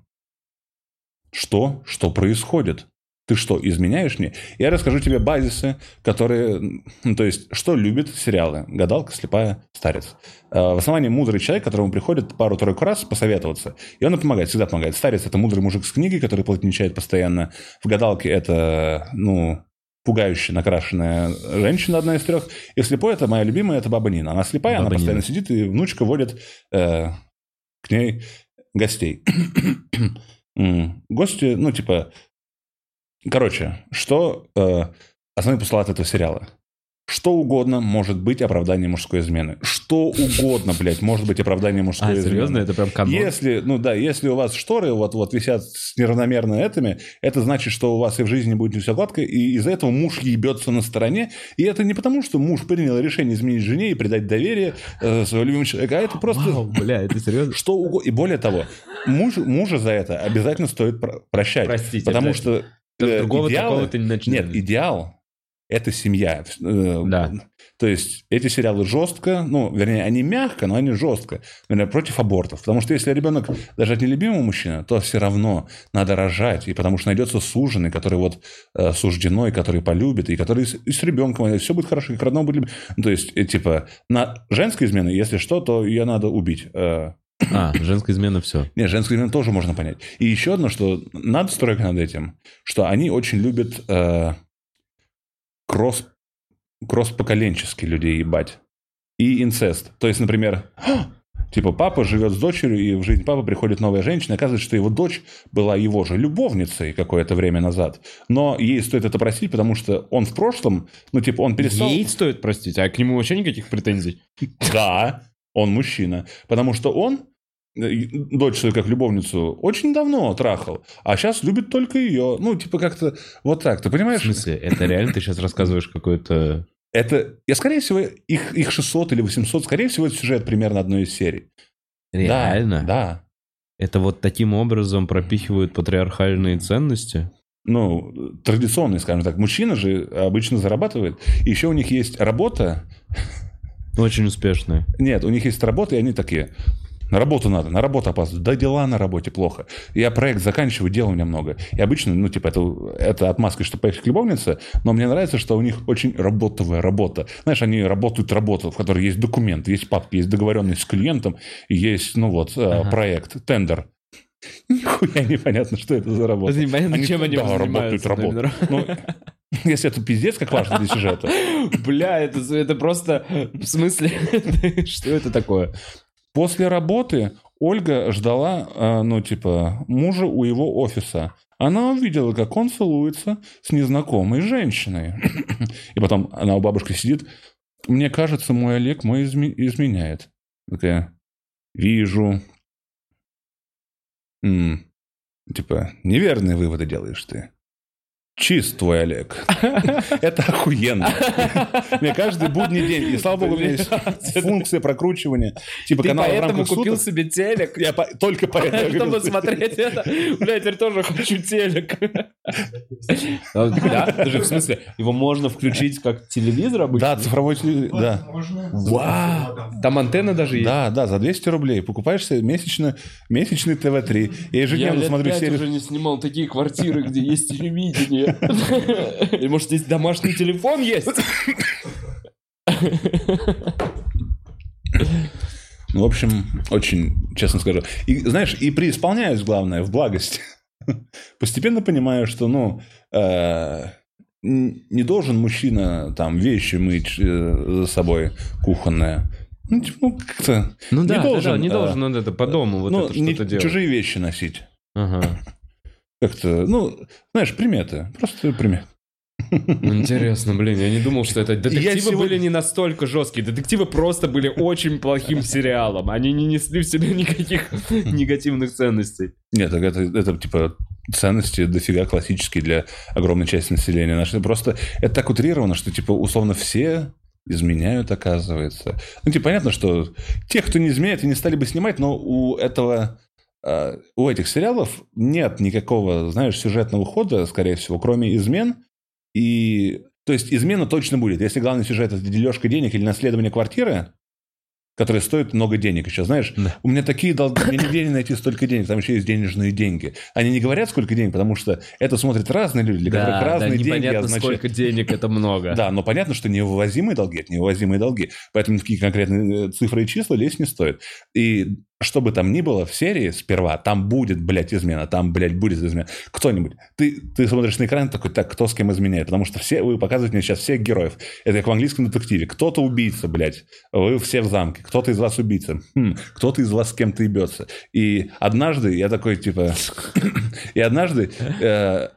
что? Что происходит? Ты что, изменяешь мне? Я расскажу тебе базисы, которые... Ну, то есть, что любят сериалы? Гадалка, слепая, старец. Э, В основании мудрый человек, которому приходит пару-тройку раз посоветоваться. И он помогает, всегда помогает. Старец – это мудрый мужик с книгой, который плотничает постоянно. В гадалке это, ну, пугающе накрашенная женщина, одна из трех. И слепой – это моя любимая, это баба Нина. Она слепая, она Баба постоянно Нина. сидит, и внучка водит э, к ней гостей. Гости, ну, типа... Короче, что э, основной постулат этого сериала? Что угодно может быть оправданием мужской измены. Что угодно, блядь, может быть оправданием мужской А, измены. серьезно? Это прям канон? Если, ну да, если у вас шторы вот, вот висят с неравномерно этими, это значит, что у вас и в жизни будет не все гладко, и из-за этого муж ебется на стороне. И это не потому, что муж принял решение изменить жене и придать доверие э, своего любимого человека, а это просто Вау, бля, это серьезно? что угодно. И более того, муж, мужа за это обязательно стоит про- прощать. Простите, Потому что другого идеалы- такого ты не начнешь. Нет, идеал – это семья. Э, Да. То есть эти сериалы жестко, ну, вернее, они мягко, но они жестко, наверное, против абортов. Потому что если ребенок даже от нелюбимого мужчины, то все равно надо рожать, и потому что найдется суженый, который вот э, суждено, и который полюбит, и который и с, ребенком, и все будет хорошо, и к родному будет любить. Ну, то есть, э, типа, на женской измены, если что, то ее надо убить. Э, А, женская измена, все. нет, женскую измену тоже можно понять. И еще одно, что надо стройка над этим, что они очень любят э, кросс, кросс-поколенчески людей ебать. И инцест. То есть, например, «А, Типа папа живет с дочерью, и в жизнь папы приходит новая женщина, и оказывается, что его дочь была его же любовницей какое-то время назад. Но ей стоит это простить, потому что он в прошлом, ну типа он перестал... Ей стоит простить, а к нему вообще никаких претензий. Да, он мужчина. Потому что он э, дочь свою как любовницу очень давно трахал, а сейчас любит только ее. Ну, типа как-то вот так, ты В понимаешь? смысле, это реально ты сейчас рассказываешь какой-то... Это, я, скорее всего, их, их 600 или 800, скорее всего, это сюжет примерно одной из серий. Реально? Да, да. Это вот таким образом пропихивают патриархальные ценности? Ну, традиционный, скажем так. Мужчина же обычно зарабатывает. Еще у них есть работа. Очень успешные. Нет, у них есть работа, и они такие. На работу надо, на работу опаздываю. Да дела на работе плохо. Я проект заканчиваю, дел у меня много. И обычно, ну, типа, это, это отмазка, что поехать к любовнице, но мне нравится, что у них очень работовая работа. Знаешь, они работают работу, в которой есть документ, есть папки, есть договоренность с клиентом, и есть, ну вот, э, Ага. проект, тендер. Нихуя непонятно, что это за работа. Это непонятно, чем они да, занимаются, работают, работают. Ну, если это пиздец, как важно для сюжета. Бля, это, это просто... В смысле? Что это такое? После работы Ольга ждала, э, ну, типа, мужа у его офиса. Она увидела, как он целуется с незнакомой женщиной. И потом она у бабушки сидит. Мне кажется, мой Олег мой изме- изменяет. Такая, вижу. М, Типа, неверные выводы делаешь ты. Чист твой Олег. Это охуенно. Мне каждый будний день. И слава богу, у меня есть функция прокручивания. Типа Ты поэтому купил себе телек? Я только поэтому. Чтобы смотреть это. Бля, я теперь тоже хочу телек. Да? Даже в смысле, его можно включить как телевизор обычно? Да, цифровой телевизор. Да. Вау! Там антенна даже есть? Да, да, за 200 рублей покупаешь себе месячно, месячный ТВ-3. Я Я ежедневно лет смотрю пять серию. уже не снимал такие квартиры, где есть телевидение. Или может здесь домашний телефон есть? Ну, в общем, очень, честно скажу. И, знаешь, и преисполняюсь, главное, в благости. Постепенно понимаю, что, ну, э, не должен мужчина там вещи мыть э, за собой кухонные. Ну, типа, ну, как-то... Ну Не да, должен, да, не э, должен он это по дому вот ну, это что-то делать. чужие вещи носить. Ага. Как-то, ну, знаешь, приметы. Просто приметы. Интересно, блин, я не думал, что это... Детективы сегодня- были не настолько жесткие. Детективы просто были очень плохим сериалом. Они не несли в себе никаких негативных ценностей. Нет, так это, это типа ценности дофига классические для огромной части населения нашей. Просто это так утрировано, что типа условно все изменяют, оказывается. Ну, типа, понятно, что тех, кто не изменяет, и не стали бы снимать, но у этого у этих сериалов нет никакого, знаешь, сюжетного хода, скорее всего, кроме измен. И, то есть, измена точно будет. Если главный сюжет – это дележка денег или наследование квартиры, которая стоит много денег еще, знаешь, Да. у меня такие долги, мне нигде не найти столько денег, там еще есть денежные деньги. Они не говорят, сколько денег, потому что это смотрят разные люди, для которых разные деньги непонятно, означают... сколько денег это много. Да, но понятно, что невывозимые долги – это невывозимые долги. Поэтому такие конкретные э, цифры и числа лезть не стоит. И что бы там ни было в серии сперва, там будет, блядь, измена, там, блядь, будет измена. Кто-нибудь. Ты, ты смотришь на экран такой, так, кто с кем изменяет? Потому что все, вы показываете мне сейчас всех героев. Это как в английском детективе. Кто-то убийца, блядь. Вы все в замке. Кто-то из вас убийца. Хм, кто-то из вас с кем-то ебется. И однажды я такой, типа... И однажды э,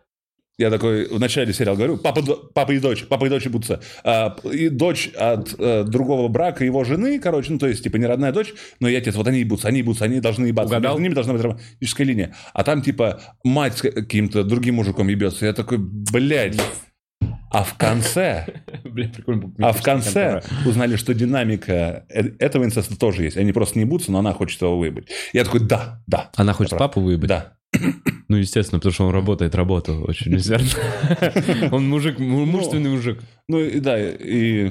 я такой в начале сериала говорю, папа, папа и дочь, папа и дочь ебутся. А, и дочь от э, другого брака его жены, короче, ну, то есть, типа, не родная дочь, но я тебе, вот они ебутся, они ебутся, они должны ебаться. Угадал? Между ними должна быть романтическая линия. А там, типа, мать с каким-то другим мужиком ебется. Я такой, блядь. А в конце, а в конце узнали, что динамика э- этого инцеста тоже есть. Они просто не ебутся, но она хочет его выебать. Я такой, да, да, Она хочет папу выебать? да. Ну, естественно, потому что он работает работу очень усердно. Он мужик, му- мужественный мужик. Ну, и да, и...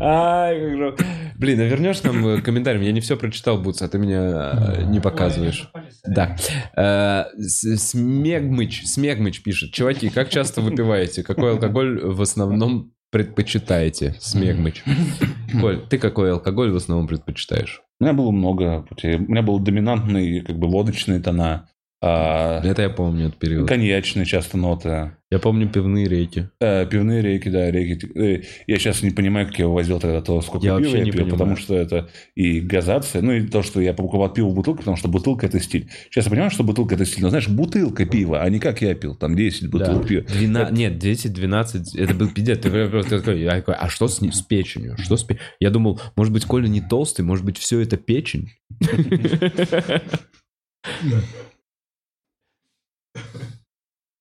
Ай, как же... Блин, а вернешь нам э, комментарий? Я не все прочитал, Буц, а ты меня э, не показываешь. Да. Э, Смегмыч, Смегмыч пишет. Чуваки, как часто выпиваете? Какой алкоголь в основном предпочитаете? Смегмыч. Коль, ты какой алкоголь в основном предпочитаешь? Меня было много путей. У меня был доминантный, как бы, водочные тона. А, Это я помню этот период. коньячные часто ноты. Я помню пивные реки. Э, пивные реки, да, реки. Э, Я сейчас не понимаю, как я возил тогда то, сколько Я пива вообще я не пил, понимаю. потому что это и газация, ну и то, что я покупал пиво в бутылку, потому что бутылка – это стиль. Сейчас я понимаю, что бутылка – это стиль, но знаешь, бутылка пива, а не как я пил, там 10 бутылок Да. пива. Двена- Нет, 10-12, это был пиздец. Ты просто такой, я такой, а что с, ним- с печенью? Что с пе-?» Я думал, может быть, Коля не толстый, может быть, все это печень?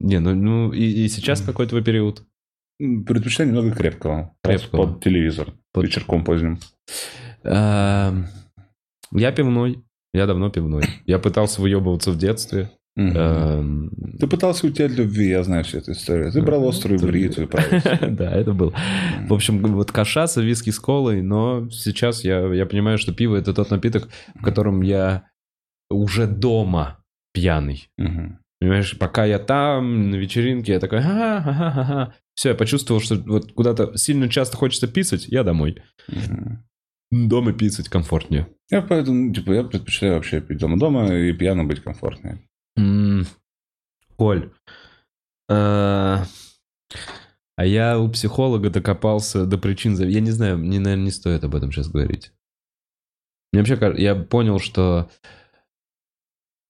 Не, ну, ну и, и сейчас какой твой период? Предпочитаю немного крепкого. Крепкого. Под телевизор. Под- Вечерком поздним. Эм, Я пивной. Я давно пивной. Я пытался выебываться в детстве. Эм, Ты пытался уйти от любви, я знаю всю эту историю. Ты брал острую бритву. Да, это был. В общем, вот кашаса, виски с колой, но сейчас я, я понимаю, что пиво это тот напиток, в котором я уже дома пьяный. Понимаешь, пока я там, на вечеринке, я такой, ага, Все, я почувствовал, что вот куда-то сильно часто хочется писать, я домой. Мгм. Дома писать комфортнее. Я поэтому, типа, я предпочитаю вообще пить дома дома и пьяно быть комфортнее. Коль, э, а я у психолога докопался до причин... Я не знаю, мне, наверное, не стоит об этом сейчас говорить. Мне вообще кажется, я понял, что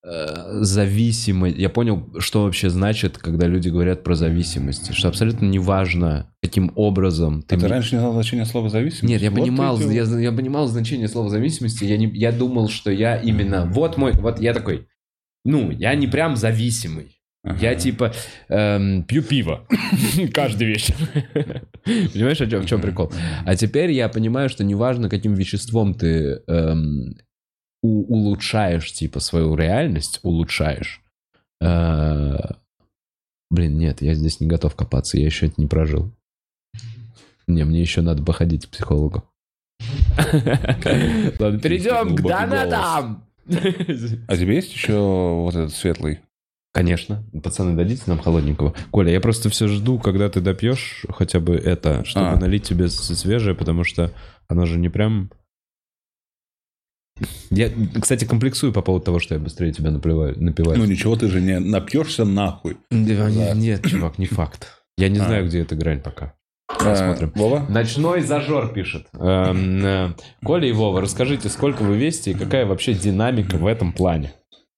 зависимость... Я понял, что вообще значит, когда люди говорят про зависимость. Что абсолютно неважно, каким образом ты... А ты раньше не знал значение слова зависимость? Нет, я Вот понимал, ты- я, я понимал значение слова зависимости. Я, не, я думал, что я именно... Вот мой... Вот я такой... Ну, я не прям зависимый. Ага. Я типа эм, пью пиво каждый вечер. Понимаешь, о чем, в чем прикол? А теперь я понимаю, что неважно, каким веществом ты эм, у- улучшаешь, типа, свою реальность, улучшаешь. Э, блин, нет, я здесь не готов копаться, я еще это не прожил. Не, мне еще надо походить к психологу. Ладно, перейдем к донатам. А тебе есть еще вот этот светлый? Конечно. Пацаны, дадите нам холодненького. Коля, я просто все жду, когда ты допьешь хотя бы это, чтобы А. налить тебе свежее, потому что оно же не прям... Я, кстати, комплексую по поводу того, что я быстрее тебя наплеваю, напиваю. Ну ничего, ты же не напьешься нахуй. Да, да. Нет, чувак, не факт. Я не А. знаю, где эта грань пока. А, Посмотрим. Вова? Ночной зажор пишет. Эм, э, Коля и Вова, расскажите, сколько вы весите и какая вообще динамика в этом плане?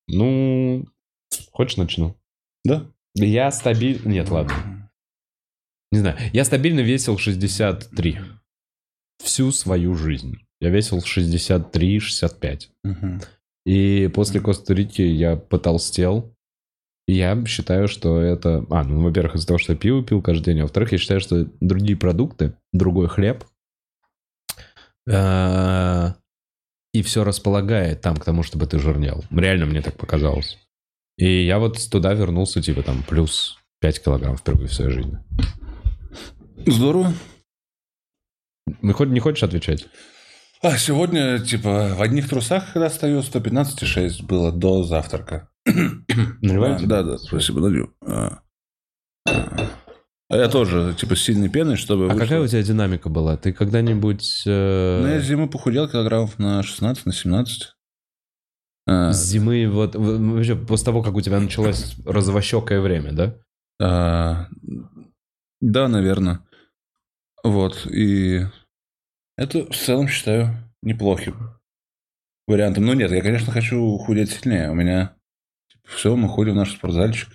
Ну, хочешь начну? Да? Я стабильно... Нет, ладно. Не знаю. Я стабильно весил 63. Всю свою жизнь. Я весил 63-65. Мгм. И после Коста-Рики я потолстел. И я считаю, что это... А, ну, во-первых, из-за того, что я пиво пил каждый день. А во-вторых, я считаю, что другие продукты, другой хлеб, э, и все располагает там к тому, чтобы ты жирнел. Реально мне так показалось. И я вот туда вернулся, типа, там, плюс 5 килограмм впервые в своей жизни. Здорово. Не хочешь отвечать? А сегодня, типа, в одних трусах, когда стою, 115,6 было до завтрака. Наливаем А, да, да, спасибо, налью. А, а. Я тоже, типа, с сильной пеной, чтобы... А вышло. какая у тебя динамика была? Ты когда-нибудь... э, Ну, я зимой похудел килограммов на 16, на 17. А, С зимы, вот, вообще, после того, как у тебя началось розовощекое время, да? а, да, наверное. Вот, и это в целом считаю неплохим вариантом. Ну, нет, я, конечно, хочу худеть сильнее. У меня все, мы ходим в наш спортзальчик.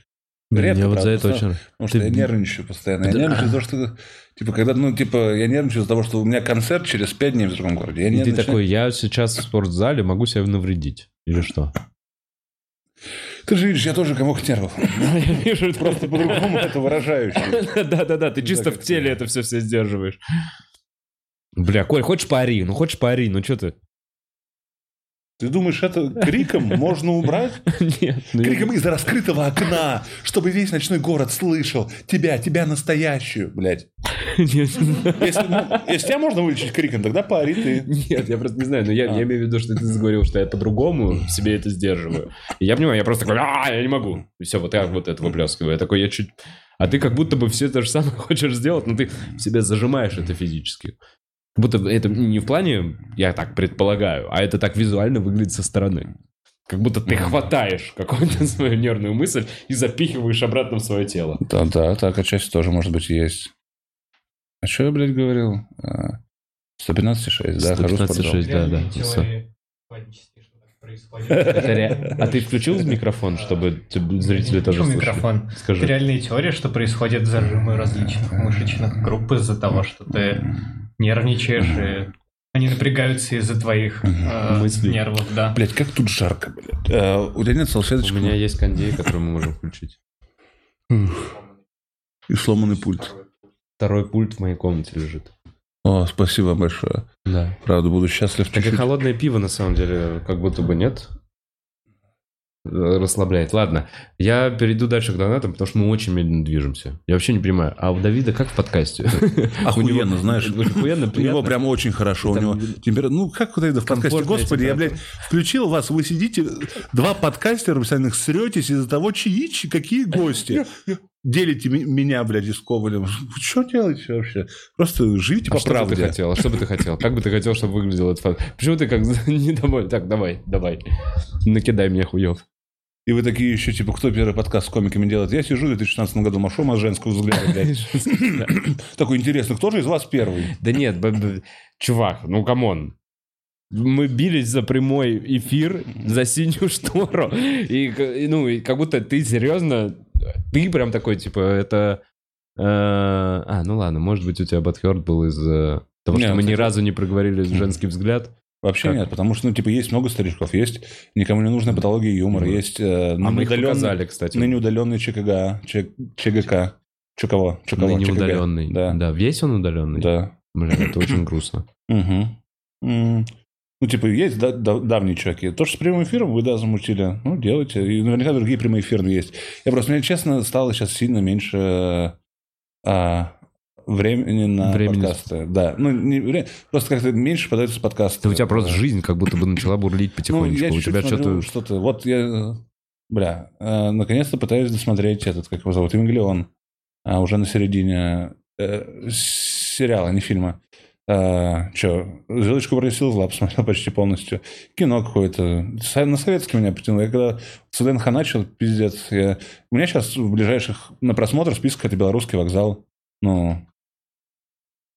Редко, я вот правда, за это постоянно. очень... Потому что Ты- я нервничаю постоянно. Я нервничаю из-за того, что, типа, когда, ну, типа, я нервничаю из-за того, что у меня концерт через пять дней в другом городе. Я И ты такой, я сейчас в спортзале, могу себя навредить. Или что? Ты же видишь, я тоже комок нервов. Я вижу, Просто по-другому это выражающий. Да-да-да, ты чисто в теле это все все сдерживаешь. Бля, Коль, хочешь пари? Ну, хочешь пари, ну что ты? Ты думаешь, это криком можно убрать? Нет. ну Криком из-за раскрытого окна, чтобы весь ночной город слышал тебя, тебя настоящую, блядь. Нет, Если, ну, если тебя можно вылечить криком, тогда пари ты. Нет, я просто не знаю, но я, А. я имею в виду, что ты заговорил, что я по-другому себе это сдерживаю. И я понимаю, я просто такой, а, я не могу. И все, вот я вот это выплескиваю. Я такой, я чуть... А ты как будто бы все то же самое хочешь сделать, но ты в себе зажимаешь это физически. Как будто это не в плане, я так предполагаю, а это так визуально выглядит со стороны. Как будто ты хватаешь какую-то свою нервную мысль и запихиваешь обратно в свое тело. Да, да, так отчасти тоже, может быть, есть. А что я, блядь, говорил? А, 115,6, да, хожу в 115,6. спортзал. да, да. Это ре- А ты включил микрофон, чтобы те- зрители тоже слышали? микрофон. Это Скажи. реальные теории, что происходит зажимы различных мышечных групп из-за того, что ты нервничаешь, и они напрягаются из-за твоих э, нервов, да. Блядь, как тут жарко, блядь. А, у тебя нет У салфеточек? меня есть кондей, который мы можем включить. И сломанный пульт. Второй пульт в моей комнате лежит. О, спасибо большое. Да. Правда, буду счастлив Так и чуть-чуть. холодное пиво, на самом деле, как будто бы нет. Э, Расслабляет. Ладно, я перейду дальше к донатам, потому что мы очень медленно движемся. Я вообще не понимаю, а у Давида как в подкасте? Охуенно, У знаешь. Охуенно, У него прям очень хорошо. У него температура... Ну, как вот это в подкасте? Господи, я, блядь, включил вас, вы сидите, два подкастера постоянно сретесь из-за того, чьи- какие гости. Делите меня, блядь, с Ковалем. Что делаете вообще? Просто живите А что бы ты по правде хотел? Что бы ты хотел? Как бы ты хотел, чтобы выглядел этот фан? Почему ты как недоволен? Так, давай, давай. Накидай мне хуев. И вы такие еще, типа, кто первый подкаст с комиками делает? Я сижу в 2016 году, машу от Женского взгляда, блядь. Такой интересно, кто же из вас первый? Да нет, чувак, ну come on. Мы бились за прямой эфир, за синюю штору. И, ну, и как будто ты серьезно... Ты прям такой, типа, это... э, а, ну ладно, может быть, у тебя Батхерд был из э, того, что мы ни разу не проговорили женский взгляд. Вообще Как? нет, потому что, ну, типа, есть много старичков, есть никому не нужная патология юмора, Ну, есть э, А мы их показали, кстати. ныне удаленный ЧКГ, Ч- ЧГК. Че кого? Че кого? Ныне ЧКГ. удаленный. Да. да. Весь он удаленный? Да. Бля, это очень грустно. Мгм. Ну, типа, есть да- да- давние чуваки. То, что с прямым эфиром вы, да, замутили, ну, делайте. И наверняка другие прямые эфиры есть. Я просто, мне честно, стало сейчас сильно меньше а, времени на Времени. подкасты. Да. Ну, не вре- просто как-то меньше подается подкасты. Да у тебя просто жизнь как будто бы начала бурлить Ну, потихонечку. я у тебя что-то... что-то... Вот я, бля, э, наконец-то пытаюсь досмотреть этот, как его зовут, Евангелион. А, уже на середине э, сериала, не фильма. А, че, «Звездочку просил зла» посмотрел почти полностью. Кино какое-то. На советский меня притянул. Я когда с ВДНХ начал, пиздец. Я... У меня сейчас в ближайших на просмотр список это белорусский вокзал. Ну,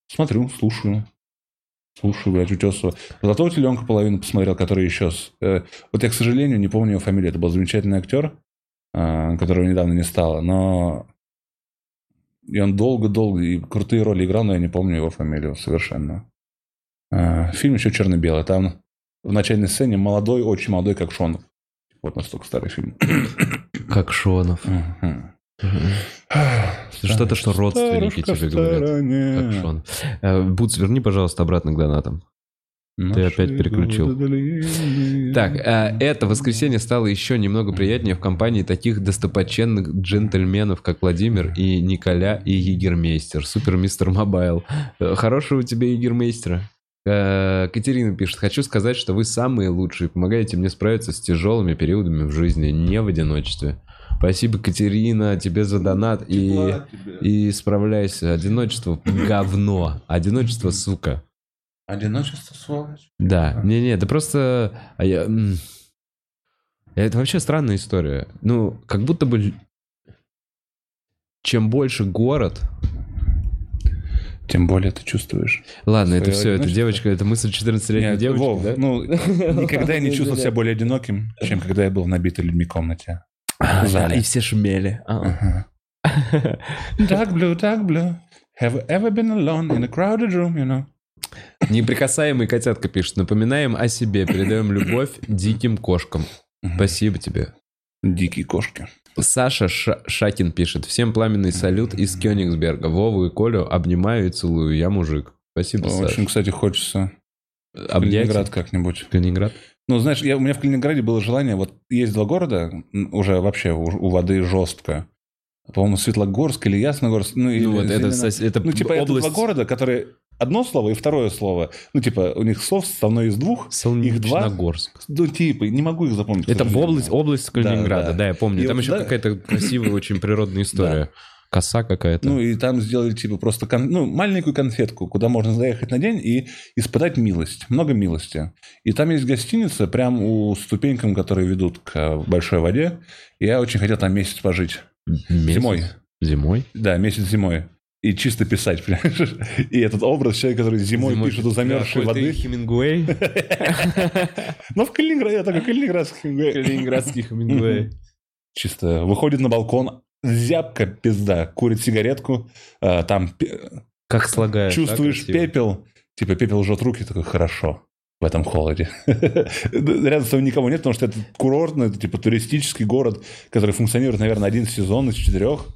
смотрю, слушаю. Слушаю, блядь, Утесова. Золотого теленка половину посмотрел, который исчез. Э, вот я, к сожалению, не помню его фамилию. Это был замечательный актер, а, которого недавно не стало. Но и он долго-долго и крутые роли играл, но я не помню его фамилию совершенно. А, Фильм еще черно-белый. Там в начальной сцене молодой, очень молодой, Кокшенов. Вот настолько старый фильм. Как Шонов. Что-то, что родственники тебе говорят. Кокшенов. Э, Бутс, верни, пожалуйста, обратно к донатам. Ты опять переключил. Так, э, это воскресенье стало еще немного приятнее в компании таких достопочтенных джентльменов, как Владимир и Николя и Егермейстер. Супер мистер Мобайл. Э, Хорошего тебе Егермейстера. Э, Катерина пишет, хочу сказать, что вы самые лучшие, помогаете мне справиться с тяжелыми периодами в жизни, не в одиночестве. Спасибо, Катерина, тебе за донат и, тебе. и справляйся. Одиночество говно. Одиночество, сука. Одиночество, сволочь. Да, не-не, это просто... а я, это вообще странная история. Ну, как будто бы... Чем больше город... Тем более ты чувствуешь. Ладно, это все, это девочка, это мысль 14-летней Нет, девочки, Вов, да? ну, никогда я не чувствовал себя более одиноким, чем когда я был в набитой людьми комнате. А, да, и все шумели. А. Dark blue, dark blue. Have you ever been alone in a crowded room, you know? Неприкасаемый котятка пишет. Напоминаем о себе, передаем любовь диким кошкам. Спасибо тебе. Дикие кошки. Саша Ша- Шакин пишет. Всем пламенный салют из Кёнигсберга. Вову и Колю обнимаю и целую. Я мужик. Спасибо, Очень, Саша. кстати, хочется в Обнять? Калининград как-нибудь. Калининград? Ну, знаешь, я, у меня в Калининграде было желание, вот есть два города, уже вообще у, у воды жестко. По-моему, Светлогорск или Ясногорск. Ну, или, Ну, вот это, или- сос- это ну, типа, это область два города, которые одно слово и второе слово. Ну, типа, у них слов составное из двух. Их два. Солнечногорск. Ну, типа, не могу их запомнить. Это область, область Калининграда, Да, да, да. я помню. И Там вот, еще да. какая-то красивая очень природная история. коса какая-то. Ну, и там сделали, типа, просто кон- ну, маленькую конфетку, куда можно заехать на день и испытать милость. Много милости. И там есть гостиница прям у ступенькам, которые ведут к большой воде. И я очень хотел там месяц пожить. Месяц? Зимой. Зимой? Да, месяц зимой. И чисто писать, понимаешь? И этот образ человека, который зимой, пишет у замерзшей воды. Хемингуэй? Ну, в Калининграде, я такой калининградский. Калининградский Хемингуэй. Чисто выходит на балкон, зябка пизда, курит сигаретку, а, там Как слагает. чувствуешь пепел, типа пепел жжет руки, такой, хорошо в этом холоде. Рядом с тобой никого нет, потому что это курортный, это типа туристический город, который функционирует, наверное, один сезон из четырех,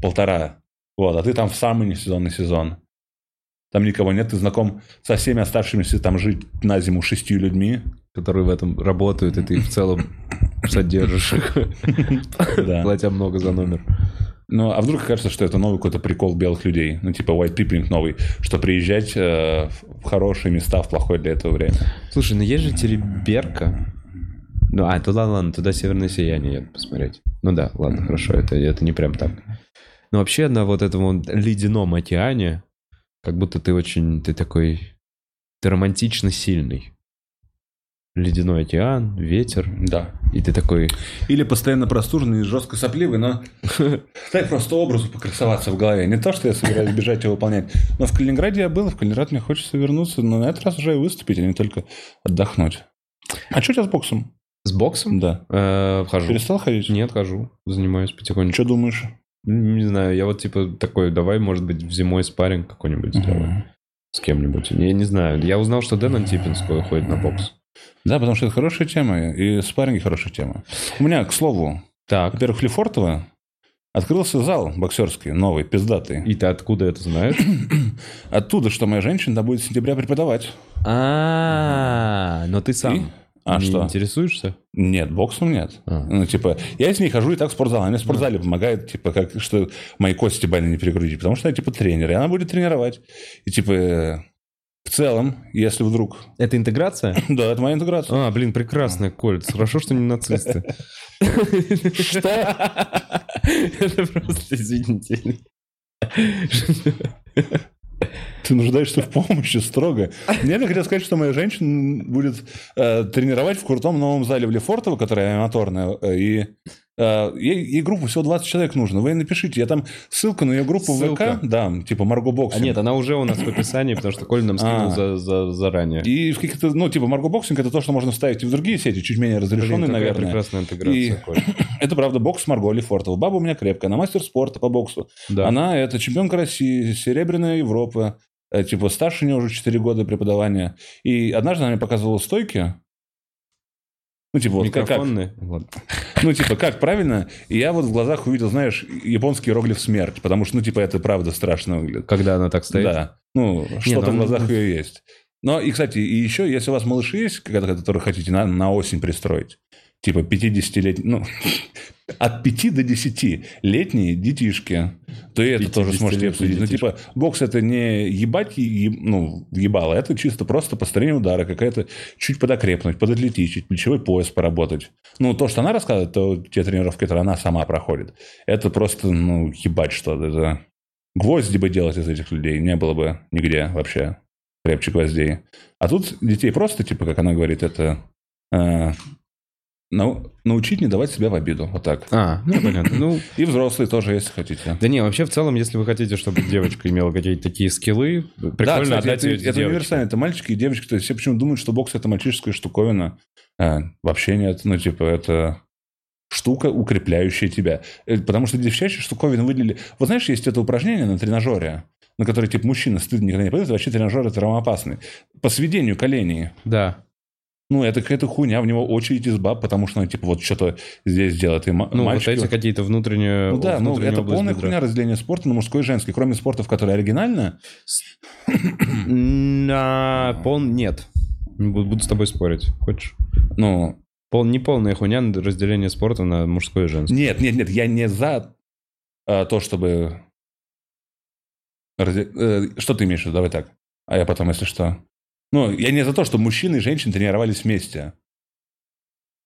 полтора. Вот, а ты там в самый несезонный сезон. Там никого нет, ты знаком со всеми оставшимися там жить на зиму шестью людьми. Которые в этом работают, и ты в целом содержишь их, платя много за номер. Ну, а вдруг кажется, что это новый какой-то прикол белых людей, ну, типа white peopling новый, что приезжать э, в хорошие места в плохое для этого время. Слушай, ну есть же Тереберка. Ну, а, туда, ладно, туда северное сияние едут посмотреть. Ну да, ладно, хорошо, это, это не прям так. Но вообще на вот этом вот ледяном океане, как будто ты очень, ты такой, ты романтично сильный. Ледяной океан, ветер, Да. и ты такой, Или постоянно простуженный и жестко сопливый, но дай просто образу покрасоваться в голове. Не то, что я собираюсь бежать и выполнять. Но в Калининграде я был, в Калининград мне хочется вернуться, но на этот раз уже и выступить, а не только отдохнуть. А что у тебя с боксом? с боксом? Да. Э, хожу. Перестал ходить? Нет, хожу, занимаюсь потихонечку. Что думаешь? Не знаю, я вот типа такой, давай, может быть, в зимой спарринг какой-нибудь сделаем с кем-нибудь. Я не знаю. Я узнал, что Дэн Антипинский ходит на бокс. Да, потому что это хорошая тема, и спарринги хорошая тема. У меня, к слову, Так, во-первых, Лефортово открылся зал боксерский, новый, пиздатый. и ты откуда это знаешь? Оттуда, что моя женщина будет в сентябре преподавать. А, но ты сам А не что? интересуешься? Нет, боксом нет. А. Ну, типа, я с ней хожу и так в спортзал. Она мне в спортзале помогает, типа, как, что мои кости больно не перегрузить. Потому что я, типа, тренер, и она будет тренировать. И, типа, в целом, если вдруг... Это интеграция? Да, это моя интеграция. А, блин, прекрасная, Коль. Хорошо, что не нацисты. Что? Это просто, извините. Ты нуждаешься в помощи строго. Бы хотел сказать, что моя женщина будет э, тренировать в крутом новом зале в Лефортово, которая моторная, э, и ей, ей группу всего 20 человек нужно. Вы ей напишите, я там ссылку на ее группу в Ссылка. ВК дам, типа Марго Боксинг. А нет, она уже у нас в описании, потому что Коля нам скинул А. за- за- заранее. И в каких-то, ну, типа Марго Боксинг это то, что можно вставить и в другие сети, чуть менее Блин, разрешенные, какая наверное. прекрасная интеграция, И-. Это правда бокс Марго Лефортова. Баба у меня крепкая, она мастер спорта по боксу. Да. Она это чемпионка России, серебряная Европа, э, типа старше нее уже 4 года преподавания. И однажды она мне показывала стойки. Ну, типа, вот как, как- ну, типа, как правильно? И я вот в глазах увидел, знаешь, японский иероглиф смерть, потому что, ну, типа, это правда страшно выглядит. Когда она так стоит? Да. Ну, что-то ну, в глазах ну, ее есть. Но, и, кстати, и еще, если у вас малыши есть, которые хотите на, на осень пристроить, типа 50-летние, ну, от 5 до 10 летние детишки, то и это тоже 50-летние сможете обсудить. Ну, детишки. типа, бокс это не ебать, е- ну, ебало, это чисто просто построение удара, какая-то чуть подокрепнуть, податлетичить, плечевой пояс поработать. Ну, то, что она рассказывает, то те тренировки, которые она сама проходит, это просто, ну, ебать что-то. Это гвозди бы делать из этих людей не было бы нигде вообще крепче гвоздей. А тут детей просто, типа, как она говорит, это э, нау- научить не давать себя в обиду. Вот так. А, ну понятно. Ну, И взрослые тоже, если хотите. да не, вообще в целом, если вы хотите, чтобы девочка имела какие-то такие скиллы, да, прикольно кстати, отдать это, ее это универсально. Это мальчики и девочки. То есть все почему думают, что бокс это мальчишеская штуковина. А, вообще нет. Ну, типа, это штука, укрепляющая тебя. Э, Потому что девчачьи штуковины выделили... Вот знаешь, есть это упражнение на тренажере, на которое, типа, мужчина стыдно никогда не пойдет, вообще тренажер травмоопасный. По сведению коленей. Да. Ну, это какая-то хуйня, в него очередь из баб, потому что, ну, типа, вот что-то здесь делает. И Ну, мальчики... вот эти какие-то внутренние... Ну да, ну это полная бедра. хуйня разделения спорта на мужской и женский. Кроме спортов, которые оригинально, На пол... Нет. Не Буду с тобой спорить. Хочешь? ну, Пол... Не полная хуйня разделение спорта на мужской и женский. нет, нет, нет, я не за а, то, чтобы... разде- э, что ты имеешь в виду? Давай так. А я потом, если что... Ну, я не за то, что мужчины и женщины тренировались вместе.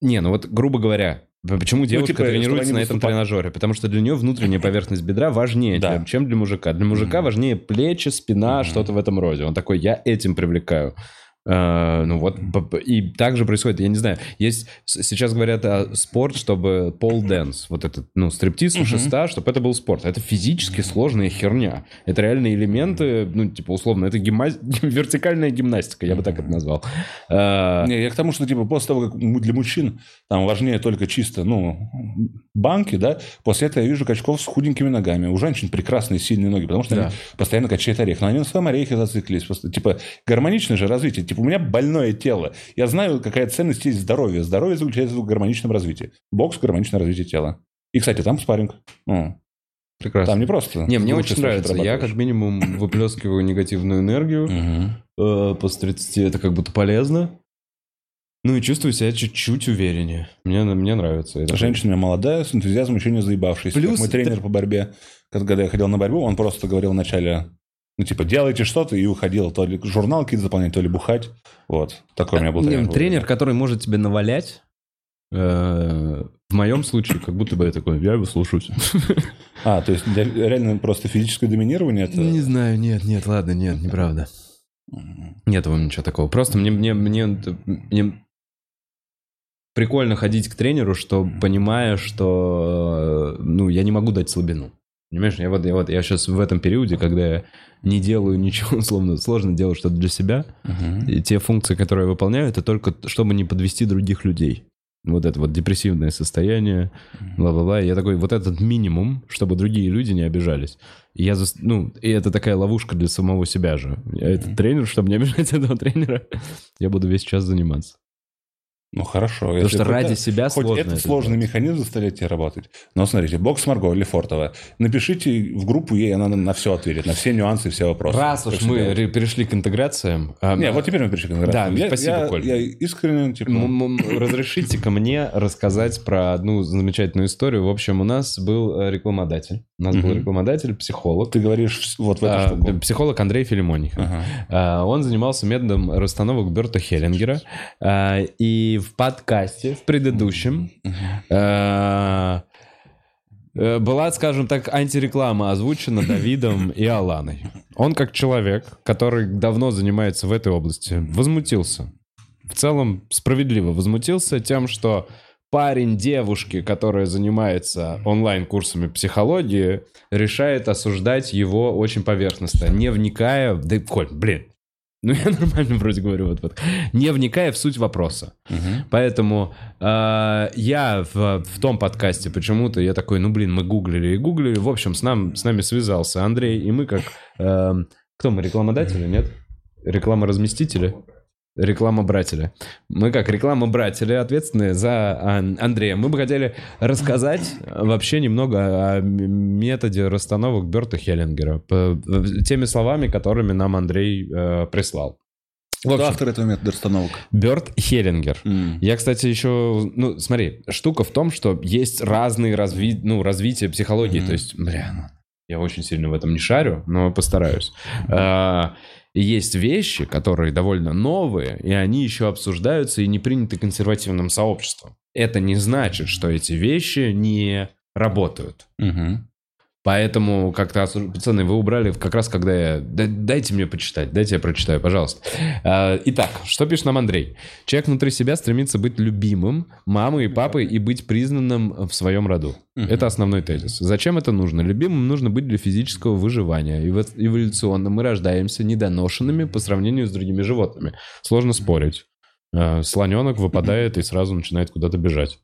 Не, ну вот, грубо говоря, Почему девушка типа, тренируется на этом выступали. тренажере? Потому что для нее внутренняя поверхность бедра важнее, Да. чем, для мужика. Для мужика Мгм. важнее плечи, спина, Мгм. что-то в этом роде. Он такой, я этим привлекаю. Э, ну вот, и также происходит, я не знаю, есть, сейчас говорят о спорт, чтобы pole dance, вот этот, ну, стриптиз у Мгм. шеста, чтобы это был спорт. Это физически сложная херня. Это реальные элементы, ну, типа, условно, это гимна- вертикальная гимнастика, я бы так это назвал. Э, Не, я к тому, что типа после того, как для мужчин там важнее только чисто, ну, банки, да, после этого я вижу качков с худенькими ногами. У женщин прекрасные сильные ноги, потому что Да. они постоянно качают орех. Но они на своем орехе зациклились. Просто, типа, гармоничное же развитие. Типа, у меня больное тело. Я знаю, какая ценность есть здоровья. Здоровье заключается в гармоничном развитии. Бокс – гармоничное развитие тела. И, кстати, там спарринг. Ну, прекрасно. там не просто. Не, мне очень нравится. Я как минимум выплескиваю негативную энергию. Э, После 30 это как будто полезно. Ну и чувствую себя чуть-чуть увереннее. Мне, мне нравится это. Женщина молодая, с энтузиазмом, еще не заебавшаяся. Плюс Как мой тренер по борьбе, когда я ходил на борьбу, он просто говорил вначале, ну, типа, делайте что-то, и уходил то ли журнал какие-то заполнять, то ли бухать. Вот. Такой у меня был Не, тренер. тренер, который может тебе навалять, э, в моем случае, как будто бы я такой, я его слушаюсь. А, то есть реально просто физическое доминирование это... Не знаю, нет, нет, ладно, нет, неправда. Нет в этом ничего такого. Просто мне, мне, мне, мне прикольно ходить к тренеру, что понимая, что э, ну, я не могу дать слабину. Понимаешь, я вот, я вот я сейчас в этом периоде, когда я не делаю ничего условно сложно, делаю что-то для себя, Мгм. и те функции, которые я выполняю, это только чтобы не подвести других людей. Вот это вот депрессивное состояние, бла-бла-бла. И Я такой, вот этот минимум, чтобы другие люди не обижались. И я, зас- ну, и это такая ловушка для самого себя же. Я этот тренер, чтобы не обижать этого тренера, я буду весь час заниматься. Ну, хорошо. Потому что хоть ради себя Хоть сложно этот это сложный делать. механизм заставляет тебя работать. Но смотрите, бокс Марго Лефортова. Напишите в группу, ей она на все ответит, на все нюансы, все вопросы. Раз уж мы делать. ре- перешли к интеграциям... а, Не, вот теперь мы пришли к Да, интеграции. Я- спасибо, я, Коль. Я искренне, типа... М- Разрешите-ка мне рассказать про одну замечательную историю. В общем, у нас был э, рекламодатель. У нас был рекламодатель, психолог. Ты говоришь вот в эту А, штуку. Психолог Андрей Филимонихов. Ага. А, Он занимался методом расстановок Берта Хеллингера. А, И в подкасте, в предыдущем, а, э, была, скажем так, антиреклама озвучена Давидом и Аланой. Он как человек, который давно занимается в этой области, возмутился. В целом справедливо возмутился тем, что парень девушки, которая занимается онлайн-курсами психологии, решает осуждать его очень поверхностно, не вникая... Да, Коль, блин, ну я нормально вроде говорю, вот, вот, не вникая в суть вопроса. Мгм. Поэтому э, я в, в том подкасте почему-то я такой, ну блин, мы гуглили и гуглили. В общем, с, нам, с нами связался Андрей, и мы как... э, кто мы, рекламодатели, нет? Рекламоразместители? Рекламобратели. Мы как рекламобратели, ответственные за Ан- Андрея. Мы бы хотели рассказать вообще немного о методе расстановок Берта Хеллингера. Теми словами, которыми нам Андрей э, прислал. Кто общем, автор этого метода расстановок? Берт Хеллингер. М. Я, кстати, еще... Ну, смотри, штука в том, что есть разные разви... ну, развития психологии. Мгм. То есть, бля, ну, я очень сильно в этом не шарю, но постараюсь. И есть вещи, которые довольно новые, и они еще обсуждаются и не приняты консервативным сообществом. Это не значит, что эти вещи не работают. Мгм. Поэтому как-то, пацаны, вы убрали как раз, когда я... Да- Дайте мне почитать, дайте я прочитаю, пожалуйста. А, Итак, что пишет нам Андрей? Человек внутри себя стремится быть любимым мамой и папой и быть признанным в своем роду. Это основной тезис. Зачем это нужно? Любимым нужно быть для физического выживания. И эволюционно мы рождаемся недоношенными по сравнению с другими животными. Сложно спорить. А, Слоненок выпадает и сразу начинает куда-то бежать.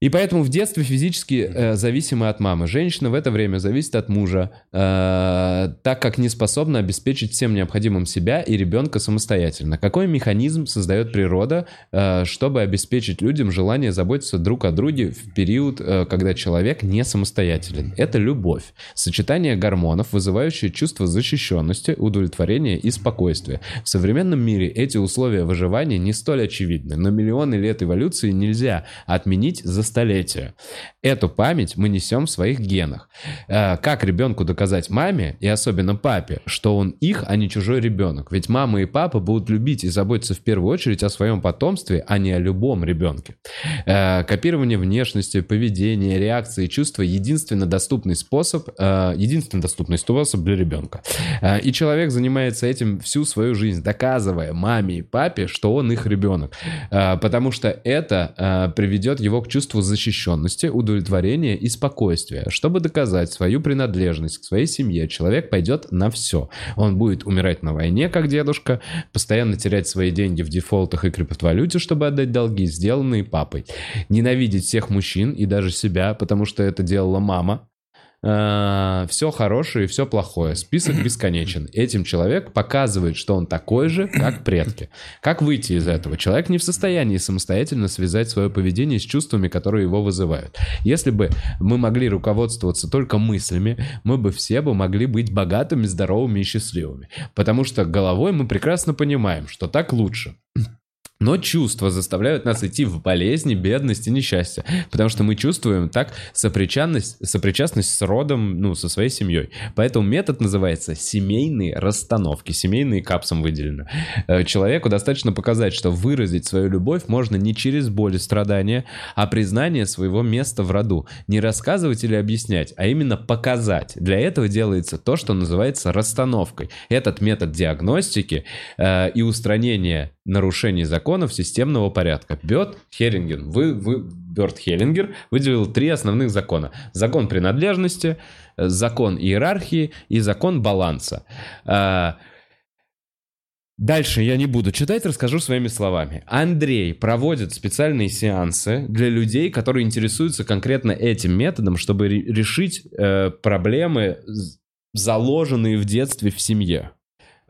И поэтому в детстве физически э, зависимы от мамы. Женщина в это время зависит от мужа, э, так как не способна обеспечить всем необходимым себя и ребенка самостоятельно. Какой механизм создает природа, э, чтобы обеспечить людям желание заботиться друг о друге в период, э, когда человек не самостоятелен? Это любовь. Сочетание гормонов, вызывающее чувство защищенности, удовлетворения и спокойствия. В современном мире эти условия выживания не столь очевидны, но миллионы лет эволюции нельзя отменить за столетия. Эту память мы несем в своих генах. Э, Как ребенку доказать маме, и особенно папе, что он их, а не чужой ребенок? Ведь мама и папа будут любить и заботиться в первую очередь о своем потомстве, а не о любом ребенке. Э, Копирование внешности, поведения, реакции, чувства – единственно доступный способ, э, единственно доступный способ для ребенка. И человек занимается этим всю свою жизнь, доказывая маме и папе, что он их ребенок. Потому что это приведет его к чувству защищенности, удовлетворения и спокойствия. Чтобы доказать свою принадлежность к своей семье, человек пойдет на все. Он будет умирать на войне, как дедушка, постоянно терять свои деньги в дефолтах и криптовалюте, чтобы отдать долги, сделанные папой. Ненавидеть всех мужчин и даже себя, потому что это делала мама. Все хорошее и все плохое. Список бесконечен. Этим человек показывает, что он такой же, как предки. Как выйти из этого? Человек не в состоянии самостоятельно связать свое поведение с чувствами, которые его вызывают. Если бы мы могли руководствоваться только мыслями, мы бы все бы могли быть богатыми, здоровыми и счастливыми. Потому что головой мы прекрасно понимаем, что так лучше. Но чувства заставляют нас идти в болезни, бедность и несчастье. Потому что мы чувствуем так сопричастность, сопричастность с родом, ну, со своей семьей. Поэтому метод называется семейные расстановки. Семейные капсом выделены. Э, Человеку достаточно показать, что выразить свою любовь можно не через боль и страдания, а признание своего места в роду. Не рассказывать или объяснять, а именно показать. Для этого делается то, что называется расстановкой. Этот метод диагностики э, и устранения нарушений законов системного порядка. Бёрд Херинген, вы, вы, Бёрд Хеллингер выделил три основных закона. Закон принадлежности, э, закон иерархии и закон баланса. А, Дальше я не буду читать, расскажу своими словами. Андрей проводит специальные сеансы для людей, которые интересуются конкретно этим методом, чтобы ре- решить э, проблемы, заложенные в детстве в семье.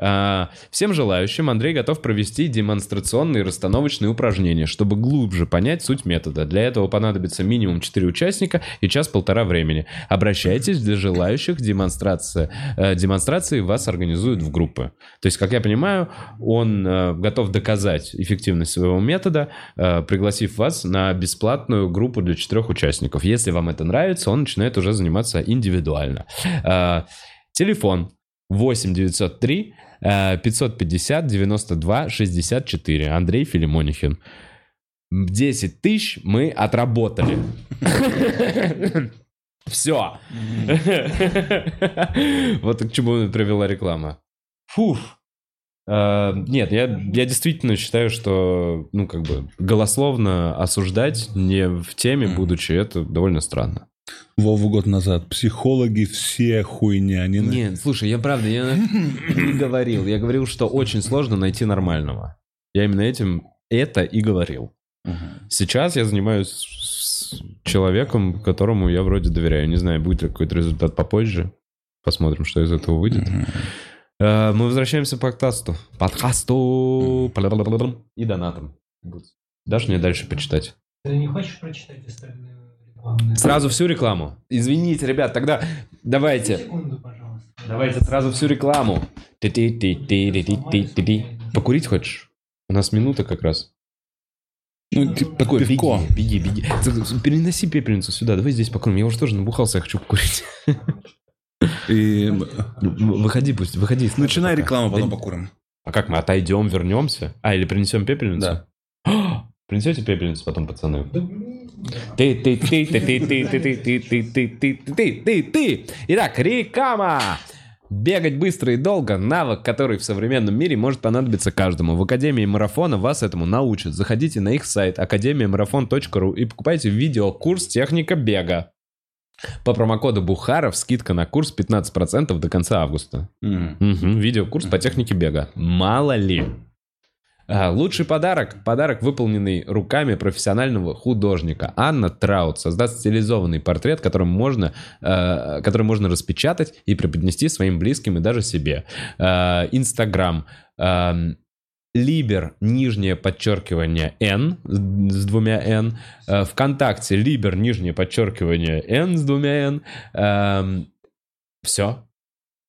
А, Всем желающим Андрей готов провести демонстрационные расстановочные упражнения, чтобы глубже понять суть метода. Для этого понадобится минимум 4 участника и час-полтора времени. Обращайтесь для желающих демонстрация, э, демонстрации вас организуют в группы. То есть, как я понимаю, он э, готов доказать эффективность своего метода, э, пригласив вас на бесплатную группу для четырех участников. Если вам это нравится, он начинает уже заниматься индивидуально. Телефон 8 903 э, 550 92 64. Андрей Филимонихин. 10 тысяч мы отработали. Все. Вот к чему привела реклама. Фуф. Э, Нет, я, я действительно считаю, что, ну, как бы, голословно осуждать не в теме, будучи, это довольно странно. Вову год назад. Психологи все хуйня. Не на- Нет, слушай, я правда, я не говорил. Я говорил, что очень сложно найти нормального. Я именно этим это и говорил. Сейчас я занимаюсь с человеком, которому я вроде доверяю. Не знаю, будет ли какой-то результат попозже. Посмотрим, что из этого выйдет. Э, Мы возвращаемся к подкасту. Подкасту. И донатом. Дашь мне дальше почитать? Ты не хочешь прочитать остальные? Сразу всю рекламу. Извините, ребят, тогда давайте. Секунду. Давайте сразу всю рекламу. Покурить хочешь? У нас минута как раз. Ну, такое Беги, пивко. беги, беги. Ц- Переноси пепельницу сюда, давай здесь покурим. Я уже тоже набухался, я хочу покурить. И Выходи пусть, выходи. начинай рекламу, потом покурим. А как мы отойдем, вернемся? А, или принесем пепельницу? Да. Принесете пепельницу потом, пацаны? Ты, ты, ты, ты, ты, ты, ты, ты, ты, ты, ты, ты, ты, ты, ты. Итак, реклама. Бегать быстро и долго – навык, который в современном мире может понадобиться каждому. В Академии Марафона вас этому научат. Заходите на их сайт академиямарафон.ру и покупайте видеокурс «Техника бега». По промокоду Бухаров скидка на курс 15% до конца августа. М. Мгм, видеокурс по технике бега. Мало ли. А, лучший подарок. Подарок, выполненный руками профессионального художника. Анна Траут создаст стилизованный портрет, которым можно, э, который можно распечатать и преподнести своим близким и даже себе. Э, Инстаграм. эм, Либер, нижнее подчеркивание N с двумя N. Э, Вконтакте Либер, нижнее подчеркивание N с двумя N. Все.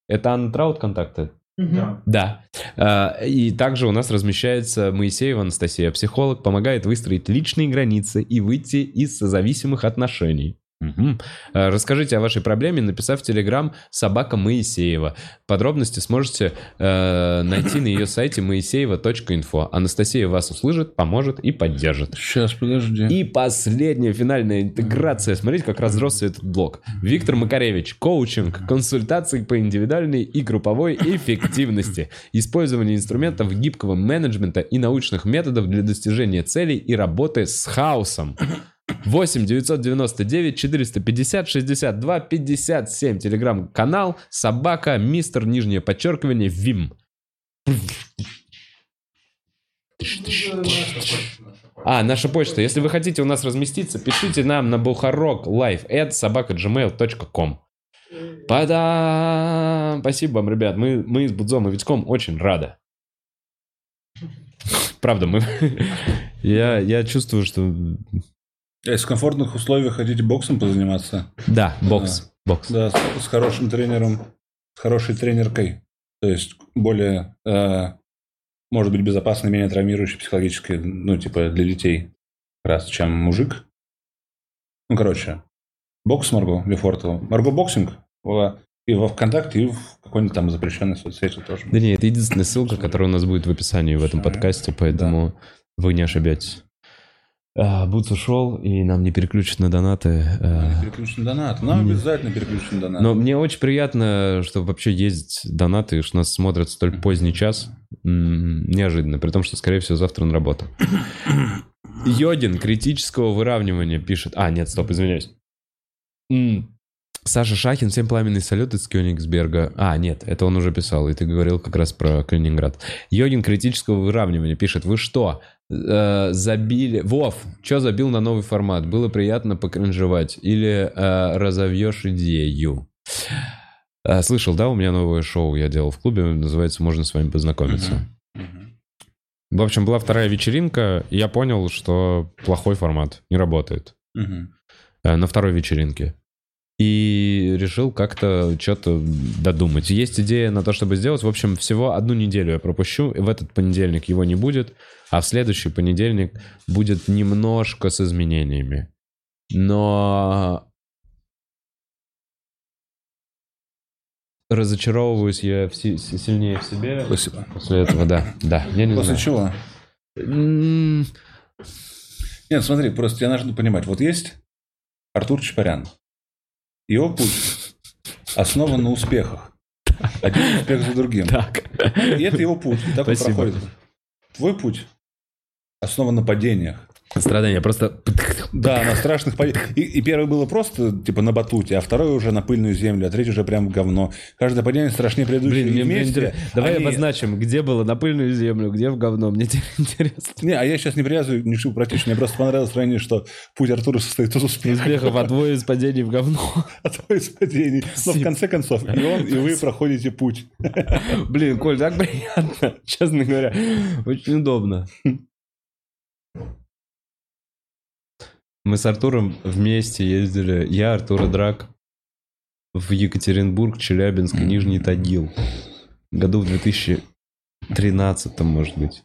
Это Анна Траут контакты? Да. Да. А, И также у нас размещается Моисеева Анастасия, психолог, помогает выстроить личные границы и выйти из созависимых отношений. А, Расскажите о вашей проблеме, написав в Телеграм «Собака Моисеева». Подробности сможете э, найти на ее сайте moiseeva.info. Анастасия вас услышит, поможет и поддержит. Сейчас, подожди. И последняя финальная интеграция. Смотрите, как разросся этот блок. Виктор Макаревич. Коучинг, консультации по индивидуальной и групповой эффективности. Использование инструментов гибкого менеджмента и научных методов для достижения целей и работы с хаосом. 8 999 450 62 57. Телеграм-канал собака мистер нижнее подчеркивание Вим. А, наша почта. Если вы хотите у нас разместиться, пишите нам на бухарок live at собака.gmail.com. Па-дам! Спасибо вам, ребят. Мы, мы с Будзом и Витьком очень рады. Правда, мы... Я, я чувствую, что... А Если в комфортных условиях хотите боксом позаниматься, Да, бокс. Бокс. да, с, с хорошим тренером, с хорошей тренеркой, то есть более, э, может быть, безопасной, менее травмирующей психологически, ну, типа, для детей, как раз, чем мужик. Ну, короче, бокс Марго Лефортово. Марго боксинг во- и во ВКонтакте, и в какой-нибудь там запрещенной соцсети тоже. Да нет, это единственная ссылка, которая у нас будет в описании в этом подкасте, поэтому вы не ошибетесь. А, Бутс ушел, и нам не переключат на донаты. а, Переключен донат. Нам обязательно переключен донат. Но мне очень приятно, что вообще есть донаты, и что нас смотрят столь поздний час. Неожиданно, при том, что, скорее всего, завтра на работу. Йодин критического выравнивания пишет... А, нет, стоп, извиняюсь. Саша Шахин, всем пламенный салют из Кёнигсберга. А, нет, это он уже писал, и ты говорил как раз про Калининград. Йогин критического выравнивания пишет, вы что, э, забили... Вов, что забил на новый формат? Было приятно покринжевать. Или э, разовьешь идею? Э, слышал, да, у меня новое шоу я делал в клубе, называется «Можно с вами познакомиться». В общем, была вторая вечеринка, и я понял, что плохой формат, не работает. Э, на второй вечеринке. И решил как-то что-то додумать. Есть идея на то, чтобы сделать. В общем, всего одну неделю я пропущу. В этот понедельник его не будет. А в следующий понедельник будет немножко с изменениями. Но разочаровываюсь я в си- си- сильнее в себе. Спасибо. После этого, да. Да, я не После знаю. чего? М, Нет, смотри, просто тебе нужно понимать. Вот есть Артур Чапарян. Его путь основан на успехах. Один успех за другим. Так. И это его путь. И так он Спасибо. проходит. Твой путь основан на падениях. Страдания просто... Да, на страшных. И, и первое было просто, типа, на батуте, а второе уже на пыльную землю, а третье уже прям в говно. Каждое падение страшнее предыдущего. Блин, мне, мне вместе Давай они- обозначим, где было на пыльную землю, где в говно. Мне интересно. Не, а я сейчас не привязываю ни к чему практически. Мне просто понравилось сравнение, что путь Артура состоит из успехов, Успехов, а твой из падений в говно. а твой из падений. Но в конце концов, и он, и вы проходите путь. Блин, Коль, так приятно. Честно говоря, очень удобно. Мы с Артуром вместе ездили, я, Артур и Драк, в Екатеринбург, Челябинск и Нижний Тагил. Году в 2013, может быть.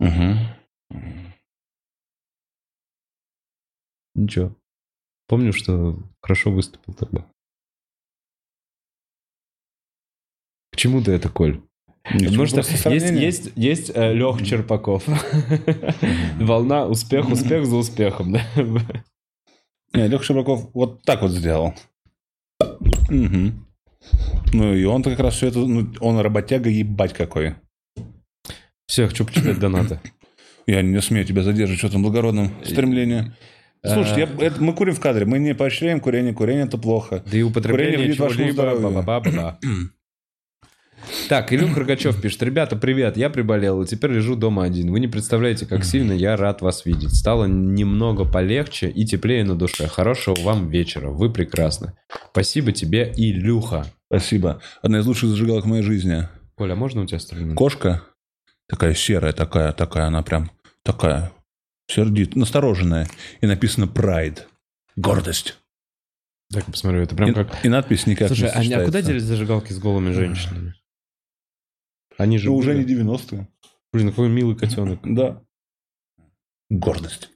Ничего. Помню, что хорошо выступил тогда. К чему ты это, Коль? Потому что есть, есть, есть э, Лех Черпаков. Волна успех, успех за успехом. да? Не, Леха Шабраков вот так вот сделал. Мгм. Ну, и он-то как раз все это... ну, он работяга ебать какой. Все, хочу почитать донаты. Я не смею тебя задерживать в этом благородном стремлении. Слушай, я- это- мы курим в кадре, мы не поощряем курение, курение это плохо. Да и употребление чего-либо. Так, Илюх Рогачев пишет. Ребята, привет, я приболел и теперь лежу дома один. Вы не представляете, как сильно я рад вас видеть. Стало немного полегче и теплее на душе. Хорошего вам вечера. Вы прекрасны. Спасибо тебе, Илюха. Спасибо. Одна из лучших зажигалок в моей жизни. Коля, а можно у тебя стрельнуть? Кошка такая серая, такая, такая, она прям такая сердит, настороженная. И написано Pride. Гордость. Так, посмотрю, это прям И, как... и надпись никак Слушай, не а, а куда делись зажигалки с голыми женщинами? Они же Ну, уже не 90-е. Блин, какой милый котенок. Да. Гордость.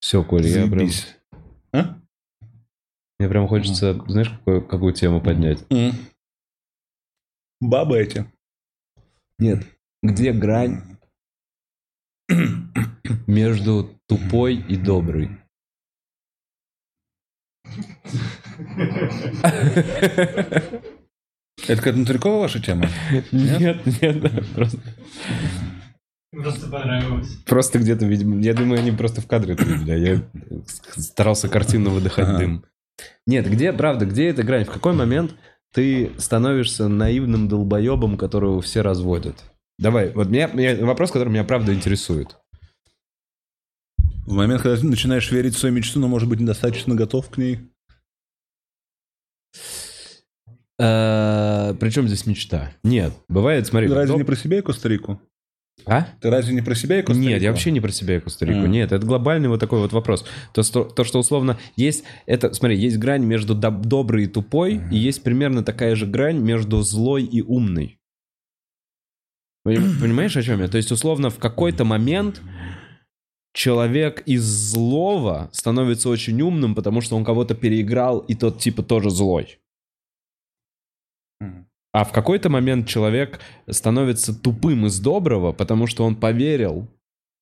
Все, Коля, я прям. А? мне прям хочется, знаешь, какую, какую тему поднять? М. Бабы эти. Нет. Где грань между тупой и доброй? Это какая-то Внутрикова ваша тема? Нет, нет, просто, Просто понравилось. просто где-то, видимо, я думаю, они просто в кадре это видели, а я старался картинно выдыхать Ага. дым. Нет, где, правда, где эта грань? В какой момент ты становишься наивным долбоебом, которого все разводят? Давай, вот меня, меня- вопрос, который меня правда интересует. В момент, когда ты начинаешь верить в свою мечту, но, может быть, недостаточно готов к ней. Причем здесь мечта? Нет, бывает, смотри. Ты разве не про себя и Коста-Рику? А? Ты разве не про себя и Коста-Рику? Нет, я вообще не про себя и Коста-Рику. А. Нет, это глобальный вот такой вот вопрос. То, что, то, что условно есть... Это, смотри, есть грань между доб- доброй и тупой, и есть примерно такая же грань между злой и умной. Поним- Понимаешь, о чем я? То есть, условно, в какой-то момент человек из злого становится очень умным, потому что он кого-то переиграл, и тот типа тоже злой. А в какой-то момент человек становится тупым из доброго, потому что он поверил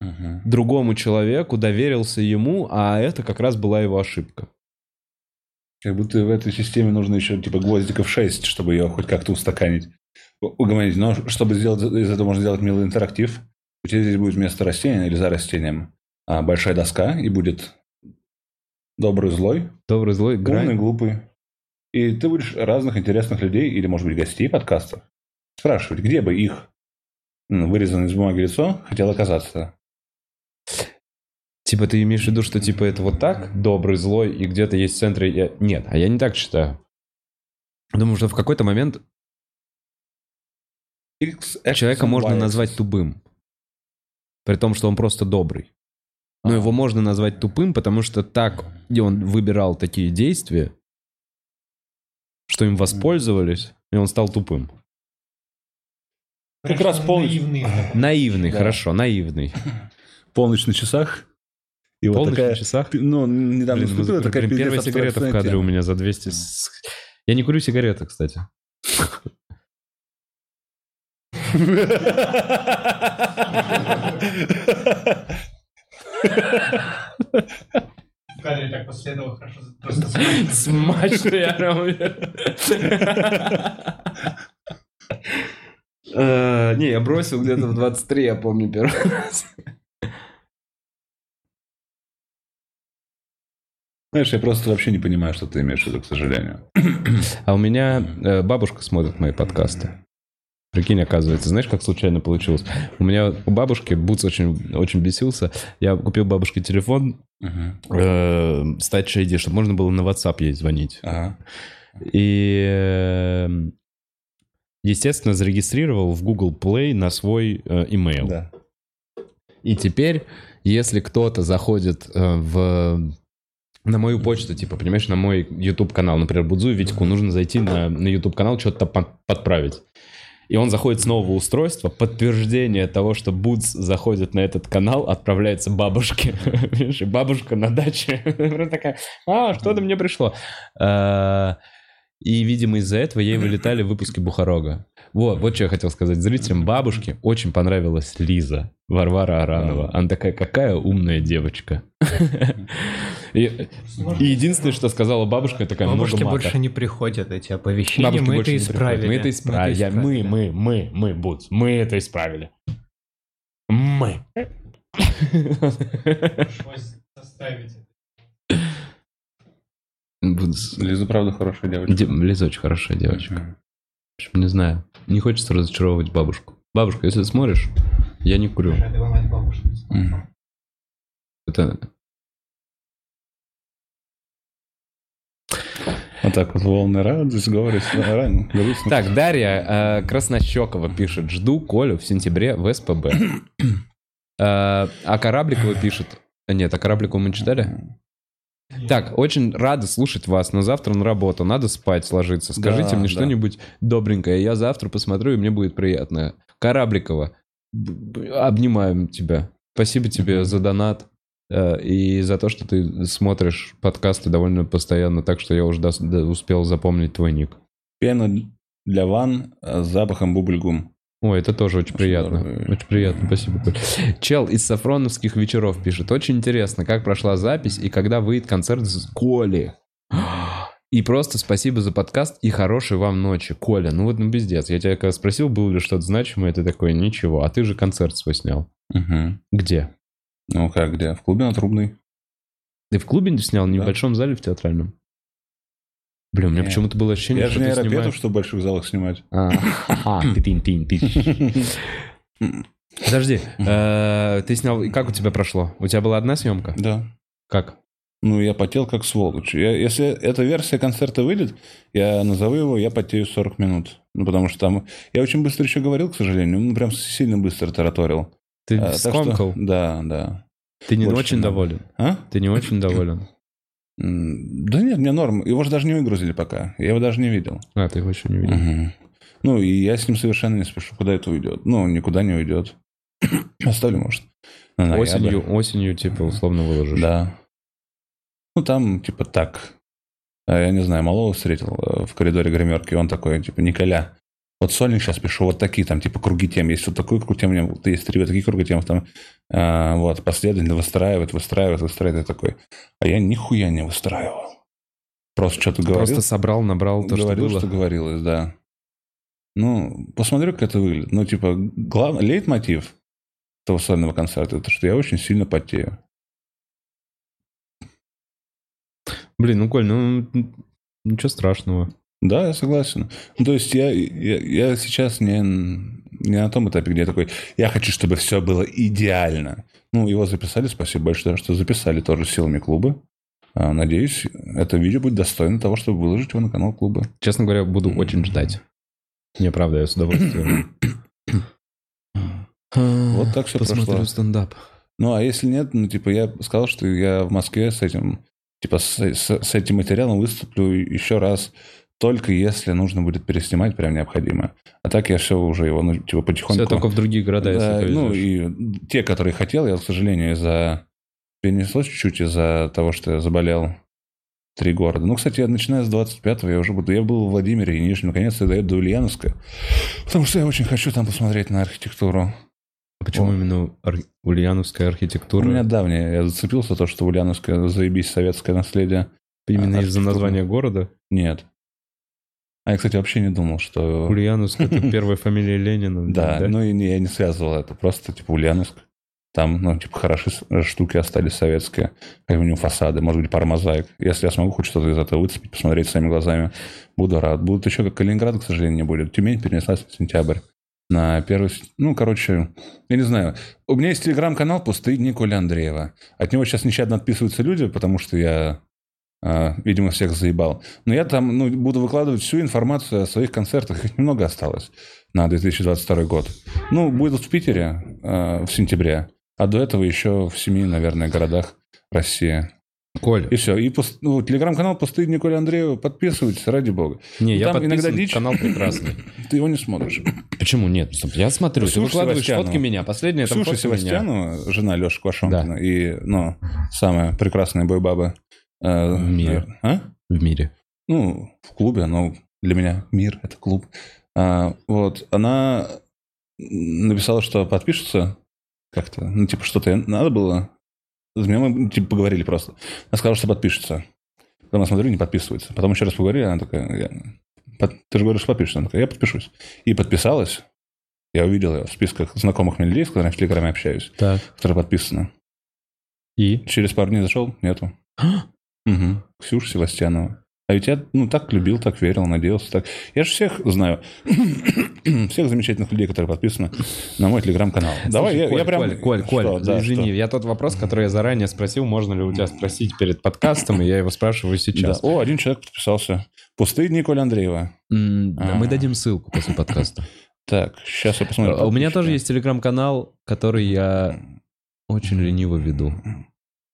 Мгм. другому человеку, доверился ему, а это как раз была его ошибка. Как будто в этой системе нужно еще типа гвоздиков 6, чтобы ее хоть как-то устаканить. Угомонить. Но чтобы сделать из этого можно сделать милый интерактив, у тебя здесь будет вместо растения или за растением а, большая доска, и будет добрый, злой, Добрый, злой, умный, грань. глупый. И ты будешь разных интересных людей, или, может быть, гостей подкастов, спрашивать, где бы их вырезанное из бумаги лицо хотел оказаться. Типа ты имеешь в виду, что типа это вот так, добрый, злой, и где-то есть в центре... я- Нет, а я не так считаю. Думаю, что в какой-то момент X, X, человека можно назвать тупым. При том, что он просто добрый. Но его можно назвать тупым, потому что так и он выбирал такие действия, что им воспользовались, и он стал тупым. Как раз полностью. Наивный. Наивный, Да. хорошо, наивный. Полночь на часах. И вот Полночь такая, на часах. пи- ну, недавно Блин, наступила такая блин, первая сигарета в кадре у меня за 200. с- Я не курю сигареты, кстати. В кадре так последовало хорошо. Просто Смачно, я уверен. Э, Не, я бросил где-то в 23, я помню первый раз. Знаешь, я просто вообще не понимаю, что ты имеешь в виду, к сожалению. А у меня э, бабушка смотрит мои подкасты. Прикинь, оказывается, знаешь, как случайно получилось? У меня у бабушки Буц очень, очень бесился. Я купил бабушке телефон э, с Touch ID, чтобы можно было на WhatsApp ей звонить. И, э, естественно, зарегистрировал в Google Play на свой э, email. Да. И теперь, если кто-то заходит э, в на мою почту, типа, понимаешь, на мой YouTube канал, например, Будзу Витьку, нужно зайти на, на YouTube канал, что-то подправить. И он заходит с нового устройства, подтверждение того, что Будз заходит на этот канал, отправляется бабушке. И бабушка на даче такая, а, что-то мне пришло. А, И, видимо, из-за этого ей вылетали выпуски Бухарога. Вот, вот что я хотел сказать. Зрителям бабушки очень понравилась Лиза, Варвара Аранова. Она такая, какая умная девочка. И и единственное, что сказала бабушка, такая, много Бабушки мата. больше не приходят, эти оповещения. Бабушки мы больше это не приходят. исправили. Мы это исправили. Я- Мы, мы, мы, мы, Буц, мы это исправили. Мы. Пришлось составить. Лиза, правда, хорошая девочка. Де- Лиза очень хорошая девочка. Мгм. В общем, Не знаю. Не хочется разочаровывать бабушку. Бабушка, если ты смотришь, я не курю. Это Вот так вот волны радость, грустно. Так, Дарья э, Краснощекова пишет. Жду Колю в сентябре в СПБ. Э, а Корабликова пишет. Нет, а Корабликову мы читали? Так, очень рада слушать вас, но завтра на работу, надо спать, ложиться. Скажите Да, мне да. что-нибудь добренькое, я завтра посмотрю, и мне будет приятно. Корабликова, обнимаем тебя. Спасибо тебе за донат э, и за то, что ты смотришь подкасты довольно постоянно, так что я уже дос- да, успел запомнить твой ник. Пена для ванн э, с запахом бубльгум. Ой, это тоже очень приятно. Очень приятно, спасибо. Чел из Сафроновских вечеров пишет. Очень интересно, как прошла запись и когда выйдет концерт с Коли. И просто спасибо за подкаст и хорошей вам ночи. Коля, ну вот ну пиздец. Я тебя когда спросил, было ли что-то значимое, ты такой, ничего. А ты же концерт свой снял. Мгм. Где? Ну как, где? В клубе на Трубной. Ты в клубе снял, в Да. небольшом зале в театральном? Блин, у меня почему-то было ощущение, Я же что не ты аэропетов, снимаешь... чтобы в больших залах снимать. А, ха-ха, ты-тин-тин-тин. Подожди, э, ты снял... Как у тебя прошло? У тебя была одна съемка? Да. Как? Ну, я потел как сволочь. Я, если эта версия концерта выйдет, я назову его «Я потею 40 минут». Ну, потому что там... Я очень быстро еще говорил, к сожалению. Ну, прям сильно быстро тараторил. Ты А, так что- скомкал? Да, да. Ты не больше очень доволен? А? Ты не очень доволен? Да нет, мне норм. Его же даже не выгрузили пока. Я его даже не видел. А, ты его еще не видел. Мгм. Ну, и я с ним совершенно не спешу, куда это уйдет. Ну, никуда не уйдет. Оставлю, может. на. Осенью, осенью, типа, условно выложишь. Да. Ну, там, типа, так. А Я не знаю, малого встретил э, в коридоре гримерки, он такой, типа, Николя, вот сольник сейчас пишу, вот такие там, типа, круги тем. Есть вот такой круг тем, вот есть три вот такие круги тем, там, а, вот, последовательно выстраивает, выстраивает, выстраивает, и такой. А я нихуя не выстраивал. Просто что-то говорил. Просто собрал, набрал то, говорил, что что, было. говорилось, да. Ну, посмотрю, как это выглядит. Ну, типа, главный лейтмотив этого сольного концерта, это что я очень сильно потею. Блин, ну, Коль, ну, ничего страшного. Да, я согласен. Ну, то есть я, я, я сейчас не, не на том этапе, где я такой, я хочу, чтобы все было идеально. Ну, его записали, спасибо большое, что записали тоже силами клуба. А, Надеюсь, это видео будет достойно того, чтобы выложить его на канал клуба. Честно говоря, буду очень ждать. Не, правда, я с удовольствием. Вот так всё Посмотрю прошло. стендап. Ну, а если нет, ну, типа, я сказал, что я в Москве с этим, типа, с, с- с этим материалом выступлю еще раз, только если нужно будет переснимать, прям необходимо. А так я все уже его, ну, типа, потихоньку... Все только в другие города, Да, если ну, и те, которые хотел, я, к сожалению, из-за... Перенеслось чуть-чуть из-за того, что я заболел три города. Ну, кстати, я начиная с 25-го я уже буду... Я был в Владимире и Нижнем, наконец-то дойду до Ульяновска, потому что я очень хочу там посмотреть на архитектуру. А Почему О. именно ар- ульяновская архитектура? У меня давнее, я зацепился то, что Ульяновское заебись советское наследие. Именно из-за названия города? Нет. А я, кстати, вообще не думал, что... Ульяновск — это первая фамилия Ленина. Да, ну и не, я не связывал это. Просто, типа, Ульяновск. Там, ну, типа, хорошие с- штуки остались советские. Как минимум фасады, может быть, пара мозаик. Если я смогу хоть что-то из этого выцепить, посмотреть своими глазами, буду рад. Будут еще, как Калининград, к сожалению, не будет. Тюмень перенеслась в сентябрь. На первый... Ну, короче, я не знаю. У меня есть телеграм-канал «Пустые дни Коля Андреева». От него сейчас нещадно отписываются люди, потому что я, видимо, всех заебал. Но я там ну, буду выкладывать всю информацию о своих концертах. Их немного осталось на 2022 год. Ну, будет в Питере э, в сентябре, а до этого еще в семи, наверное, городах России. Коль, И все. И пус- ну, телеграм-канал «Пустые Николя Андреева». Подписывайтесь, ради бога. не, я там иногда дичь. канал прекрасный. Ты его не смотришь. Почему нет? Я смотрю, ты выкладываешь фотки меня. Последняя там меня. Севастьянова, жена Леши Квашонкина, и, ну, самая прекрасная бойбаба. Э, В мире. наверное. А? В мире. ну, в клубе, но для меня мир — это клуб. А, вот, она написала, что подпишется как-то, ну, типа, что-то надо было. За меня мы, типа, поговорили просто. Она сказала, что подпишется. Потом я смотрю, не подписывается. Потом еще раз поговорили, она такая, я- «Под- ты же говоришь, что подпишешься. Она такая, я подпишусь. И подписалась. Я увидел ее в списках знакомых мне людей, с которыми в Телеграме общаюсь, Так. которые подписаны. И? Через пару дней зашел, нету. Угу. Ксюша Севастьянова. А ведь я, ну, так любил, так верил, надеялся, так. Я же всех знаю. всех замечательных людей, которые подписаны на мой телеграм-канал. Давай, Слушай, я, Коль, я прям... Коль, Коль, Коль, Что? Да, извини, что? я тот вопрос, который я заранее спросил, можно ли у тебя спросить перед подкастом, и я его спрашиваю Да. сейчас. О, один человек подписался. Пустые дни Коля Андреева. М, да, Мы А. дадим ссылку после подкаста. Так, сейчас я посмотрю. А У меня тоже есть телеграм-канал, который я очень лениво веду.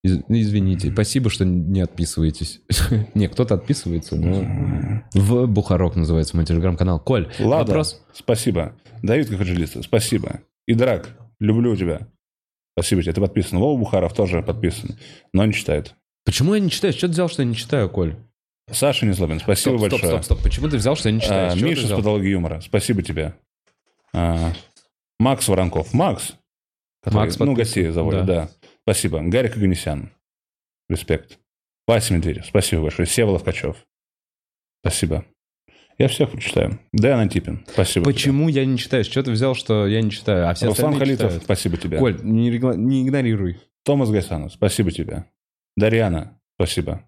Из- извините. Спасибо, что не отписываетесь. Не, кто-то отписывается, но... В Бухарок называется мой телеграм-канал. Коль, Лада, вопрос. спасибо. Давид Кахаджилиста, спасибо. И Драк, люблю тебя. Спасибо тебе, ты подписан. Вова Бухаров тоже подписан, но не читает. Почему я не читаю? Что ты взял, что я не читаю, Коль? Саша Незлобин, спасибо стоп, большое. стоп, стоп, стоп. Почему ты взял, что я не читаю? А, Миша с взял? патологией юмора, спасибо тебе. А, Макс Воронков. Макс. который, Макс ну, гостей заводит, да. да. Спасибо. Гарик Аганесян. Респект. Вася Медведев. Спасибо большое. Сева Ловкачев. Спасибо. Я всех прочитаю. Дэн Антипин. Спасибо. тебе. Почему я не читаю? С чего ты взял, что я не читаю, а все Руслан Халитов. читают? Спасибо тебе. Коль, не, регла- не игнорируй. Томас Гайсанов, спасибо тебе. Дарьяна, спасибо.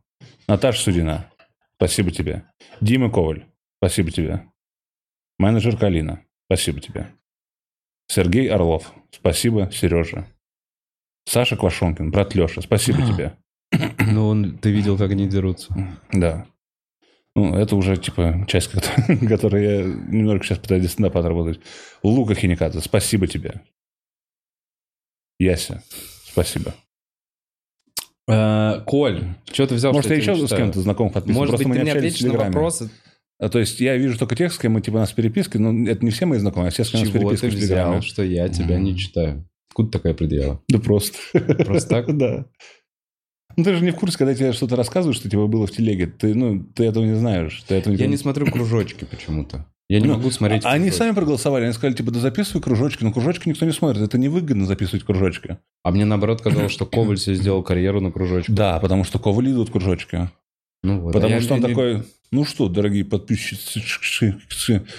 Наташа Судина, спасибо тебе. Дима Коваль, спасибо тебе. Менеджер Калина, спасибо тебе. Сергей Орлов, спасибо, Сережа. Саша Квашонкин, брат Леша, спасибо тебе. Ну, он, ты видел, как они дерутся. Да. Ну, это уже, типа, часть, которая- которой я немножко сейчас пытаюсь для стендапа отработать. Лука Хиникадзе, спасибо тебе. Яся, спасибо. Э, Коль, что ты взял, Может, я еще с кем-то знаком подписан. Может Просто быть, ты не ответишь на вопросы? А, то есть я вижу только тех, с кем мы типа у нас в переписке, но это не все мои знакомые, а все, с кем у нас в Чего ты в Телеграме. взял, что я тебя не читаю? Откуда такая предъява? Да просто. Просто так? Да. Ну ты же не в курсе, когда тебе что-то рассказывают, что типа было в телеге. Ты, ну, ты этого не знаешь. Ты этого Я не не смотрю кружочки почему-то. Я не Ну, могу смотреть а Они кружочки. сами проголосовали, они сказали, типа, да записывай кружочки, но кружочки никто не смотрит, это невыгодно записывать кружочки. А мне наоборот казалось, что Коваль себе сделал карьеру на кружочках. Да, потому что ковали идут кружочки. Ну вот. Потому А я- что он я не- такой, ну что, дорогие подписчики,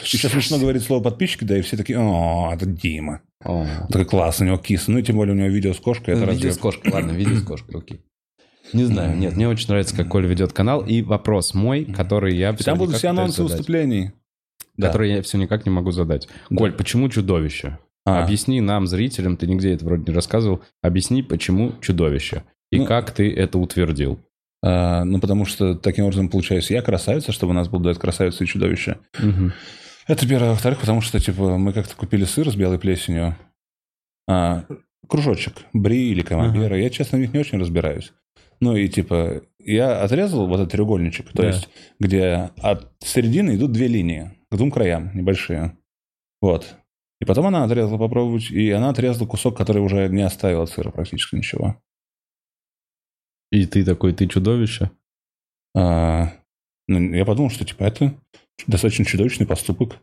сейчас смешно говорить слово подписчики, да, и все такие, о, это Дима. О. Такой класс, у него кис. Ну и тем более у него видео с кошкой. Это Ну, видео разве- с кошкой. Ладно, видео с кошкой, окей. Не знаю, нет, мне очень нравится, как Коля ведет канал. И вопрос мой, который я там будут все анонсы выступлений. Да. Который я все никак не могу задать. Да. Коль, почему чудовище? А, Объясни нам, зрителям, ты нигде это вроде не рассказывал, объясни, почему чудовище. И Ну- как ты это утвердил. А, ну, потому что таким образом получается я красавица, чтобы у нас был дуэт красавица и чудовище. Это первое. Во-вторых, потому что, типа, мы как-то купили сыр с белой плесенью. А, кружочек, бри или камамбера. Я, честно, в них не очень разбираюсь. Ну и, типа, я отрезал вот этот треугольничек, то Да. есть, где от середины идут две линии, к двум краям небольшие. Вот. И потом она отрезала попробовать, и она отрезала кусок, который уже не оставил от сыра практически ничего. И ты такой, ты чудовище? А, ну, я подумал, что, типа, это достаточно чудовищный поступок.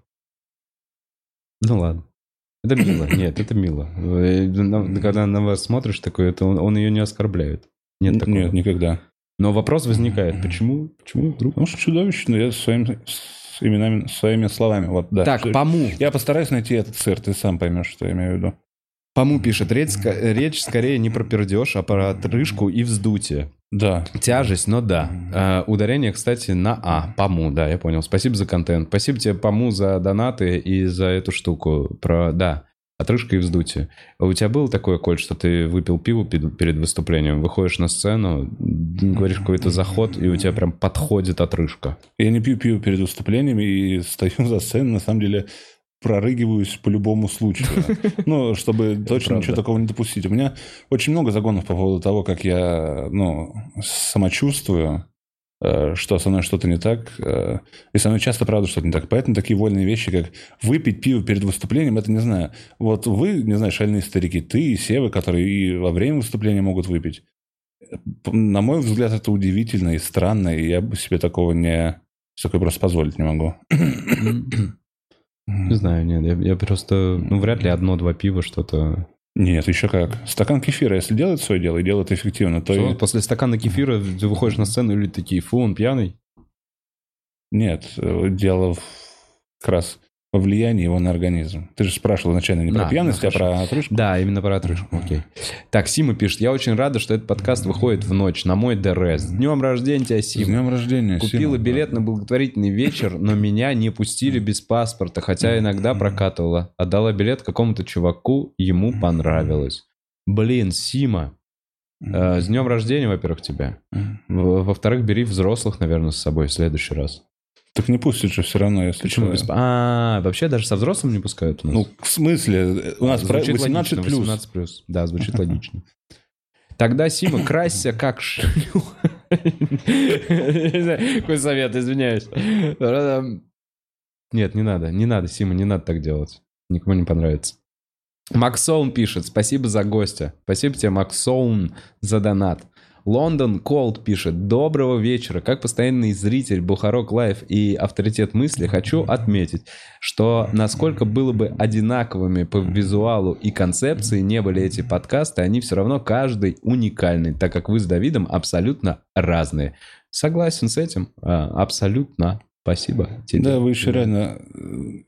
Ну ладно. Это мило. Нет, это мило. Э, Когда на вас смотришь такой, это он, он ее не оскорбляет. Нет такого. Нет, никогда. Но вопрос возникает, почему? Почему вдруг? Потому что чудовищно, я своим, с именами, своими словами. Вот, да. Так, Паму. Я постараюсь найти этот сыр, ты сам поймешь, что я имею в виду. Паму пишет, речь, речь скорее не про пердеж, а про отрыжку и вздутие. Да. Тяжесть, но да. А, ударение, кстати, на А. Паму, да, я понял. Спасибо за контент. Спасибо тебе, Паму, за донаты и за эту штуку. Про, да, отрыжка и вздутие. У тебя было такое, Коль, что ты выпил пиво пе- перед выступлением, выходишь на сцену, говоришь какой-то заход, и у тебя прям подходит отрыжка. Я не пью пиво перед выступлениями и стою за сценой, на самом деле прорыгиваюсь по любому случаю. Ну, чтобы точно ничего такого не допустить. У меня очень много загонов по поводу того, как я, ну, самочувствую, э, что со мной что-то не так. э, И со мной часто, правда, что-то не так. Поэтому такие вольные вещи, как выпить пиво перед выступлением, это не знаю. Вот вы, не знаю, шальные старики, ты и Севы, которые и во время выступления могут выпить. На мой взгляд, это удивительно и странно, и я бы себе такого не... Такое просто позволить не могу. Не знаю, нет, я, я просто, ну, вряд ли одно-два пива что-то... Нет, еще как. Стакан кефира, если делает свое дело и делает эффективно, то... Что, и- После стакана кефира ты выходишь на сцену, и люди такие, фу, он пьяный. Нет, э, дело в... как раз во влиянии его на организм. Ты же спрашивал изначально не про Да, пьяность, да, а про отрыжку. Да, именно про отрыжку, окей. Так, Сима пишет, я очень рада, что этот подкаст выходит в ночь, на мой ДР. С днем рождения тебя, С Сима. днем рождения, Купила Сима. билет на благотворительный вечер, но меня не пустили без паспорта, хотя иногда прокатывала. Отдала билет какому-то чуваку, ему понравилось. Блин, Сима, э, с днем рождения, во-первых, тебя. Во- Во-вторых, бери взрослых, наверное, с собой в следующий раз. Так не пустят же все равно, если Почему что. без... А, вообще даже со взрослым не пускают у нас? Ну, в смысле? У нас Звучит 18 логично, плюс. 18 плюс. Да, звучит логично. Тогда, Сима, красься как шлюха. Какой совет, извиняюсь. Нет, не надо, не надо, Сима, не надо так делать. Никому не понравится. Максоун пишет, спасибо за гостя. Спасибо тебе, Максоун, за донат. London Cold пишет, доброго вечера. Как постоянный зритель Бухарог Лайв и авторитет мысли хочу отметить, что насколько было бы одинаковыми по визуалу и концепции не были эти подкасты, они все равно каждый уникальный, так как вы с Давидом абсолютно разные. Согласен с этим? А, Абсолютно. Спасибо. тебе. Да, вы еще реально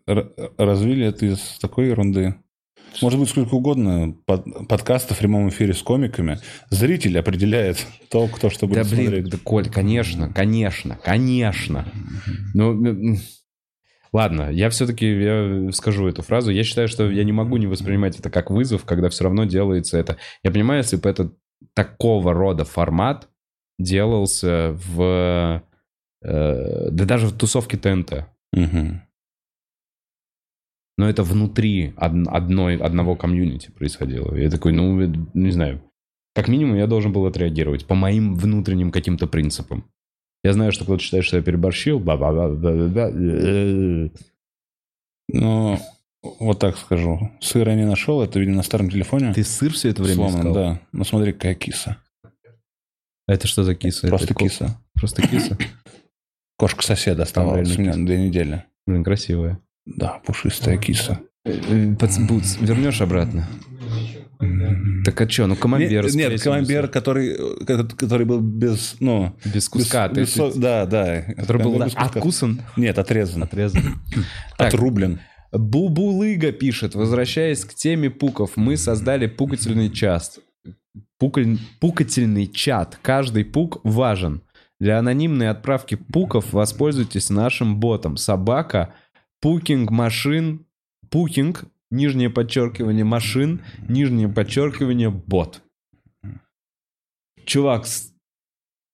э, развили это из такой ерунды. Может быть, сколько угодно под- подкастов в прямом эфире с комиками. Зритель определяет то, кто что будет Да блин, смотреть. да, Коль, конечно, конечно, конечно. Ну, ладно, я все-таки я скажу эту фразу. Я считаю, что я не могу не воспринимать это как вызов, когда все равно делается это. Я понимаю, если бы это такого рода формат делался в... э, да даже в тусовке ТНТ. Мгм. Но это внутри од- одной, одного комьюнити происходило. Я такой, ну, не знаю. Как минимум, я должен был отреагировать по моим внутренним каким-то принципам. Я знаю, что кто-то считает, что я переборщил. ба-ба-ба-ба-ба-ба, э, Ну, вот так скажу. Сыра не нашел, это видно на старом телефоне. Ты сыр все это время Сломан, искал? да. Ну смотри, какая киса. А это что за киса? Просто Это киса. Просто киса? Кошка соседа оставалась у меня две недели. Блин, красивая. Да, пушистая киса. Э, Пац- Бутс, вернешь обратно? Так а что, ну камамбер. Нет, нет, камамбер, который, э, который был без, ну... Без куска. без- ты- без со- да, да. Который был без откусан. Нет, отрезан. Отрезан. Так. Отрублен. Бубулыга пишет, возвращаясь к теме пуков, мы создали пукательный чат. Пукаль- Пукательный чат. Каждый пук важен. Для анонимной отправки пуков воспользуйтесь нашим ботом. Собака, пукинг машин, пукинг, нижнее подчеркивание машин, нижнее подчеркивание бот. Чувак,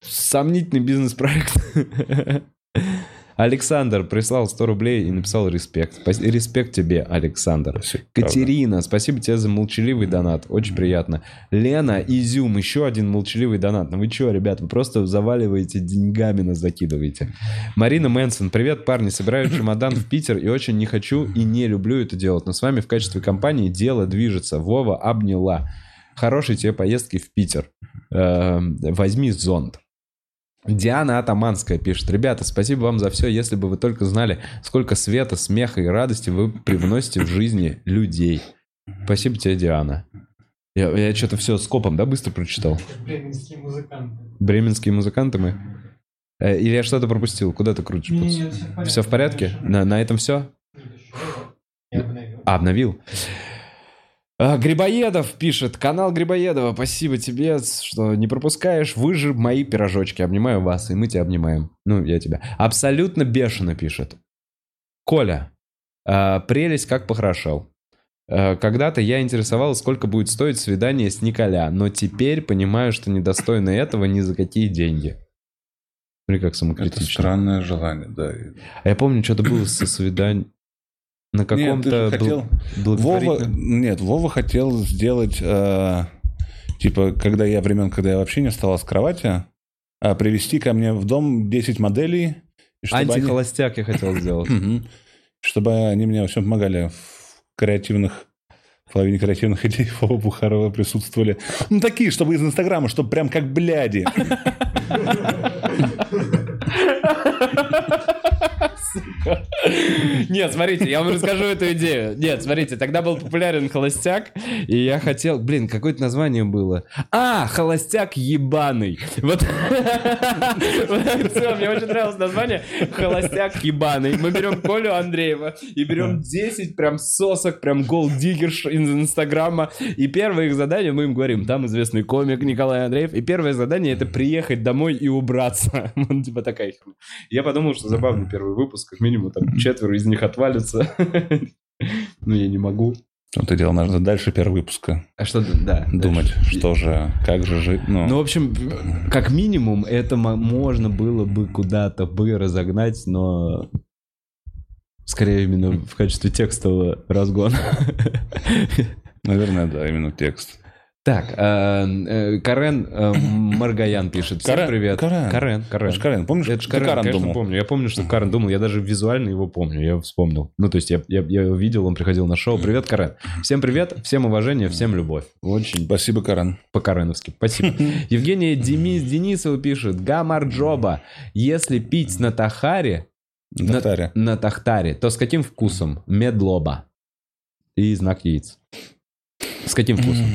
сомнительный бизнес-проект. Александр прислал 100 рублей и написал респект. Респект тебе, Александр. Правда. Катерина, спасибо тебе за молчаливый донат. Очень приятно. Лена, Изюм, еще один молчаливый донат. Ну вы что, ребят, вы просто заваливаете деньгами нас закидываете. Марина Мэнсон, привет, парни. Собираю чемодан в Питер и очень не хочу и не люблю это делать. Но с вами в качестве компании дело движется. Вова обняла. Хорошей тебе поездки в Питер. Эм, Возьми зонт. Диана Атаманская пишет. Ребята, спасибо вам за все. Если бы вы только знали, сколько света, смеха и радости вы привносите в жизни людей. Спасибо тебе, Диана. Я, я что-то все скопом, да, быстро прочитал? Бременские музыканты. Бременские музыканты мы? Э, или я что-то пропустил? Куда ты крутишь? пуц? Все в порядке? На, на этом все? Я обновил. А, обновил. А, Грибоедов пишет. Канал Грибоедова. Спасибо тебе, что не пропускаешь. Вы же мои пирожочки. Обнимаю вас, и мы тебя обнимаем. Ну, я тебя. Абсолютно бешено пишет. Коля, а, прелесть как похорошел. А, Когда-то я интересовался, сколько будет стоить свидание с Николя, но теперь понимаю, что недостойно этого ни за какие деньги. Смотри, как Это самокритично. странное желание, да. А я помню, что-то было со свиданием на Нет, ты каком-то же хотел... бл- Вова, нет, Вова хотел сделать, э, типа, когда я времен, когда я вообще не вставал с кровати, а, привести ко мне в дом 10 моделей. чтобы они- Антихолостяк я хотел сделать. Чтобы они мне во всем помогали в креативных в половине креативных идей Вова Бухарова присутствовали. Ну, такие, чтобы из Инстаграма, чтобы прям как бляди. Нет, смотрите, я вам расскажу эту идею. Нет, смотрите, тогда был популярен холостяк, и я хотел... Блин, какое-то название было. А, холостяк ебаный. Вот. Все, мне очень нравилось название. Холостяк ебаный. Мы берем Колю Андреева и берем 10 прям сосок, прям голдиггерш из Инстаграма. И первое их задание, мы им говорим, там известный комик Николай Андреев, и первое задание это приехать домой и убраться. Вот типа такая херня. Я подумал, что забавный первый выпуск, как минимум там четверо из них отвалится. Ну, я не могу. Вот это дело нужно дальше первого выпуска А что, да. думать, дальше. что же, как же жить. Ну, Ну, в общем, как минимум, это мо- можно было бы куда-то бы разогнать, но скорее именно в качестве текстового разгона. наверное, да, именно текст. Так, э, э, Карен э, Маргаян пишет. Всем Карен, привет. Карен. Карен, Карен. Это Карен. Помнишь, Это Карен, Карен конечно, думал? помню. Я помню, что Карен думал. Я даже визуально его помню. Я вспомнил. Ну, то есть я, я, я его видел, он приходил на шоу. Привет, Карен. Всем привет, всем уважение, всем любовь. Очень Спасибо, Карен. по-кареновски. Спасибо. Евгения Демис Денисова пишет. Гамарджоба. Если пить на Тахаре, На- Натаря. на Тахтаре, то с каким вкусом? Медлоба. И знак яиц. С каким вкусом?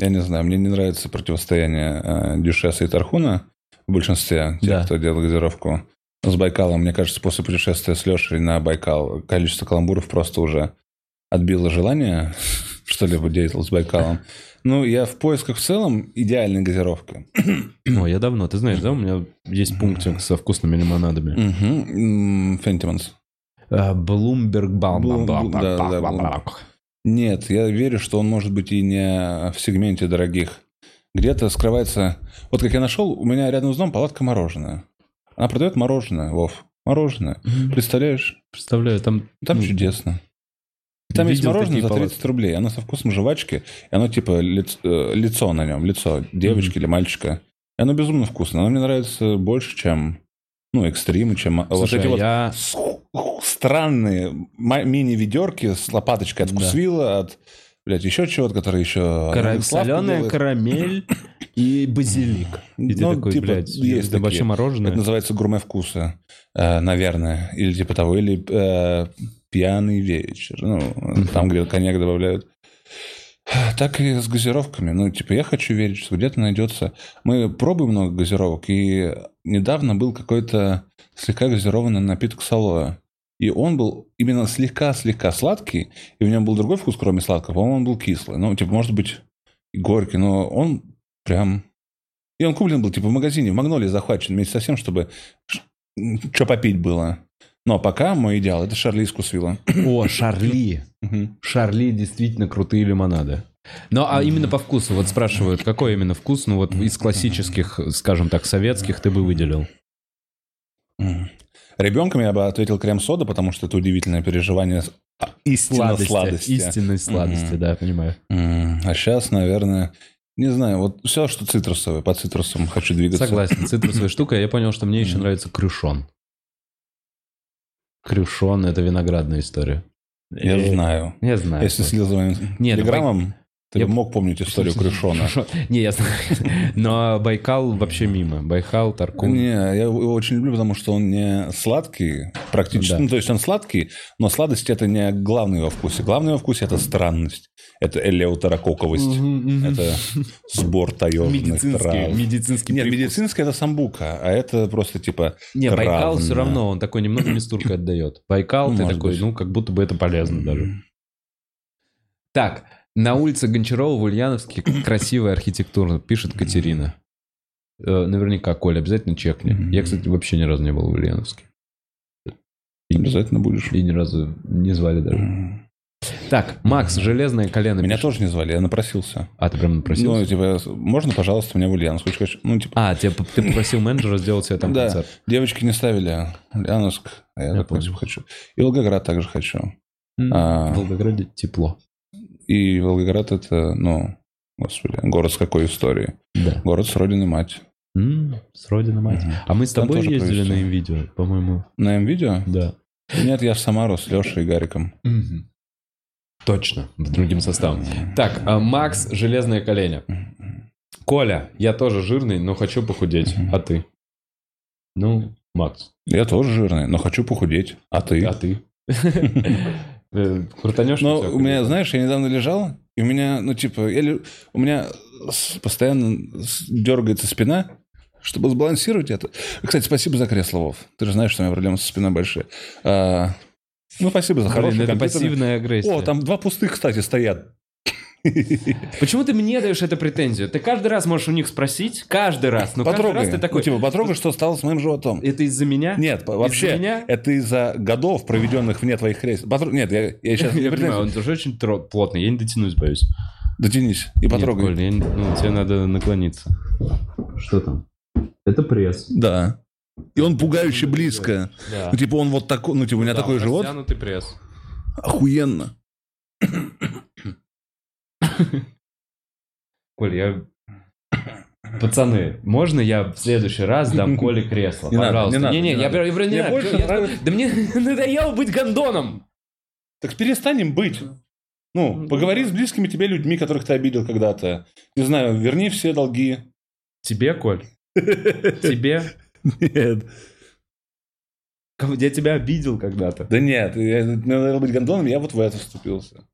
Я не знаю, мне не нравится противостояние э, Дюшеса и Тархуна в большинстве тех, Да. кто делал газировку. С Байкалом, мне кажется, после путешествия с Лешей на Байкал количество каламбуров просто уже отбило желание что-либо делать с Байкалом. Ну, я в поисках в целом идеальной газировки. О, я давно, ты знаешь, да, у меня есть пунктик со вкусными лимонадами. Фентиманс. Блумберг Блум- Блум- да. Нет, я верю, что он может быть и не в сегменте дорогих. Где-то скрывается... Вот как я нашел, у меня рядом с домом палатка мороженое. Она продает мороженое, Вов. Мороженое. Представляешь? Представляю, там... Там ну, чудесно. Там есть мороженое за 30 рублей. Оно со вкусом жвачки. И оно типа лиц- э, лицо на нем. Лицо девочки или мальчика. И оно безумно вкусное. Оно мне нравится больше, чем... Ну, экстримы, чем... вот Слушай, эти вот я... с- странные мини-ведерки с лопаточкой от Да. вкусвилла, от, блядь, еще чего-то, которые еще... Кара- Соленая делает. карамель и базилик. И Ну, такой, типа, блядь, есть такие. мороженое. Это называется гурме вкуса, э, наверное. Или типа того. Или э, пьяный вечер. Ну, там, где коньяк добавляют. Так и с газировками. Ну, типа, я хочу верить, что где-то найдется... Мы пробуем много газировок, и недавно был какой-то слегка газированный напиток с алоэ. И он был именно слегка-слегка сладкий, и в нем был другой вкус, кроме сладкого. По-моему, он был кислый. Ну, типа, может быть, и горький, но он прям... И он куплен был, типа, в магазине, в Магнолии захвачен вместе со всем, чтобы что попить было. Но пока мой идеал – это Шарли из Кусвилла. О, Шарли. Шарли действительно крутые лимонады. Ну, а именно по вкусу, вот спрашивают, какой именно вкус, ну вот из классических, скажем так, советских ты бы выделил? Ребенком я бы ответил крем-сода, потому что это удивительное переживание с- а, истинно сладости. Истинной сладости, да, понимаю. А сейчас, наверное, не знаю, вот все, что цитрусовое, по цитрусам хочу двигаться. Согласен, цитрусовая штука. Я понял, что мне еще нравится крюшон. Крюшон – это виноградная история. Я Э, знаю. Я знаю. Если за моим Нет, телеграммом, ты я- мог помнить историю Крюшона. Не, я знаю. Но Байкал вообще мимо. Байкал, Таркун. Не, я его очень люблю, потому что он не сладкий, практически. Да. Ну, то есть он сладкий, но сладость это не главный во вкусе. Главный во вкусе это странность, это элеутерококовость, это сбор таежных Медицинский, трав. медицинский Нет, привкус. медицинская это самбука, а это просто типа Не, Байкал все равно, он такой немного мистуркой отдает. Байкал, Ну, ты такой, ну, как будто бы это полезно даже. Так, на улице Гончарова в Ульяновске красивая архитектура, пишет Катерина. Э, Наверняка, Коля, обязательно чекни. Я, кстати, вообще ни разу не был в Ульяновске. И, Обязательно будешь. и ни разу не звали даже. Так, Макс, железное колено. Меня пишет. тоже не звали, я напросился. А, ты прям напросился? Ну, типа, можно, пожалуйста, меня в Ульяновск? Хочу- Ну, типа, А, тебе, ты попросил менеджера сделать себе там Да. концерт. девочки не ставили Ульяновск, а я, Я понял. типа, хочу. И Волгоград также хочу. А. В Волгограде тепло. И Волгоград это, ну, господи, город с какой историей? Да. Город с родины мать. М, С родины мать. Мгм. А мы с тобой ездили провести. на видео, по-моему. На М-видео? Да. Нет, я в Самару с Лешей и Гариком. Точно, с другим составом. Так, а, Макс, железное колени. Коля, я тоже жирный, но хочу похудеть. А ты? Ну, Макс. Я тоже жирный, но хочу похудеть. А ты? А ты? Э, Крутанешь? Всё, у меня, знаешь, я недавно лежал, и у меня, ну, типа, я, у меня постоянно дергается спина, чтобы сбалансировать это. Кстати, спасибо за кресло, Вов. Ты же знаешь, что у меня проблемы со спиной большие. А, ну, спасибо за Блин, хороший это компьютерный- пассивная агрессия. О, там два пустых, кстати, стоят. Почему ты мне даешь эту претензию? Ты каждый раз можешь у них спросить, каждый раз. Но каждый Потрогай. раз ты такой, Ну, типа, потрогай, что стало с моим животом. это из-за меня? Нет, вообще, меня? это из-за годов, проведенных вне твоих кресел. Потро- Нет, я, я сейчас не Я понимаю, он тоже очень тро- плотный, я не дотянусь, боюсь. Дотянись и потрогай. Нет, Коль, я не- ну, тебе надо наклониться. Что там? Это пресс. Да. И он пугающе близко. Да. Ну, типа, он вот такой, ну, типа, у меня Да, такой живот. пресс. Охуенно. Коль, я... Пацаны, можно я в следующий раз дам Коле кресло? Не надо, Пожалуйста. не надо, Не-не, не я, надо. я не Мне надо. больше Я- нравится- Да мне надоело быть гондоном. Так перестанем быть. Ну, поговори с близкими тебе людьми, которых ты обидел когда-то. Не знаю, верни все долги. Тебе, Коль? Тебе? Нет. Я тебя обидел когда-то. Да нет, я- надо быть гондоном, я вот в это вступился.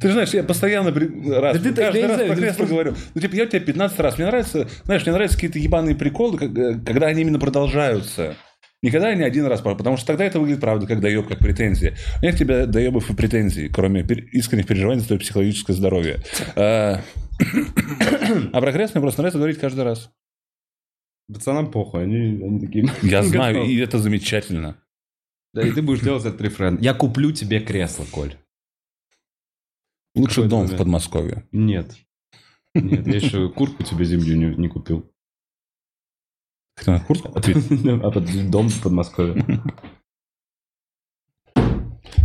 Ты же знаешь, я постоянно раз, Да ты каждый я раз знаю, про кресло просто- говорю. Ну, типа, я у тебя 15 раз. Мне нравится, знаешь, мне нравятся какие-то ебаные приколы, э, когда они именно продолжаются. Никогда не один раз, потому что тогда это выглядит, правда, как доеб, как претензии. Нет к тебе доебов и претензий, кроме искренних переживаний за твое психологическое здоровье. А а про кресло мне просто нравится говорить каждый раз. Пацанам похуй, они, они такие... Я знаю, и это замечательно. Да, и ты будешь делать этот рефрен. Я куплю тебе кресло, Коль. Лучше дом в. Подмосковье. Нет. Нет, я еще куртку тебе зимнюю не, не купил. Ты на куртку купить? А под дом в Подмосковье.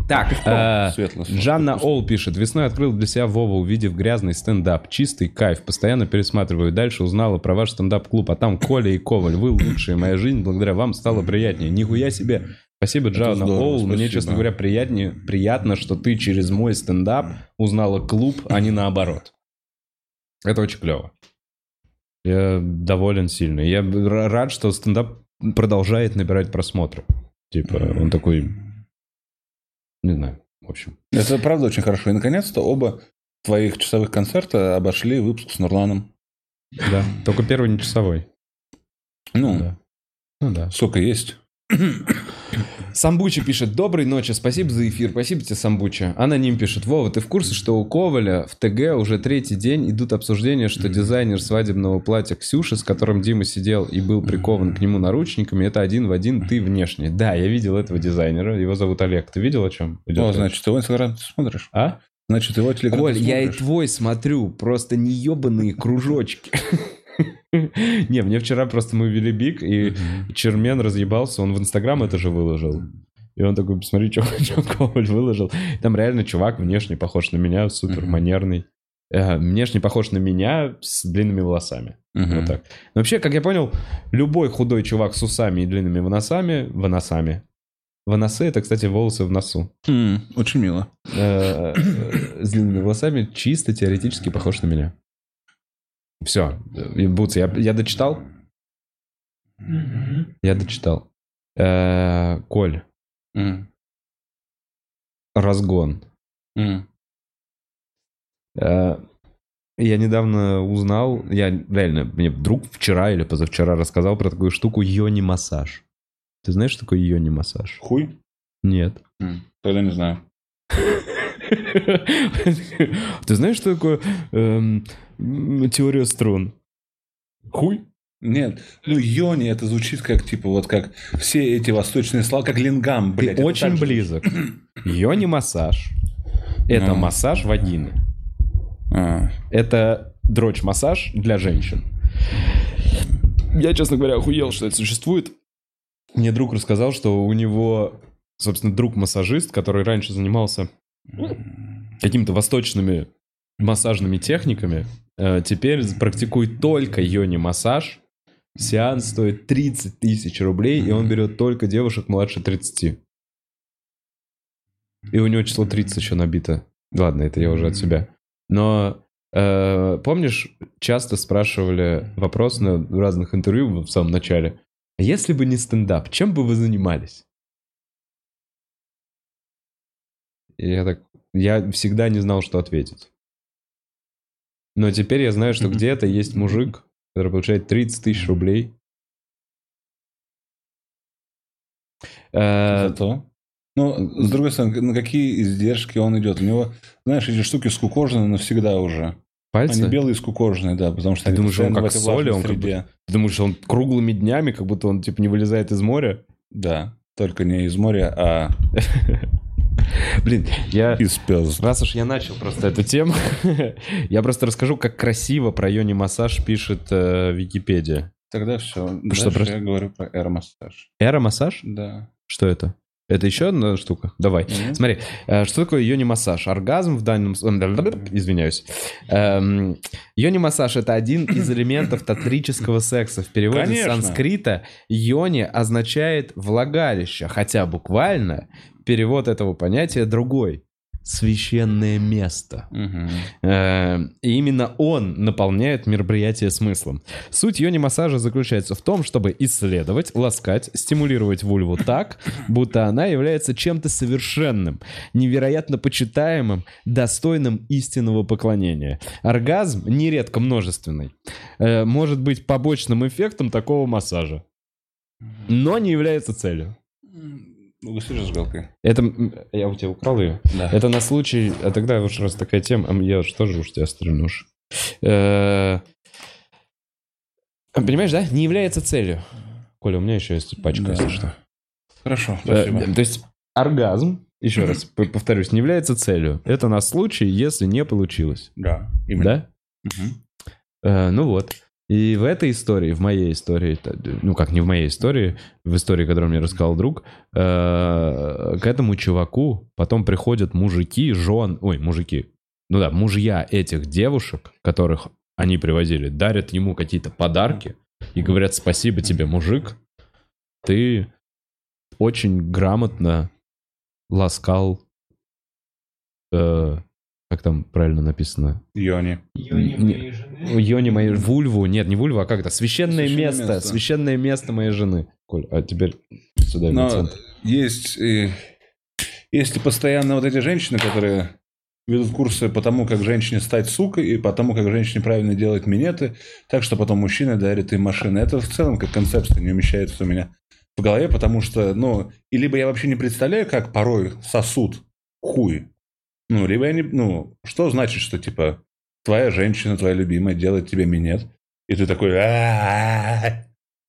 Так, э, Светло. Жанна Ол пишет. Весной открыл для себя Вова, увидев грязный стендап. Чистый кайф. Постоянно пересматриваю. Дальше узнала про ваш стендап-клуб. А там Коля и Коваль. Вы лучшие. Моя жизнь благодаря вам стала приятнее. Нихуя себе. Спасибо, здорово, Ол. Мне, честно говоря, приятнее, приятно, что ты через мой стендап узнала клуб, а не наоборот. Это очень клево. Я доволен сильно. Я рад, что стендап продолжает набирать просмотры. Типа, он такой... Не знаю, в общем. Это правда очень хорошо. И наконец-то оба твоих часовых концерта обошли выпуск с Нурланом. Да, только первый не часовой. Ну, Да. Ну да. сколько есть. Самбучи пишет, доброй ночи, спасибо за эфир, спасибо тебе, Самбучи. Аноним пишет, Вова, ты в курсе, что у Коваля в ТГ уже третий день идут обсуждения, что дизайнер свадебного платья Ксюши, с которым Дима сидел и был прикован к нему наручниками, это один в один ты внешне. Да, я видел этого дизайнера, его зовут Олег. Ты видел, о чем идет? О, значит, его инстаграм ты смотришь? А? Значит, его телеграм Коль, ты я и твой смотрю, просто не ебаные кружочки. Не, мне вчера просто мы вели биг, и Чермен разъебался, он в Инстаграм это же выложил. И он такой, посмотри, что Коваль выложил. Там реально чувак внешне похож на меня, супер манерный. Э, Внешне похож на меня с длинными волосами. Вот так. Но вообще, как я понял, любой худой чувак с усами и длинными волосами, волосами. Волосы это, кстати, волосы в носу. М, Очень мило. Э, э, С длинными волосами чисто теоретически похож на меня. Все. Бутс, я, я дочитал? Я дочитал. Э, Коль, М, разгон. Э, Я недавно узнал, я реально, мне друг вчера или позавчера рассказал про такую штуку йони-массаж. Ты знаешь, что такое йони-массаж? Хуй? Нет. М, Тогда не знаю. Ты знаешь, что такое м, теория струн? Хуй? Нет. Ну, йони, это звучит как, типа, вот как все эти восточные слова, как лингам, блядь. Ты очень близок. Йони-массаж. Это Ну. массаж вагины. А, Это дрочь-массаж для женщин. Я, честно говоря, охуел, что это существует. Мне друг рассказал, что у него, собственно, друг-массажист, который раньше занимался какими-то восточными массажными техниками, теперь практикует только йони-массаж. Сеанс стоит 30 тысяч рублей, и он берет только девушек младше 30. И у него число 30 еще набито. Ладно, это я уже от себя. Но э, помнишь, часто спрашивали вопрос на разных интервью в самом начале. «А Если бы не стендап, чем бы вы занимались? И я так... Я всегда не знал, что ответить. Но теперь я знаю, что Мгм. где-то есть мужик, который получает 30 тысяч рублей. Э, Зато. Ну, с другой стороны, на какие издержки он идет? У него, знаешь, эти штуки скукожены навсегда уже. Пальцы? Они белые скукоженные, да, потому что Ты думаешь, он как соли, он как среде. Ты думаешь, он круглыми днями, как будто он типа не вылезает из моря? Да, только не из моря, а Блин, я... из пёс. Раз уж я начал просто эту тему, я просто расскажу, как красиво про йони массаж пишет э, Википедия. Тогда все. Что, Дальше просто- я говорю про аэромассаж. Эра-массаж? Да. Что это? Это еще одна штука? Давай. Мгм. Смотри, э, что такое йони-массаж? Оргазм в данном... Извиняюсь. Эм, Йони-массаж — это один из элементов татрического секса. В переводе Конечно. с санскрита йони означает «влагалище», хотя буквально перевод этого понятия другой. Священное место. Э, И именно он наполняет мероприятие смыслом. Суть йони-массажа заключается в том, чтобы исследовать, ласкать, стимулировать вульву так, будто она является чем-то совершенным, невероятно почитаемым, достойным истинного поклонения. Оргазм, нередко множественный, э, может быть побочным эффектом такого массажа, но не является целью. Ну, с галкой? Это... Я у тебя украл ее? Да. Это на случай, а тогда уж раз такая тема, я уж тоже уж тебя стрельну уж. Э, Понимаешь, да? Не является целью. Коля, у меня еще есть пачка, Да. если что. Хорошо, Э, спасибо. То есть оргазм, еще раз повторюсь, не является целью. Это на случай, если не получилось. Да, именно. Да? Э, Ну вот. И в этой истории, в моей истории, ну как не в моей истории, в истории, которую мне рассказал друг, э, к этому чуваку потом приходят мужики, жен, ой, мужики, ну да, мужья этих девушек, которых они привозили, дарят ему какие-то подарки и говорят спасибо тебе, мужик, ты очень грамотно ласкал, э, как там правильно написано, Йони. Йони моей жены. Йони моей вульву, нет, не вульву, а как это? Священное, Священное место, место. священное место моей жены. Коль, а теперь сюда Но центр. есть, э, есть и постоянно вот эти женщины, которые ведут курсы по тому, как женщине стать сукой, и по тому, как женщине правильно делать минеты, так что потом мужчина дарит им машины. Это в целом как концепция не умещается у меня в голове, потому что, ну, и либо я вообще не представляю, как порой сосут хуй, ну, либо я не, ну, что значит, что, типа, твоя женщина, твоя любимая делает тебе минет, и ты такой.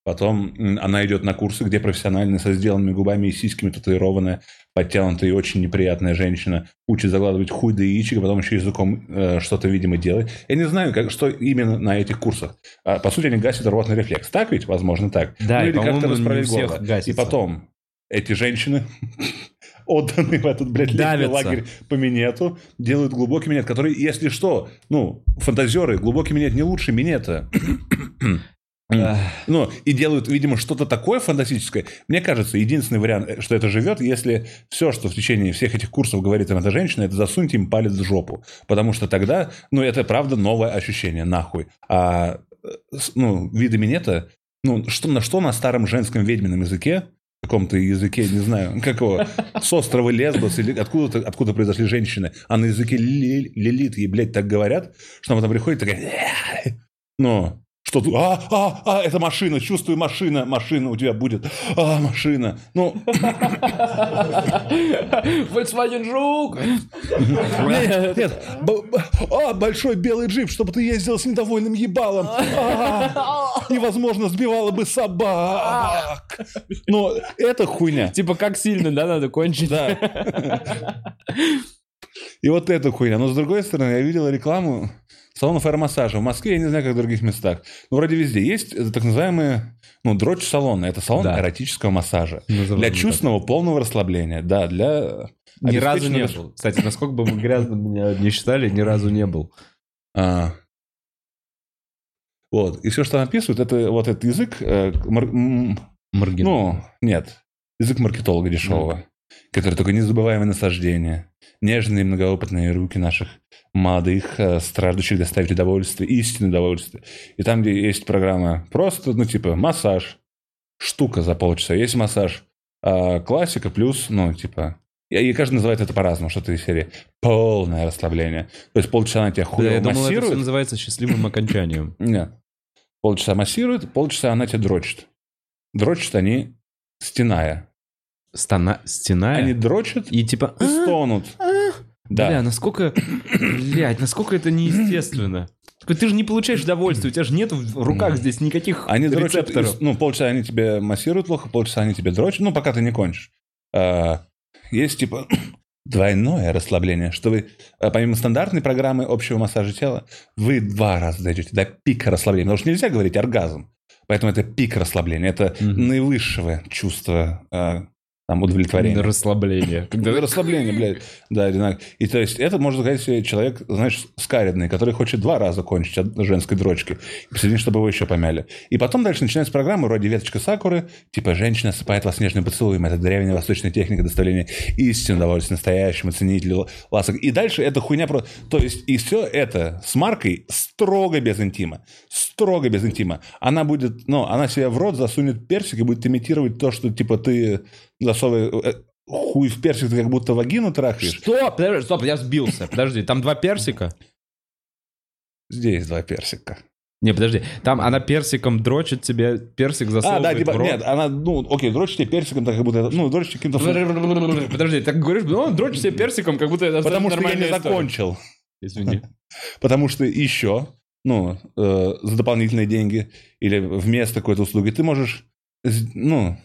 Потом она идет на курсы, где профессионально со сделанными губами и сиськами татуированная, подтянутая и очень неприятная женщина учит загладывать хуй до яичек, а потом еще языком э, что-то, видимо, делать. Я не знаю, как, что именно на этих курсах. А, по сути, они гасят рвотный рефлекс. Так ведь? Возможно, так. Да, Ну, или как-то расправить горло. И потом эти женщины отданы в этот, блядь, летний лагерь по минету, делают глубокий минет, который, если что, ну, фантазеры, глубокий минет не лучше минета. Ну, и делают, видимо, что-то такое фантастическое. Мне кажется, единственный вариант, э, что это живет, если все, что в течение всех этих курсов говорит им эта женщина, это засуньте им палец в жопу. Потому что тогда, ну, это правда новое ощущение, нахуй. А, э, ну, виды минета, ну, что, на что на старом женском ведьмином языке, каком-то языке, не знаю, какого, с острова Лесбос или откуда, откуда произошли женщины, а на языке ли- лилит ей, блядь, так говорят, что она потом приходит такая, ну, что а, а, а, это машина, чувствую, машина, машина у тебя будет, а, машина. Ну, Volkswagen Жук! нет, нет, а, большой белый джип, чтобы ты ездил с недовольным ебалом. А, невозможно, сбивала бы собак. Но это хуйня. Типа, как сильно, да, надо кончить? Да. И вот эта хуйня. Но с другой стороны, я видел рекламу салонов аэромассажа. В Москве, я не знаю, как в других местах. Но вроде везде есть э, так называемые ну, дрочь-салоны. Это салон Да. эротического массажа. Назовем Для так. чувственного полного расслабления. Да, для... Ни разу не был. Кстати, насколько бы мы грязно меня не считали, ни разу не был. А. Вот. И все, что написывают, это вот этот язык... э, мар- Маргин. Ну, нет. Язык маркетолога дешевого, который только незабываемое наслаждение. Нежные многоопытные руки наших молодых, э, страждущих доставить удовольствие, истинное удовольствие. И там, где есть программа просто, ну, типа, массаж, штука за полчаса. Есть массаж а, классика плюс, ну, типа... И каждый называет это по-разному, что-то из серии полное расслабление. То есть полчаса она тебя Да, хуево я думал, это массирует. называется счастливым окончанием. Нет. Полчаса массирует, полчаса она тебя дрочит. Дрочат они стеная. Стана... Стена. Они дрочат И типа... и стонут. Да. Бля, насколько... Блядь, насколько это неестественно. Ты же не получаешь удовольствие, у тебя же нет в руках здесь никаких Они дрочат, рецепторов. и- ну, полчаса они тебе массируют плохо, полчаса они тебе дрочат, ну, пока ты не кончишь. А, есть, типа, двойное расслабление, что вы, а, помимо стандартной программы общего массажа тела, вы два раза дойдете до пика расслабления. Потому что нельзя говорить оргазм. Поэтому это пик расслабления. Это Мгм. наивысшего чувства а, там удовлетворение. Расслабление. Когда расслабление, блядь. Да, одинаково. И то есть это, можно сказать, себе человек, знаешь, скаридный, который хочет два раза кончить от женской дрочки. Посидеть, чтобы его еще помяли. И потом дальше начинается программа вроде «Веточка Сакуры», типа «Женщина осыпает вас нежным поцелуем». Это древняя восточная техника доставления истинного удовольствия настоящему ценителю ласок. И дальше эта хуйня про... То есть и все это с маркой строго без интима. Строго без интима. Она будет... Ну, она себе в рот засунет персик и будет имитировать то, что, типа, ты засовываешь... э, Хуй в персик, ты как будто вагину трахаешь. Что? Подожди, стоп, я сбился. Подожди, там два персика? Здесь два персика. Не, подожди, там она персиком дрочит тебе, персик А, засовывает да, типа, в рот. нет, она, ну, окей, дрочит тебе персиком, так как будто, ну, дрочит каким-то... Подожди, так говоришь, ну, дрочит себе персиком, как будто это Потому что я не история. закончил. Извини. Потому что еще, ну, э, за дополнительные деньги или вместо какой-то услуги ты можешь, ну,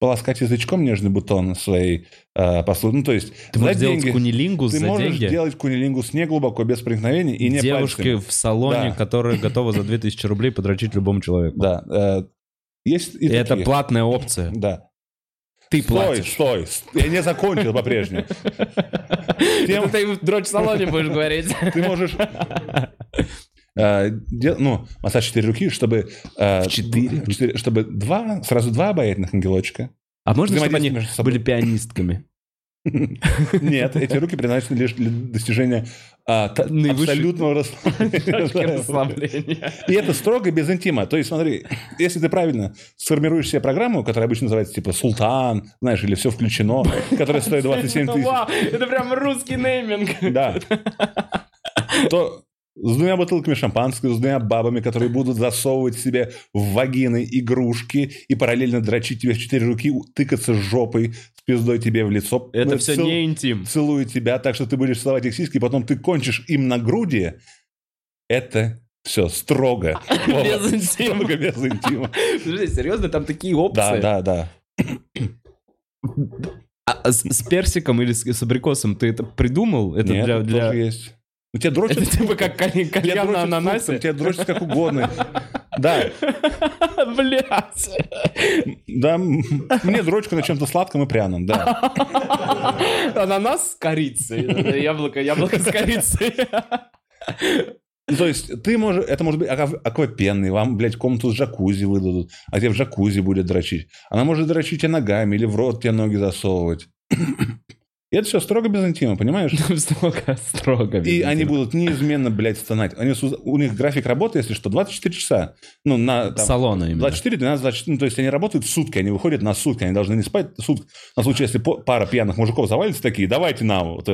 полоскать язычком нежный бутон своей э, послуги. Ну, то есть, Ты можешь делать деньги кунилингус ты за можешь деньги? делать кунилингус не глубоко, без проникновения и не Девушки пальцами. в салоне, Да. которая готова за 2000 рублей подрочить любому человеку. Да. э, есть и И это платная опция. Да. Ты Стой, платишь. стой. с- Я не закончил по-прежнему. Тем- ты в дрочь-салоне будешь говорить. Ты можешь... э, дел- ну, массаж четыре руки, чтобы... э, четыре? в четыре- Чтобы два, сразу два обаятельных ангелочка. А можно, чтобы они были пианистками? Нет, эти руки предназначены лишь для достижения а, та- абсолютного расслабления. И это строго без интима. То есть, смотри, если ты правильно сформируешь себе программу, которая обычно называется типа «Султан», знаешь, или «Все включено», которая стоит 27 тысяч, это прям русский нейминг. да, то с двумя бутылками шампанского, с двумя бабами, которые будут засовывать себе в вагины игрушки и параллельно дрочить тебе в четыре руки, тыкаться жопой с пиздой тебе в лицо. Это Ну, все цел- не интим. целует тебя так, что ты будешь целовать их сиськи, и потом ты кончишь им на груди, это все строго. Без интима. Строго без интима. Подожди, серьезно, там такие Да, опции? да, да. А с, с персиком или с, с абрикосом ты это придумал? Это Нет, для... это для... тоже есть. Ну, тебя дрочат... Это типа как каль- тебя кальян на ананасе? Тебя дрочат как угодно. Да, Блять. да. Мне дрочку на чем-то сладком и пряном, да. Ананас с корицей. Яблоко, яблоко с корицей. Ну, То есть ты можешь, это может быть аква- аквапенный, вам, блядь, комнату с джакузи выдадут, а тебе в джакузи будет дрочить. Она может дрочить тебе ногами или в рот тебе ноги засовывать. И это все строго без интима, понимаешь? Строго, строго. И они будут неизменно, блядь, стонать. Они, у них график работы, если что, 24 часа. Ну, на... там, Салона именно. 24, 12, 24, ну, то есть они работают сутки, они выходят на сутки, они должны не спать сутки. На случай, если пара пьяных мужиков завалится такие, давайте нам вот.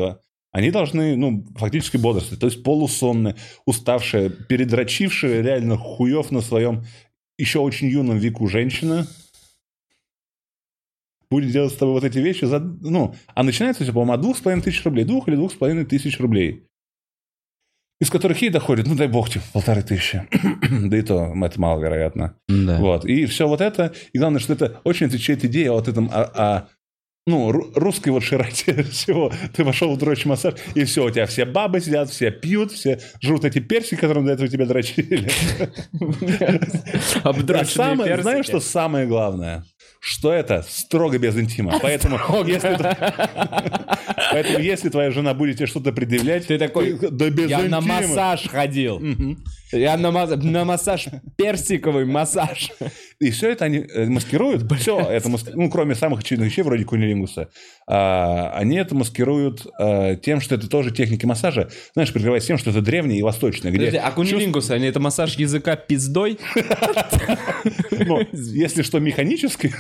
Они должны, ну, фактически бодрствовать, то есть полусонные, уставшие, передрочившие реально хуев на своем еще очень юном веку женщина будет делать с тобой вот эти вещи за, ну, а начинается все, по-моему, от двух с половиной тысяч рублей, двух или двух с половиной тысяч рублей, из которых ей доходит, ну, дай бог тебе, полторы тысячи, да и то это маловероятно. Да. Вот. И все вот это. И главное, что это очень отвечает идее о вот этом, о, о, ну, ру- русской вот широте всего. Ты вошел в дрочь массаж, и все, у тебя все бабы сидят, все пьют, все жрут эти персики, которым до этого тебя дрочили. А Обдроченные самое, персики. знаешь, что самое главное? Что это строго без интима. Поэтому, если, поэтому, если твоя жена будет тебе что-то предъявлять, Ты такой, да без Я на интима. массаж ходил. Я на, на массаж, персиковый массаж. И все это они э, маскируют, все это, мас- ну, кроме самых очевидных вещей, вроде кунилингуса, а, они это маскируют а, тем, что это тоже техники массажа, знаешь, прикрываясь тем, что это древнее и восточное, где, Подожди, а кунилингус, они это массаж языка пиздой? ну, если что, механически,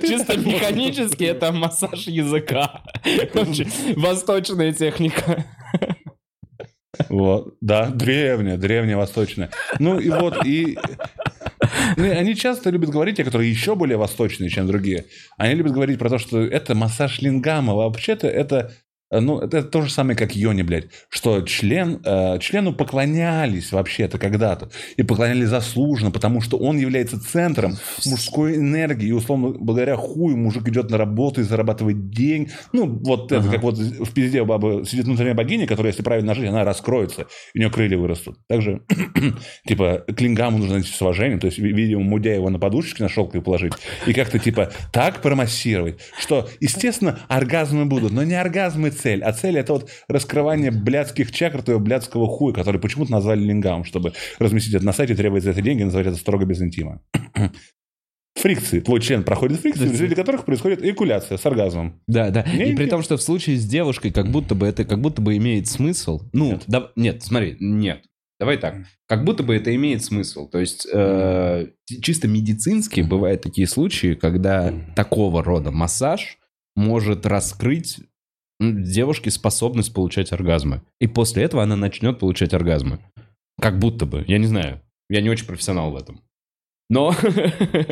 Чисто механически это массаж языка. Восточная техника. Вот, да, древняя, древняя восточная. Ну и вот, и ну, они часто любят говорить, те, которые еще более восточные, чем другие, они любят говорить про то, что это массаж лингама, вообще-то это ну, это то же самое, как Йони, блядь, что член, э, члену поклонялись вообще-то когда-то, и поклонялись заслуженно, потому что он является центром мужской энергии, и, условно, благодаря хую мужик идет на работу и зарабатывает деньги. Ну, вот это, Ага. как вот в пизде у бабы сидит внутренняя богиня, которая, если правильно нажить, она раскроется, и у нее крылья вырастут. Также, типа, Клингаму нужно идти с уважением, то есть, ви- видимо, мудя его на подушечке на шелковый положить, и как-то, типа, так промассировать, что, естественно, оргазмы будут, но не оргазмы цель, а цель это вот раскрывание блядских чакр твоего блядского хуя, который почему-то назвали лингам, чтобы разместить это на сайте, требовать за это деньги, называть это строго без интима. Фрикции. Твой член проходит фрикции, в результате которых происходит эякуляция с оргазмом. Да, да. Не, и при не. том, что в случае с девушкой, как будто бы это как будто бы имеет смысл. Ну, Нет. да- нет, смотри, нет. Давай так. Как будто бы это имеет смысл. То есть э, чисто медицински бывают такие случаи, когда такого рода массаж может раскрыть девушке способность получать оргазмы. И после этого она начнет получать оргазмы. Как будто бы. Я не знаю. Я не очень профессионал в этом. Но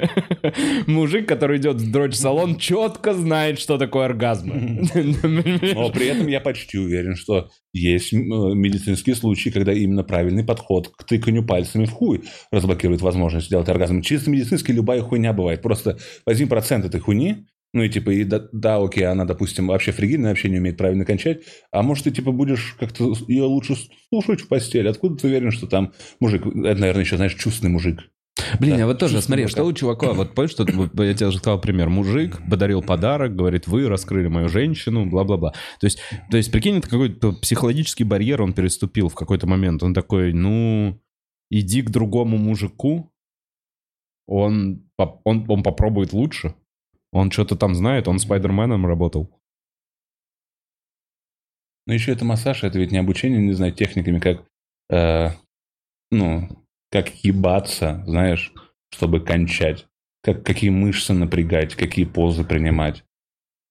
мужик, который идет в дрочь-салон, четко знает, что такое оргазм. Но при этом я почти уверен, что есть медицинские случаи, когда именно правильный подход к тыканию пальцами в хуй разблокирует возможность сделать оргазм. Чисто медицински любая хуйня бывает. Просто возьми процент этой хуйни, ну и типа, и да, да, окей, она, допустим, вообще фригидная, вообще не умеет правильно кончать, а может, ты типа будешь как-то ее лучше слушать в постели. Откуда ты уверен, что там мужик, это, наверное, еще, знаешь, чувственный мужик. Блин, Да, я вот тоже, смотри, что у чувака, вот помнишь, что я тебе уже сказал пример, мужик подарил подарок, говорит, вы раскрыли мою женщину, бла-бла-бла. То есть, то есть, прикинь, это какой-то психологический барьер он переступил в какой-то момент. Он такой, ну, иди к другому мужику, он, он, он попробует лучше. Он что-то там знает, он Спайдерменом работал. Но еще это массаж, это ведь не обучение, не знаю, техниками, как, э, ну, как ебаться, знаешь, чтобы кончать. Как, какие мышцы напрягать, какие позы принимать.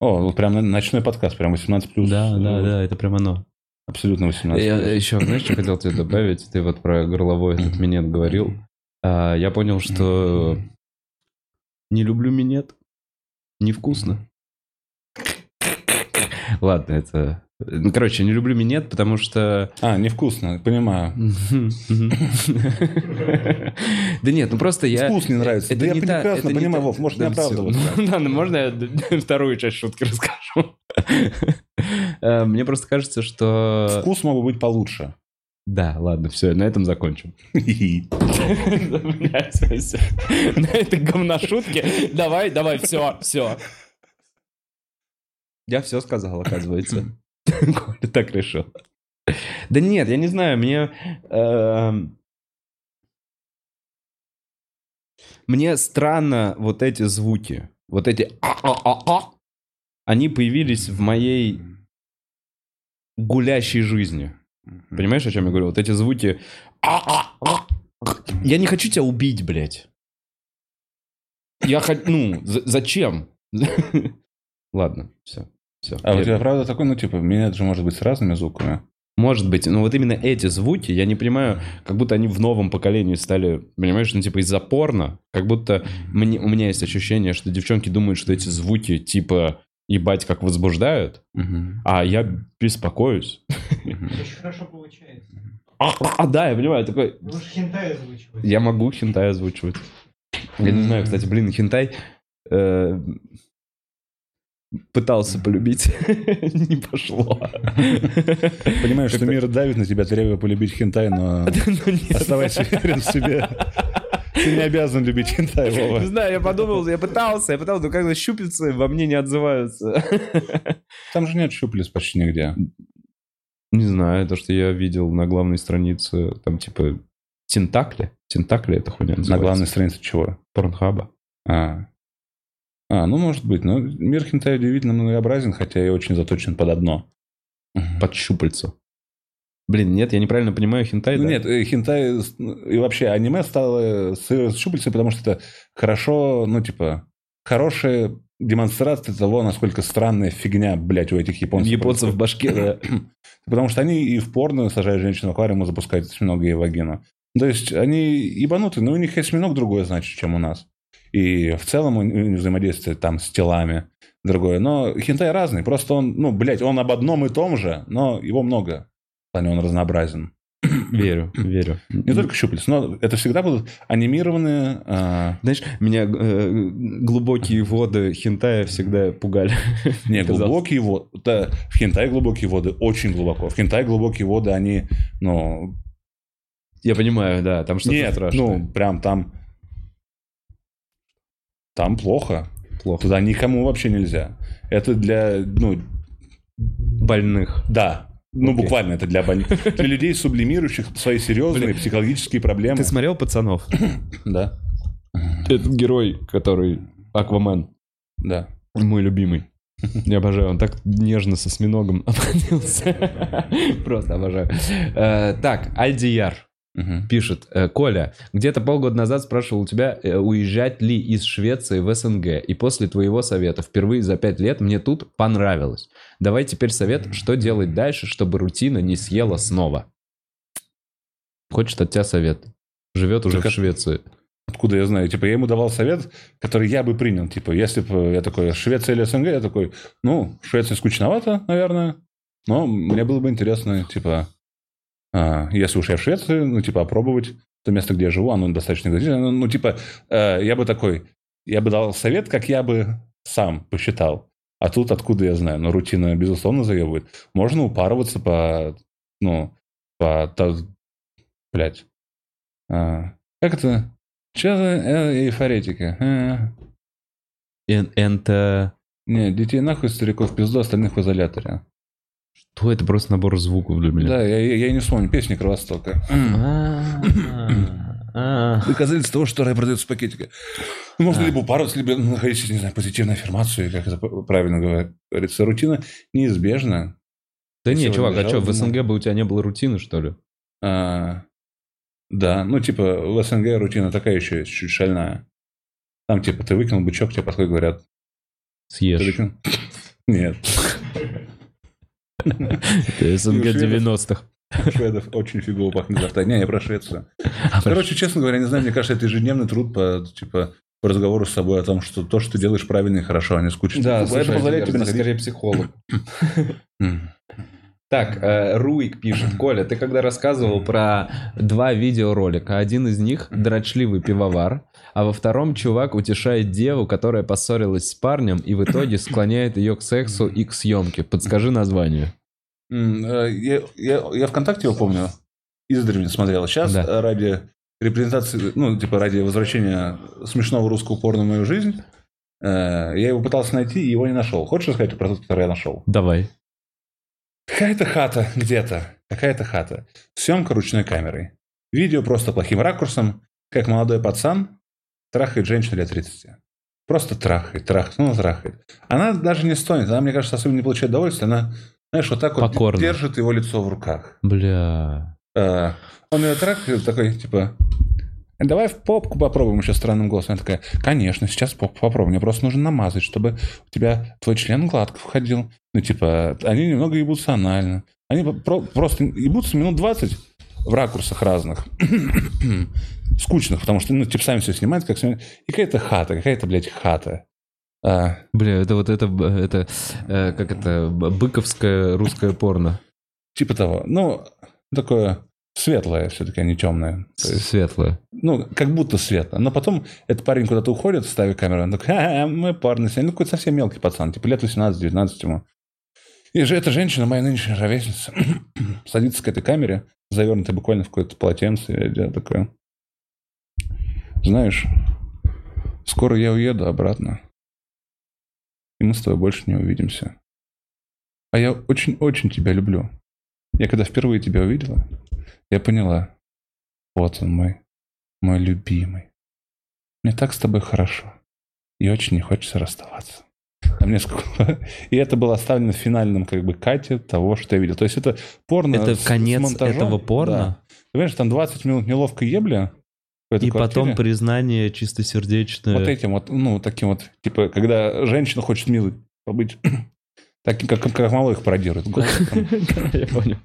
О, вот прям ночной подкаст, прям 18+. плюс. это прям оно. Абсолютно 18 Я еще, знаешь, что хотел тебе добавить? Ты вот про горловой этот минет говорил. А, я понял, что не люблю минет. Невкусно. Ладно, это... Ну, короче, не люблю минет, потому что... А, невкусно, понимаю. Да нет, ну просто я... Вкус не нравится. Да я прекрасно понимаю, Вов, может, не оправдываться. Ну, Ладно, можно я вторую часть шутки расскажу? Э, Мне просто кажется, что... Вкус мог бы быть получше. Да, ладно, все, на этом закончим. На этой говношутке. Давай, давай, все, все. Я все сказал, оказывается. Коля так решил. Да нет, я не знаю, мне... эм, Мне странно вот эти звуки. Вот эти. Они появились в моей гулящей жизни. Понимаешь, о чем я говорю? Вот эти звуки. Я не хочу тебя убить, блядь. Я хочу... Ну, за- зачем? Ладно, все. Все. А у тебя правда такой, ну, типа, минет же может быть с разными звуками. Может быть, но вот именно эти звуки, я не понимаю, как будто они в новом поколении стали, понимаешь, ну типа из-за порно, как будто мне, у меня есть ощущение, что девчонки думают, что эти звуки типа ебать как возбуждают, а я беспокоюсь. Очень хорошо получается. А, а, да, я понимаю, такой, Лучше хентай озвучивать. я могу хентай озвучивать. Я не знаю, кстати, блин, хентай э, пытался полюбить, не пошло. Понимаешь, что мир давит на тебя, требуя полюбить хентай, но Ну, оставайся уверен в себе. Ты не обязан любить хентай, Не знаю, я подумал, я пытался, я пытался, но когда щупицы во мне не отзываются. Там же нет щуплец почти нигде. Не знаю, то, что я видел на главной странице, там типа Тентакли. Тентакли это хуйня На называется. главной странице чего? Порнхаба. А. А, ну, может быть. Но мир хентай удивительно многообразен, хотя и очень заточен под одно. Под щупальцо. Блин, нет, я неправильно понимаю хентай, Ну да? нет, э, хентай и вообще аниме стало с, щупальцами, потому что это хорошо, ну типа, хорошая демонстрация того, насколько странная фигня, блядь, у этих японцев. Японцев в башке, да. Потому что они и в порно сажают женщину в аквариум и запускают осьминога и вагину. То есть они ебануты, но у них осьминог другое значит, чем у нас. и в целом у него взаимодействие там с телами другое. Но хентай разный, просто он, ну, блядь, он об одном и том же, но его много. Плане он разнообразен. Верю, верю. Не только щупальца, но это всегда будут анимированные... а, Знаешь, меня э, глубокие воды хентая всегда пугали. Не, глубокие воды. Да, в хентай глубокие воды очень глубоко. В хентай глубокие воды, они, ну... Я понимаю, да, там что-то Нет, страшное. ну, прям там... Там плохо. плохо. Туда никому вообще нельзя. Это для, ну, Больных. да. Ну, Окей. буквально это для. Для людей, сублимирующих свои серьезные Блин. психологические проблемы. Ты смотрел «Пацанов»? Да, Этот герой, который Аквамен, да. мой любимый. Я обожаю, он так нежно со осьминогом обходился. Просто обожаю. Э, Так, Альдияр пишет. э, Коля, где-то полгода назад спрашивал у тебя, э, уезжать ли из Швеции в СНГ. И после твоего совета впервые за пять лет мне тут понравилось. Давай теперь совет, что делать дальше, чтобы рутина не съела снова. Хочет от тебя совет. Живет уже Так в Швеции. Откуда я знаю? Типа, я ему давал совет, который я бы принял. Типа, если бы я такой, Швеция или СНГ, я такой, ну, Швеция скучновато, наверное, но мне было бы интересно, типа, а, если уж я в Швеции, ну, типа, опробовать то место, где я живу, оно достаточно экзотичное. Ну, ну, типа, э, я бы такой, я бы дал совет, как я бы сам посчитал. А тут откуда я знаю? Ну, рутина, безусловно, заебывает. Можно упарываться по, ну, по, та- блядь, а, как это? Че за э, эйфоретика? А, Эн- Это... Не, детей нахуй, стариков пизду, остальных в изоляторе. Что это просто набор звуков для меня? Да, я, я, я не вспомню, песня Кровостока. А, Доказательство того, что рай продается в пакетике. Ну, Можно А. либо упарываться, либо находить, не знаю, позитивную аффирмацию, как это правильно говорится. Рутина неизбежна. Да не, чувак, а что, в. СНГ бы у тебя не было рутины, что ли? А, да, ну, типа, в СНГ рутина такая еще чуть шальная. Там, типа, ты выкинул бычок, тебе подходят, говорят, Съешь. Нет. Это СНГ И у шведов- 90-х. Шведов очень фигово пахнет изо рта. Не, я про Швецию. А, Короче, честно говоря, не знаю, мне кажется, это ежедневный труд по, типа, по разговору с собой о том, что то, что ты делаешь правильно и хорошо, а не скучно. Да, это слушай, позволяет тебе скорее психолог. Так, э, Руик пишет. Коля, ты когда рассказывал про два видеоролика, один из них дрочливый пивовар, а во втором чувак утешает деву, которая поссорилась с парнем и в итоге склоняет ее к сексу и к съемке. Подскажи название. Э, Я, я, я ВКонтакте его помню, издревле смотрел. Сейчас Да. ради репрезентации, ну, типа ради возвращения смешного русского порно в мою жизнь, э, я его пытался найти и его не нашел. Хочешь рассказать про тот, который я нашел? Давай. Какая-то хата где-то, какая-то хата. Съемка ручной камерой. Видео просто плохим ракурсом, как молодой пацан трахает женщину лет 30. Просто трахает, трахает, ну, трахает. Она даже не стонет, она, мне кажется, особенно не получает удовольствия. Она, знаешь, вот так вот Покорно. держит его лицо в руках. Бля. Э, Он ее трахает, такой, типа, давай в попку попробуем еще странным голосом. Она такая, конечно, сейчас попку попробуем. Мне просто нужно намазать, чтобы у тебя твой член гладко входил. Ну, типа, они немного ебутся анально. Они про- просто ебутся минут 20 в ракурсах разных. Скучных, потому что, ну, типа, сами все снимают, как снимают. И какая-то хата, какая-то, блядь, хата. А, Бля, это вот это, это, э, как это, быковское русское порно. типа того. Ну, такое светлое все-таки, а не темное. То есть, Светлое. Ну, как будто светло. Но потом этот парень куда-то уходит, ставит камеру, он такой, мы парни сняли». Ну, какой-то совсем мелкий пацан, типа лет 18-19 ему. И же эта женщина, моя нынешняя ровесница, садится к этой камере, завернутая буквально в какое-то полотенце, и я такой, знаешь, скоро я уеду обратно, и мы с тобой больше не увидимся. А я очень-очень тебя люблю. Я когда впервые тебя увидела, я поняла, вот он мой, мой любимый. Мне так с тобой хорошо. И очень не хочется расставаться. А мне сколько... И это было оставлено в финальном как бы кате того, что я видел. То есть это порно Это с- с конец монтажом. этого порно? Да. Ты понимаешь, там 20 минут неловкой ебли. И потом квартире. признание чистосердечное. Вот этим вот, ну, таким вот, типа, когда женщина хочет милой побыть, таким, как, как, мало их пародирует. Я понял.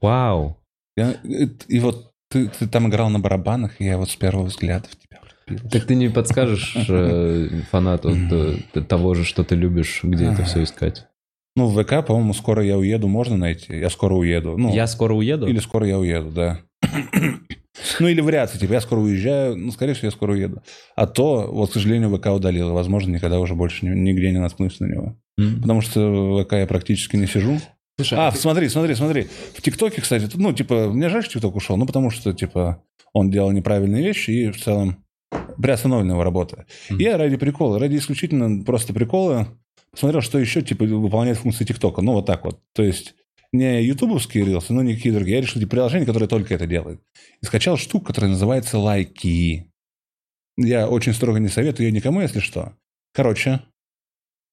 Вау. И, вот ты, ты там играл на барабанах, и я вот с первого взгляда в тебя. Так ты не подскажешь э, фанату т- того же, что ты любишь, где это все искать? Ну, в ВК, по-моему, скоро я уеду, можно найти. Я скоро уеду. Ну, Я скоро уеду? Или скоро я уеду, да. Ну, или вариации, типа, я скоро уезжаю, ну, скорее всего, я скоро уеду. А то, вот, к сожалению, ВК удалил, и, возможно, никогда уже больше ни- нигде не наткнусь на него. М. Потому что в ВК я практически не сижу. Слушай, А, смотри, смотри, смотри. В ТикТоке, кстати, ну, типа, мне жаль, что ТикТок ушел, ну, потому что, типа, он делал неправильные вещи, и в целом приостановлена его работа. Мгм. Я ради прикола, ради исключительно просто прикола посмотрел, что еще, типа, выполняет функции ТикТока. Ну, вот так вот. То есть, не ютубовские рилсы, но никакие другие. Я решил, типа, приложение, которое только это делает. И скачал штуку, которая называется лайки. Я очень строго не советую ее никому, если что. Короче,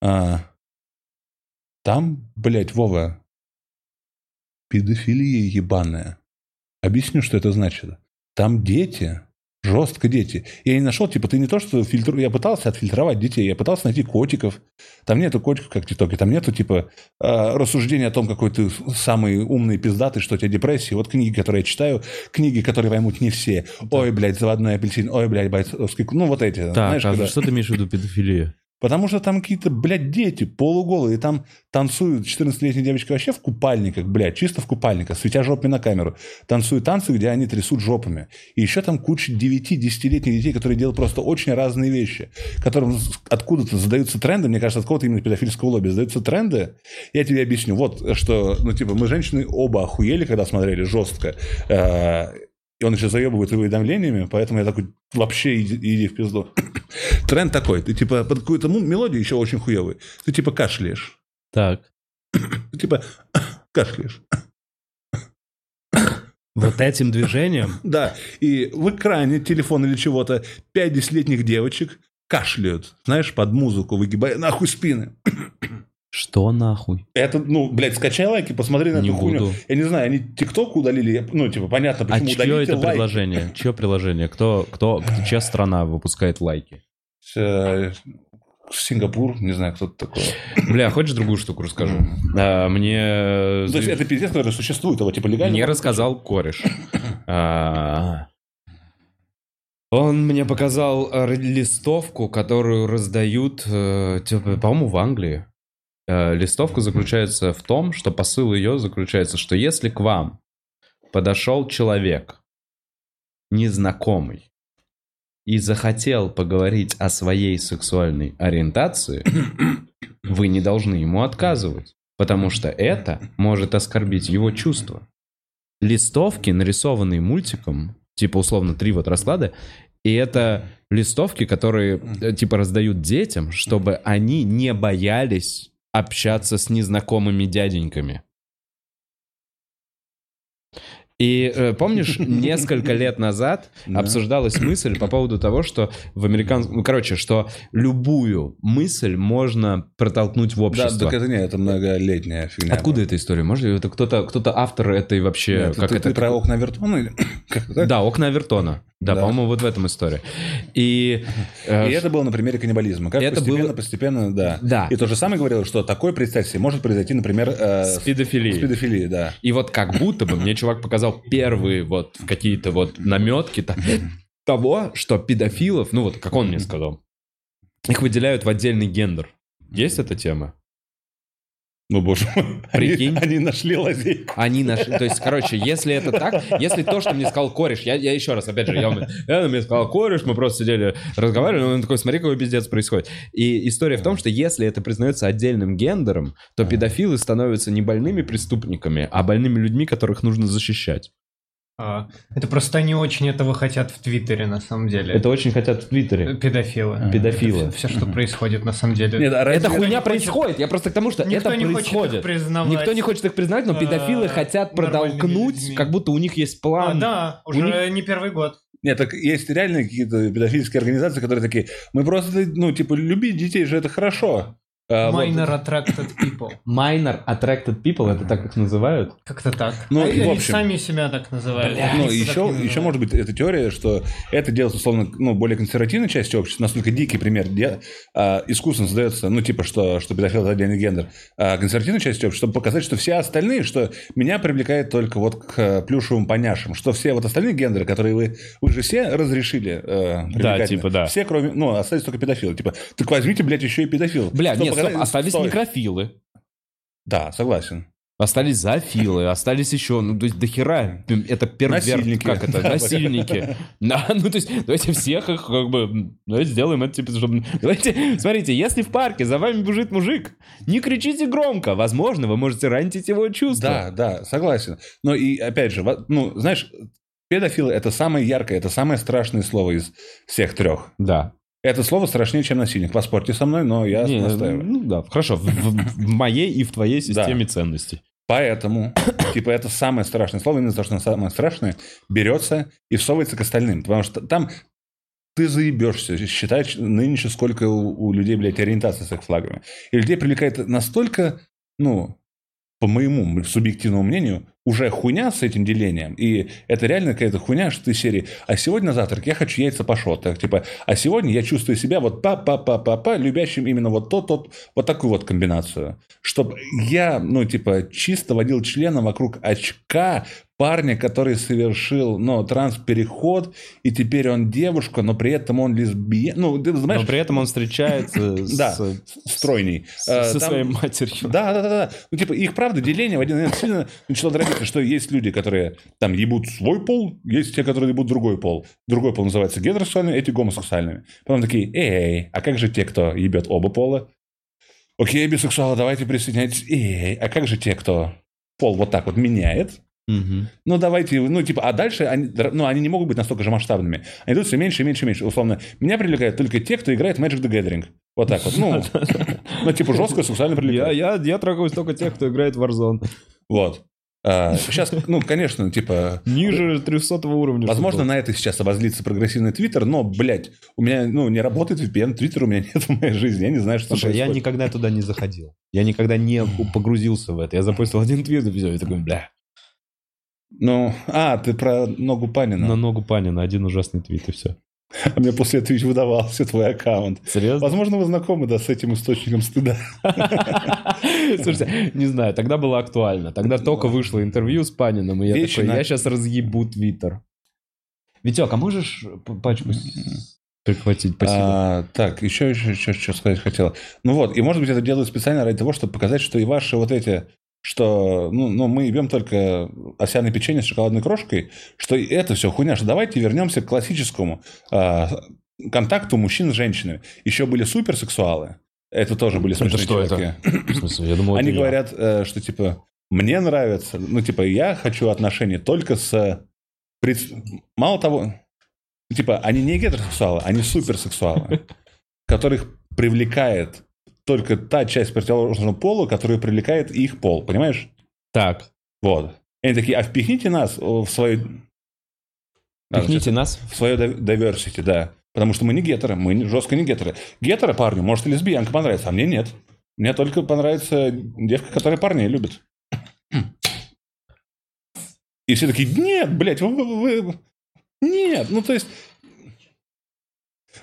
а, там, блядь, Вова, педофилия ебаная. Объясню, что это значит. Там дети, жестко дети. Я не нашел, типа, ты не то, что фильтр... Я пытался отфильтровать детей, я пытался найти котиков. Там нету котиков, как в ТикТоке. Там нету, типа, э, рассуждения о том, какой ты самый умный пиздатый, что у тебя депрессия. Вот книги, которые я читаю, книги, которые поймут не все. Ой, блядь, заводной апельсин. Ой, блядь, бойцовский... Ну, вот эти. Так, знаешь, а когда- что ты имеешь в виду педофилия? Потому что там какие-то, блядь, дети полуголые, там танцуют 14-летние девочки вообще в купальниках, блядь, чисто в купальниках, светя жопами на камеру. Танцуют танцы, где они трясут жопами. И еще там куча 9-10-летних детей, которые делают просто очень разные вещи, которым откуда-то задаются тренды, мне кажется, от кого-то именно педофильского лобби задаются тренды. Я тебе объясню. Вот что, ну, типа, мы, женщины, оба охуели, когда смотрели жестко. И он еще заебывает уведомлениями, поэтому я такой, вообще иди, иди в пизду. Тренд такой, ты типа под какую-то мелодию еще очень хуевый, ты типа кашляешь. Так. Ты типа кашляешь. Вот этим движением? Да, и в экране телефона или чего-то 5-10-летних девочек кашляют, знаешь, под музыку, выгибая нахуй спины. Что нахуй? Это, ну, блядь, скачай лайки, посмотри на Не эту хуйню. буду. Я не знаю, они ТикТок удалили, ну, типа, понятно, А почему чье это лайки. приложение? Чье приложение? Кто, кто, чья страна выпускает лайки? Сингапур, не знаю, кто-то такой. Бля, хочешь другую штуку расскажу? А, Мне... То есть это пиздец, который существует, его типа легально. Мне рассказал кореш. А, Он мне показал э, листовку, которую раздают, э, типа, по-моему, в Англии. Э, Листовка заключается в том, что посыл ее заключается, что если к вам подошел человек, незнакомый, и захотел поговорить о своей сексуальной ориентации, вы не должны ему отказывать, потому что это может оскорбить его чувства. Листовки, нарисованные мультиком, типа условно три вот расклада, и это листовки, которые э, типа раздают детям, чтобы они не боялись общаться с незнакомыми дяденьками. И э, помнишь, несколько лет назад Да. обсуждалась мысль по поводу того, что в американском... Ну, короче, что любую мысль можно протолкнуть в Да, общество. так это не, это многолетняя фигня. Откуда эта история? Может, это кто-то, кто-то автор этой вообще... Нет, как ты, это, ты про окна Вертона или? Да, окна Авертона. Да, Да. по-моему, вот в этом история. И... э, И это было на примере каннибализма. Как Это постепенно, было- постепенно, да. Да. И то же самое говорил, что такое, представь себе, может произойти, например, э, с педофилией. с педофилией, да. И вот как будто бы мне чувак показал первые вот какие-то вот наметки то- того, что педофилов, ну вот как он мне сказал, их выделяют в отдельный гендер. Есть эта тема? Ну, боже мой. Они- Прикинь. Они, нашли лазейку. Они нашли, то есть, короче, если это так, если то, что мне сказал кореш, я, я еще раз, опять же, я, я мне сказал кореш, мы просто сидели, разговаривали, он такой, смотри, какой пиздец происходит. И история в том, что если это признается отдельным гендером, то педофилы становятся не больными преступниками, а больными людьми, которых нужно защищать. А, Это просто они очень этого хотят в Твиттере, на самом деле. Это очень хотят в Твиттере. Педофилы. Педофилы. Все, что происходит на самом деле. Нет, а Это не хуйня хочет- происходит. Я просто к тому, что Никто это не хочет их происходит. признавать. Никто не хочет их признать, но педофилы э, хотят продолкнуть, людьми. как будто у них есть А, план. да, У уже не первый год. Нет, так есть реальные какие-то педофильские организации, которые такие, мы просто, ну, типа, любить детей же это хорошо. А, вот. Minor attracted people. Minor attracted people, это так их называют? Как-то так. Ну, А и в Они общем. сами себя так называют. Ну, Никто еще, еще может быть эта теория, что это делается, условно, ну, более консервативной части общества, настолько дикий пример, где а, искусственно создается, ну, типа, что, что педофил – это отдельный гендер, а консервативной части общества, чтобы показать, что все остальные, что меня привлекает только вот к э, плюшевым поняшам, что все вот остальные гендеры, которые вы, вы же все разрешили э, привлекательно. типа, да. Все, кроме, ну, остались только педофилы. Типа, так возьмите, блядь, еще и педофил. Бля, нет, стоп, остались Стой. некрофилы. Да, согласен. Остались зоофилы, остались еще, ну, то есть дохера, это перверт, Насильники. как это, Да, насильники. Да, ну, то есть, давайте всех их, как бы, давайте сделаем это, типа, чтобы... Давайте, смотрите, если в парке за вами бежит мужик, не кричите громко, возможно, вы можете ранить его чувства. Да, да, согласен. Но и опять же, ну, знаешь, педофилы это самое яркое, это самое страшное слово из всех трех. Да. Это слово страшнее, чем насильник. Поспорьте со мной, но я Не, настаиваю. ну да, хорошо, в, в- в моей и в твоей системе ценностей. Поэтому, типа, это самое страшное слово, именно то, что оно самое страшное, берется и всовывается к остальным. Потому что там ты заебешься считать нынче, сколько у, у людей, блядь, ориентация с их флагами. И людей привлекает настолько, ну, по моему субъективному мнению, уже хуйня с этим делением. И это реально какая-то хуйня, что ты серии, а сегодня на завтрак я хочу яйца пашот. Так, типа, а сегодня я чувствую себя вот па-па-па-па-па, любящим именно вот тот, тот, вот такую вот комбинацию. Чтобы я, ну, типа, чисто водил членом вокруг очка парня, который совершил, ну, транс-переход, и теперь он девушка, но при этом он лесбиян. Ну, ты знаешь, Но при этом он встречается с, да, стройней. Э, со там- своей матерью. да, да, да. Ну, типа, их правда деление в один момент сильно начало дробиться, что есть люди, которые там ебут свой пол, есть те, которые ебут другой пол. Другой пол называется гетеросексуальными, эти гомосексуальными. Потом такие, эй, а как же те, кто ебет оба пола? Окей, бисексуалы, давайте присоединяйтесь. Эй, а как же те, кто пол вот так вот меняет? Мгм. Ну, давайте, ну, типа, а дальше они, ну, они не могут быть настолько же масштабными. Они идут все меньше и меньше и меньше. Условно, меня привлекают только те, кто играет Magic the Gathering. Вот так вот. Ну, ну типа, жестко сексуально Я, привлекает. я, я трогаюсь только тех, кто играет в Warzone. Вот. А, сейчас, ну, конечно, типа, Ниже 300 уровня. возможно, на это сейчас обозлится прогрессивный Твиттер, но, блядь, у меня, ну, не работает VPN, Твиттер у меня нет в моей жизни, я не знаю, что Слушай, я никогда туда не заходил. Я никогда не погрузился в это. Я запустил один твит и все, и такой, бля, Ну, а, ты про ногу Панина. на ногу Панина один ужасный твит и все. А мне после этого ведь выдавался твой аккаунт. Серьезно? Возможно, вы знакомы, да, с этим источником стыда. Слушайте, не знаю, тогда было актуально. Тогда только вышло интервью с Паниным, и я такой, я сейчас разъебу твиттер. Витек, а можешь пачку с- прихватить? Спасибо. А, так, еще, еще, еще что сказать хотел. Ну вот, и может быть это делают специально ради того, чтобы показать, что и ваши вот эти, что, ну, ну мы ебем только овсяное печенье с шоколадной крошкой, что это все хуйня, что давайте вернемся к классическому а, контакту мужчин с женщинами. Еще были суперсексуалы, это тоже были Это смешные что чуваки. В смысле, я думал, Они это говорят, э, что типа мне нравится, ну типа я хочу отношения только с пред- мало того, типа они не гетеросексуалы, они суперсексуалы, которых привлекает только та часть противоположного пола, которая привлекает их пол, понимаешь? Так, Вот. И они такие, а впихните нас в свою... А, пихните нас. в свое diversity, да. Потому что мы не гетеры, мы жестко не гетеры. Гетеро парню, может, и лесбиянка понравится, а мне нет. Мне только понравится девка, которая парней любит. И все такие, нет, блядь, вы, вы- вы- нет. Ну, то есть,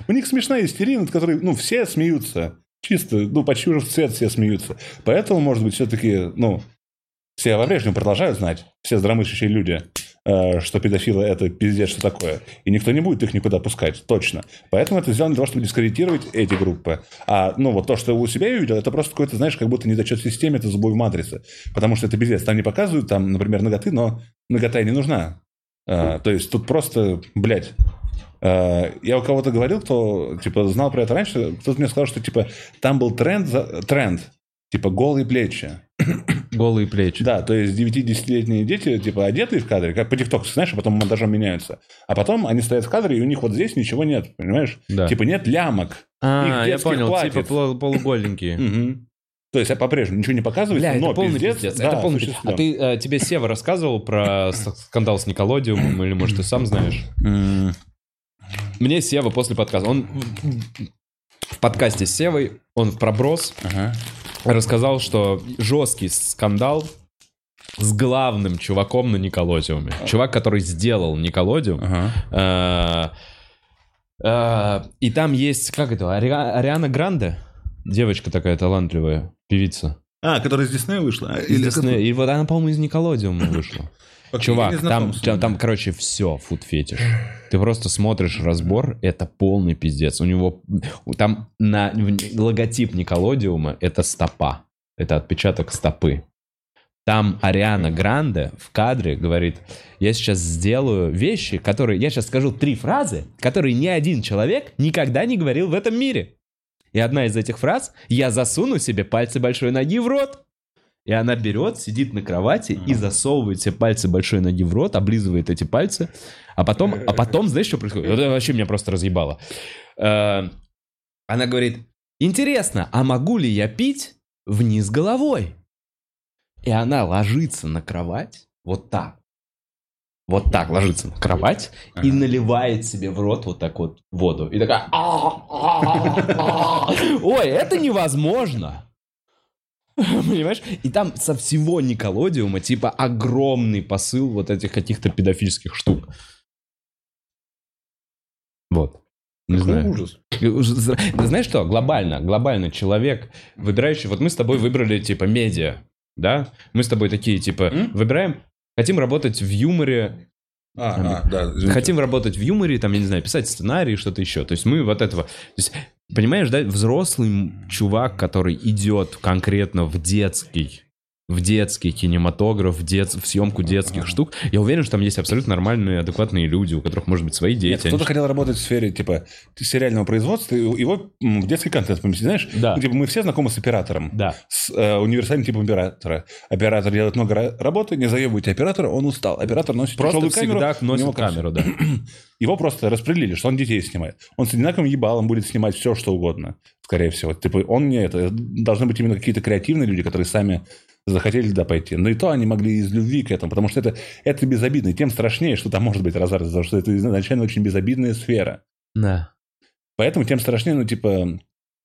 у них смешная истерия, над которой, ну, все смеются. Чисто, ну, почти уже в цвет все смеются. Поэтому, может быть, все-таки, ну, все по-прежнему продолжают знать, все здравомыслящие люди, э, что педофилы это пиздец, что такое. И никто не будет их никуда пускать, точно. Поэтому это сделано для того, чтобы дискредитировать эти группы. А, ну, вот то, что у себя я увидел, это просто какой-то, знаешь, как будто недочет в системе, это забой в матрице. Потому что это пиздец. Там не показывают, там, например, ноготы, но нагота и не нужна. А, то есть тут просто, блядь, я у кого-то говорил, кто, типа, знал про это раньше, кто-то мне сказал, что, типа, там был тренд, тренд, типа, голые плечи. Голые плечи. Да, то есть 9-10-летние дети, типа, одетые в кадре, как по ТикТоку, знаешь, а потом монтажом меняются. А потом они стоят в кадре, и у них вот здесь ничего нет, понимаешь? Да. Типа нет лямок. А, я понял, платьев. типа полу- полуголенькие. То есть а по-прежнему ничего не показывается, Бля, но это полный пиздец, пиздец. да, это полный пиздец. А ты, э, тебе Сева рассказывал про скандал с Николодиумом, или, может, ты сам знаешь? Мне Сева после подкаста, он в подкасте с Севой, он в проброс Ага. рассказал, что жесткий скандал с главным чуваком на Николодиуме. Чувак, который сделал Николодиум. Ага. Э, э, И там есть, как это, Ари- Ариана Гранде? Девочка такая талантливая, певица. А, которая из Диснея вышла? А, Из или Диснея. И вот она, по-моему, из Николодиума вышла. как- Чувак, там, там, там, короче, все, фуд фетиш. Ты просто смотришь разбор, это полный пиздец. У него там на логотип Николодиума это стопа. Это отпечаток стопы. Там Ариана Гранде в кадре говорит, я сейчас сделаю вещи, которые... Я сейчас скажу три фразы, которые ни один человек никогда не говорил в этом мире. И одна из этих фраз «Я засуну себе пальцы большой ноги в рот». И она берет, сидит на кровати и засовывает себе пальцы большой ноги в рот, облизывает эти пальцы. А потом, а потом знаешь, что происходит? Это вообще меня просто разъебало. Э, Она говорит, интересно, а могу ли я пить вниз головой? И она ложится на кровать вот так. Вот так ложится на кровать и наливает себе в рот вот так вот воду. И такая... Ой, это невозможно. Понимаешь? И там со всего Николодиума, типа, огромный посыл вот этих каких-то педофильских штук. Вот. Не Какой знаю. ужас. Да Знаешь что, глобально, глобально человек, выбирающий, вот мы с тобой выбрали, типа, медиа, да? Мы с тобой такие, типа, М? выбираем, хотим работать в юморе, А, а, да, извините. хотим работать в юморе, там, я не знаю, писать сценарий, что-то еще. То есть мы вот этого... То есть, понимаешь, да, взрослый чувак, который идет конкретно в детский в детский кинематограф, в, дет... в съемку детских штук. Я уверен, что там есть абсолютно нормальные, адекватные люди, у которых, может быть, свои Нет, дети. кто-то Они- хотел работать в сфере, типа, сериального производства, и его в детский контент поместить, знаешь? Да. Ну, типа, мы все знакомы с оператором. Да. С э, универсальным типом оператора. Оператор делает много ра- работы, не заебывайте оператора, он устал. Оператор носит Просто всегда камеру, у него носит камеру, да. Его просто распределили, что он детей снимает. Он с одинаковым ебалом будет снимать все, что угодно, скорее всего. Типа, он не это. Должны быть именно какие-то креативные люди, которые сами захотели туда пойти. Но и то они могли из любви к этому, потому что это, это безобидно. И тем страшнее, что там может быть разрыв, потому что это изначально очень безобидная сфера. Да. Поэтому тем страшнее, ну, типа,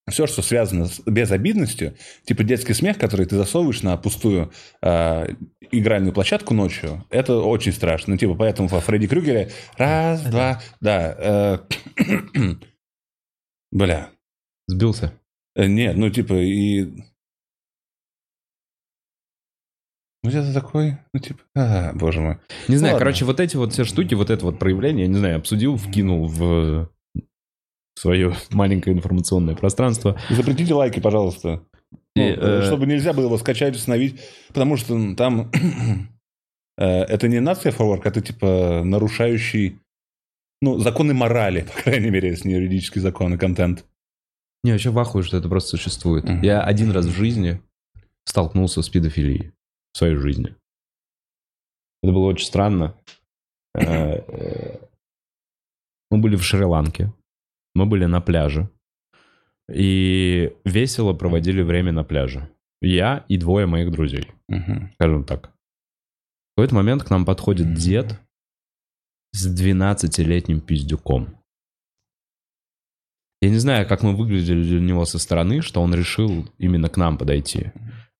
все, что связано с безобидностью, типа детский смех, который ты засовываешь на пустую а, игральную площадку ночью, это очень страшно. Ну, типа, поэтому во Фредди Крюгере раз, два, да. э, Бля. Сбился. Э, Нет, ну, типа, и... Ну, это такой, ну, типа, а, боже мой. Не знаю, Ладно. короче, вот эти вот все штуки, вот это вот проявление, я не знаю, обсудил, вкинул в свое маленькое информационное пространство. Запретите лайки, пожалуйста. Ну, И, э, э, чтобы нельзя было его скачать, установить, потому что м, там э, это не нация форварк, это типа нарушающий ну, законы морали, по крайней мере, если не юридический закон и контент. Не, вообще в ахуе, что это просто существует. Мгм. Я один раз в жизни столкнулся с педофилией в своей жизни. Это было очень странно. Э, э, Мы были в Шри-Ланке, мы были на пляже, и весело проводили время на пляже. Я и двое моих друзей, скажем так. В какой-то момент к нам подходит дед с 12-летним пиздюком. Я не знаю, как мы выглядели для него со стороны, что он решил именно к нам подойти.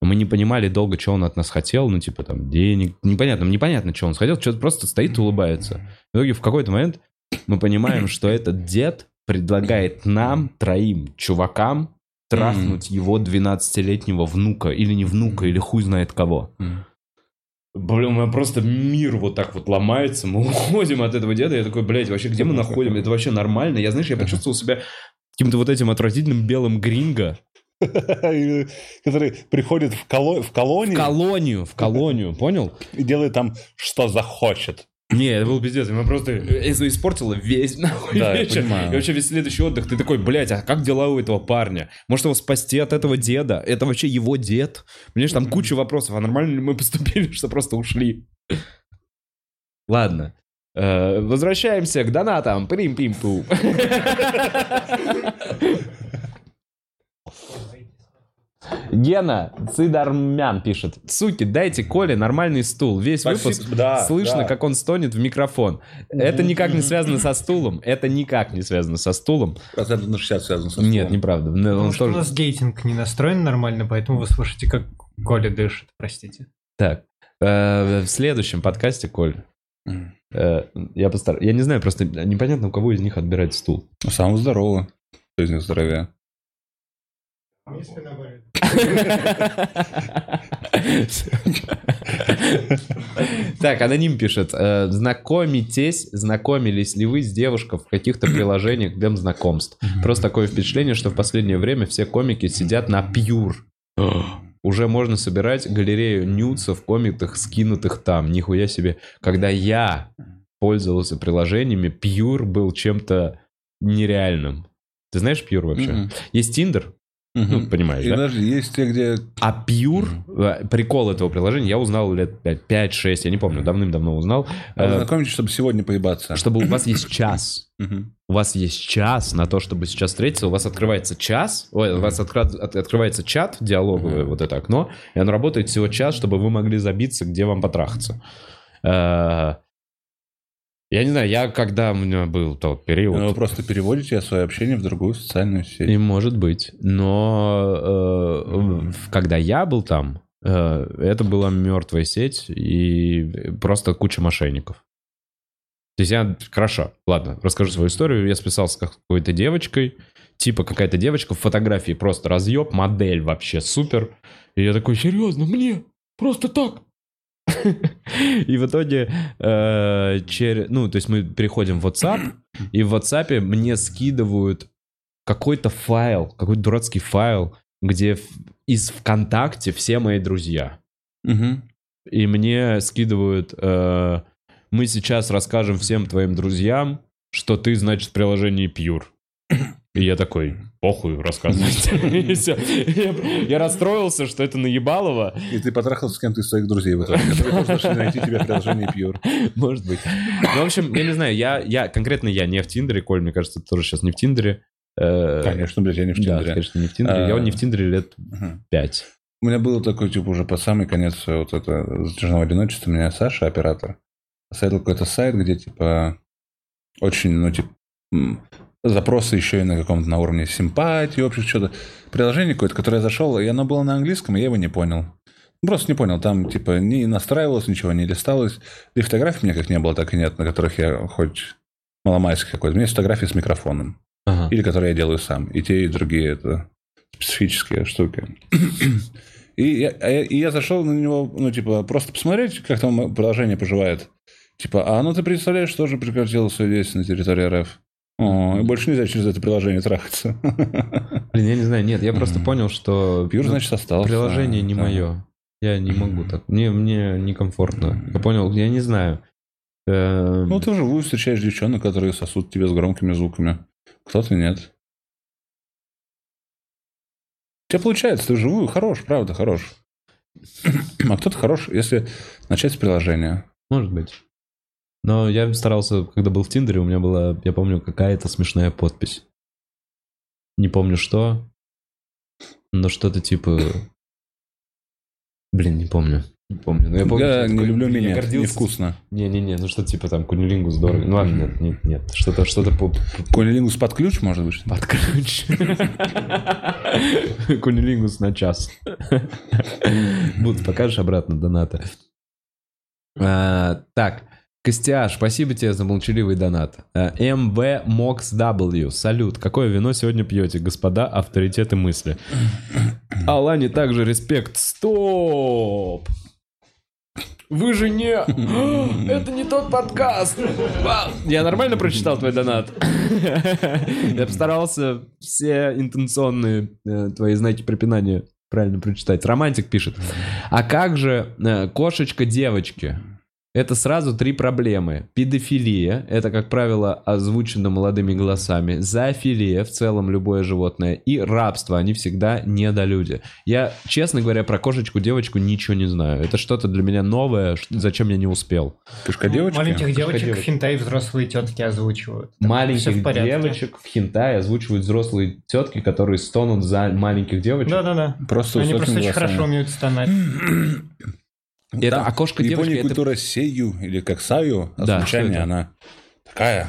Мы не понимали долго, что он от нас хотел, ну, типа, там, денег. Непонятно, непонятно, что он хотел, что-то просто стоит и улыбается. В итоге в какой-то момент мы понимаем, что этот дед предлагает нам, троим чувакам, трахнуть его 12-летнего внука, или не внука, или хуй знает кого. Мгм. Блин, у меня просто мир вот так вот ломается, мы уходим от этого деда, я такой, блядь, вообще где мы находим? Это вообще нормально? Я, знаешь, я почувствовал себя каким-то вот этим отвратительным белым гринго. Который приходит в, коло- в В колонию колонию, в колонию, понял? и делает там, что захочет. Не, это был пиздец, меня просто это испортило весь нахуй Да, вечер. понимаю. И вообще весь следующий отдых, ты такой, блядь, а как дела у этого парня? Может его спасти от этого деда? Это вообще его дед? Понимаешь, там куча вопросов, а нормально ли мы поступили, что просто ушли? Ладно. Э, Возвращаемся к донатам. пим пим пу Гена Цидармян пишет. Суки, дайте Коле нормальный стул. Весь Спасибо, выпуск да, слышно, да. как он стонет в микрофон. Это никак не связано со стулом. Это никак не связано со стулом. Процентов на 60 связано со Нет, стулом. неправда. Ну, Он Потому что у нас гейтинг не настроен нормально, поэтому вы слышите, как Коля дышит, простите. Так, э, в следующем подкасте, Коль, э, я постар... Я не знаю, просто непонятно, у кого из них отбирать стул. Самого здорового. Кто из них здоровее? Так, аноним пишет. э, Знакомитесь, знакомились ли вы с девушкой в каких-то приложениях для знакомств? Просто такое впечатление, что в последнее время все комики сидят на пьюр. Уже можно собирать галерею нюцев, комиках, скинутых там. Нихуя себе. Когда я пользовался приложениями, пьюр был чем-то нереальным. Ты знаешь пьюр вообще? Мгм. Есть Тиндер, ну, понимаешь, И да? даже есть те, где... А Пьюр, э, прикол этого приложения, я узнал лет 5-6, я не помню, давным-давно узнал, А вы э, знакомитесь, чтобы сегодня поебаться. чтобы у вас есть час. Мгм. У вас есть час на то, чтобы сейчас встретиться. У вас открывается час, ой, у вас откра- от- открывается чат, диалоговое вот это окно, и оно работает всего час, чтобы вы могли забиться, где вам потрахаться. Я не знаю, я когда у меня был тот период, Ну, Вы просто переводите свое общение в другую социальную сеть. И может быть. Но э, в- когда я был там, э, это была мертвая сеть и просто куча мошенников. То есть я... Хорошо, ладно, расскажу свою историю. Я списался с какой-то девочкой, типа какая-то девочка в фотографии просто разъеб, модель вообще супер. И я такой, серьезно, мне? Просто так? И в итоге, э, чер- ну, то есть мы переходим в WhatsApp, и в WhatsApp мне скидывают какой-то файл, какой-то дурацкий файл, где из ВКонтакте все мои друзья. И мне скидывают, э, мы сейчас расскажем всем твоим друзьям, что ты, значит, в приложении Pure. И я такой, похуй, рассказывайте. Я- расстроился, что это наебалово. И ты потрахался с кем-то из своих друзей в итоге, нашли найти тебя в приложении Pure. Может быть. Ну, в общем, я не знаю, я, я конкретно я не в Тиндере, Коль, мне кажется, ты тоже сейчас не в Тиндере. Э, Конечно, блядь, я не в Да, Тиндере. конечно, не в Тиндере. Я А. не в Тиндере лет пять. У меня было такой, типа, уже под самый конец вот это затяжного одиночества. У меня Саша, оператор, создал какой-то сайт, где, типа, очень, ну, типа, запросы еще и на каком-то на уровне симпатии, общих что-то. Приложение какое-то, которое я зашел, и оно было на английском, и я его не понял. Просто не понял, там, типа, не настраивалось, ничего не листалось. И фотографий у меня как не было, так и нет, на которых я хоть маломайский какой-то. У меня есть фотографии с микрофоном. Ага. Или которые я делаю сам. И те, и другие это специфические штуки. И я, а я- и я зашел на него, ну, типа, просто посмотреть, как там приложение поживает. Типа, а ну ты представляешь, тоже прекратило свое действие на территории РФ. О, больше нельзя через это приложение трахаться. Блин, я не знаю, нет, я просто понял, что Пьюр, ну, значит, остался. приложение не мое. Я не могу так. Мне, мне некомфортно. Я понял, я не знаю. Эм, Ну, ты вживую встречаешь девчонок, которые сосут тебе с громкими звуками. Кто-то нет. У тебя получается, ты вживую хорош, правда, хорош. А кто-то хорош, если начать с приложения. Может быть. Но я старался, когда был в Тиндере, у меня была, я помню, какая-то смешная подпись. Не помню что, но что-то типа... Блин, не помню. Не помню. Но я помню, я что не такой, люблю я меня, гордился. невкусно. Не-не-не, ну что типа там кунилингу здорово. Ну ладно, нет, нет, нет. Что-то, что-то по, Кунилингус под ключ, может быть? под ключ. Кунилингус на час. Будут, покажешь обратно доната. Так, Костяш, спасибо тебе за молчаливый донат. А, МВ Мокс W. Салют. Какое вино сегодня пьете, господа авторитеты мысли? Алане также респект. Стоп! Вы же не... Это не тот подкаст! Я нормально прочитал твой донат? Я постарался все интенционные э, твои знаки препинания правильно прочитать. Романтик пишет. А как же э, кошечка девочки? Это сразу три проблемы. Педофилия, это, как правило, озвучено молодыми голосами. Зоофилия, в целом любое животное. И рабство, они всегда недолюди. Я, честно говоря, про кошечку-девочку ничего не знаю. Это что-то для меня новое, зачем я не успел. Кошка девочки? Маленьких девочек в хентай взрослые тетки озвучивают. Всё Маленьких в девочек в хентай озвучивают взрослые тетки, которые стонут за маленьких девочек. Да-да-да. Просто Они просто очень голосами. хорошо умеют стонать. Это Да, окошко в девочки, Японии это- культура сею, или как саю, Да, озвучание, что это? она такая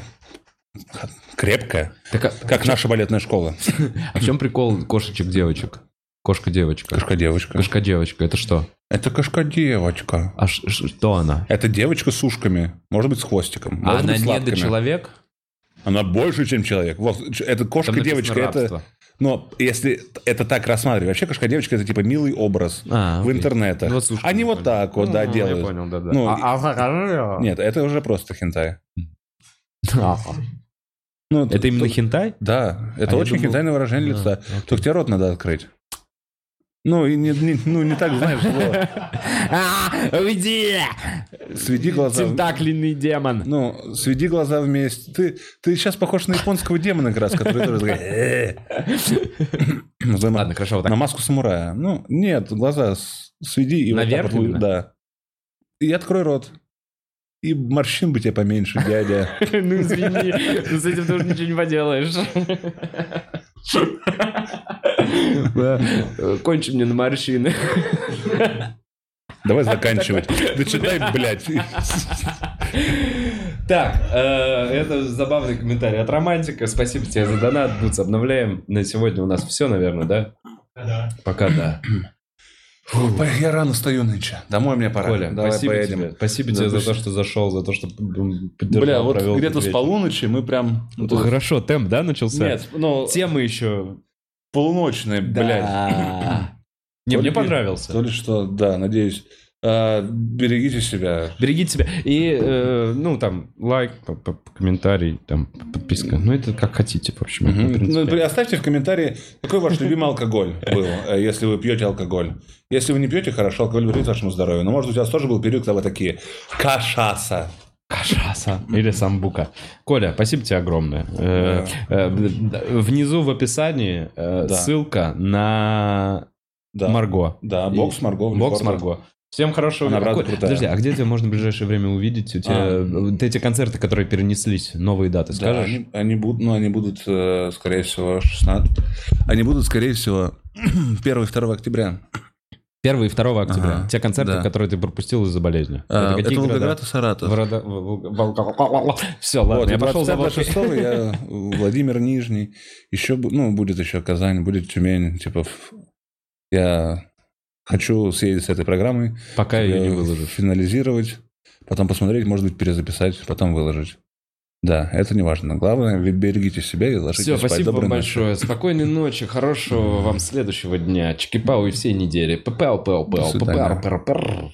крепкая, Так, а, как наша балетная школа. а в чем прикол кошечек-девочек? Кошка-девочка. Кошка-девочка. Кошка-девочка, это что? Это кошка-девочка. А ш- что она? Это девочка с ушками, может быть, с хвостиком, А может она быть, не лапками. человек? Она больше, чем человек. Вот, это кошка-девочка, это... Но если это так рассматривать, вообще кошка-девочка это типа милый образ А, в окей. интернетах. Ну, вот с ушками, Они вот понял. так вот, да, Ну, делают. Я понял, да, да. Ну, А- а- Нет, это уже просто хентай. Ну, Это именно тут- хентай? Да, это А очень думал- хентайное выражение лица. окей. Только тебе рот надо открыть. Ну, и не, не- ну, не так, знаешь, вот. А, Уйди! Сведи глаза. Тентакленный демон. Ну, сведи глаза вместе. Ты, ты сейчас похож на японского демона как раз, который тоже такой, «Э». Назовем Ладно, хорошо, вот На так. маску самурая. Ну, нет, глаза сведи и вот так Наверх вот, именно? Да. И открой рот. И морщин бы тебе поменьше, дядя. Ну извини, ну, с этим тоже ничего не поделаешь. Кончи мне на морщины. Давай заканчивать. Дочитай, блядь. Так, э, это забавный комментарий от Романтика. Спасибо тебе за донат. Бутс, обновляем. На сегодня у нас все, наверное, да? Да. Пока да. Фу, Я рано стою нынче. Домой мне пора. Коля, Давай спасибо поедем. тебе. Спасибо тебе за то, что зашел, за то, что поддержал, Бля, вот где-то с полуночи мы прям... Ну, Хорошо, темп, да, начался? Нет, ну, Темы еще. полуночные, блядь. Да. Не, То мне понравился. То ли что, да, надеюсь. А, берегите себя. Берегите себя. И, э, ну, там, лайк, комментарий, там, подписка. Ну, это как хотите, в общем. принципе. Ну, оставьте в комментарии, какой ваш любимый алкоголь был, э, если вы пьете алкоголь. Если вы не пьете, хорошо, алкоголь вредит вашему здоровью. Но, может, у тебя тоже был период, когда вы такие кашаса. Кашаса или самбука. Коля, спасибо тебе огромное. Э, э, Внизу в описании Да. ссылка на Да. Марго. Да, бокс Марго. Бокс. Марго. Всем хорошего Она, правда, крутая. Подожди, а где тебя можно в ближайшее время увидеть? У тебя А. вот эти концерты, которые перенеслись, новые даты, Да, скажешь? они, они будут, ну, они будут, э, скорее всего, 16... Они будут, скорее всего, 1 и 2 октября. 1 и 2 октября. Ага, Те концерты, да. которые ты пропустил из-за болезни. А, Это, какие Волгоград и Саратов. Все, ладно, Вот, я пошел за 26 водкой. я Владимир Нижний. Еще, ну, будет еще Казань, будет Тюмень. Типа, я хочу съездить с этой программой. Пока ее не выложишь. Финализировать, потом посмотреть, может быть, перезаписать, потом выложить. Да, это не важно. Главное, берегите себя и ложитесь Все, спать. спасибо Доброй вам ночи. большое. Спокойной ночи, хорошего вам следующего дня. Чики-пау и всей недели. Пау-пау-пау. До свидания. Пау-пау-пау.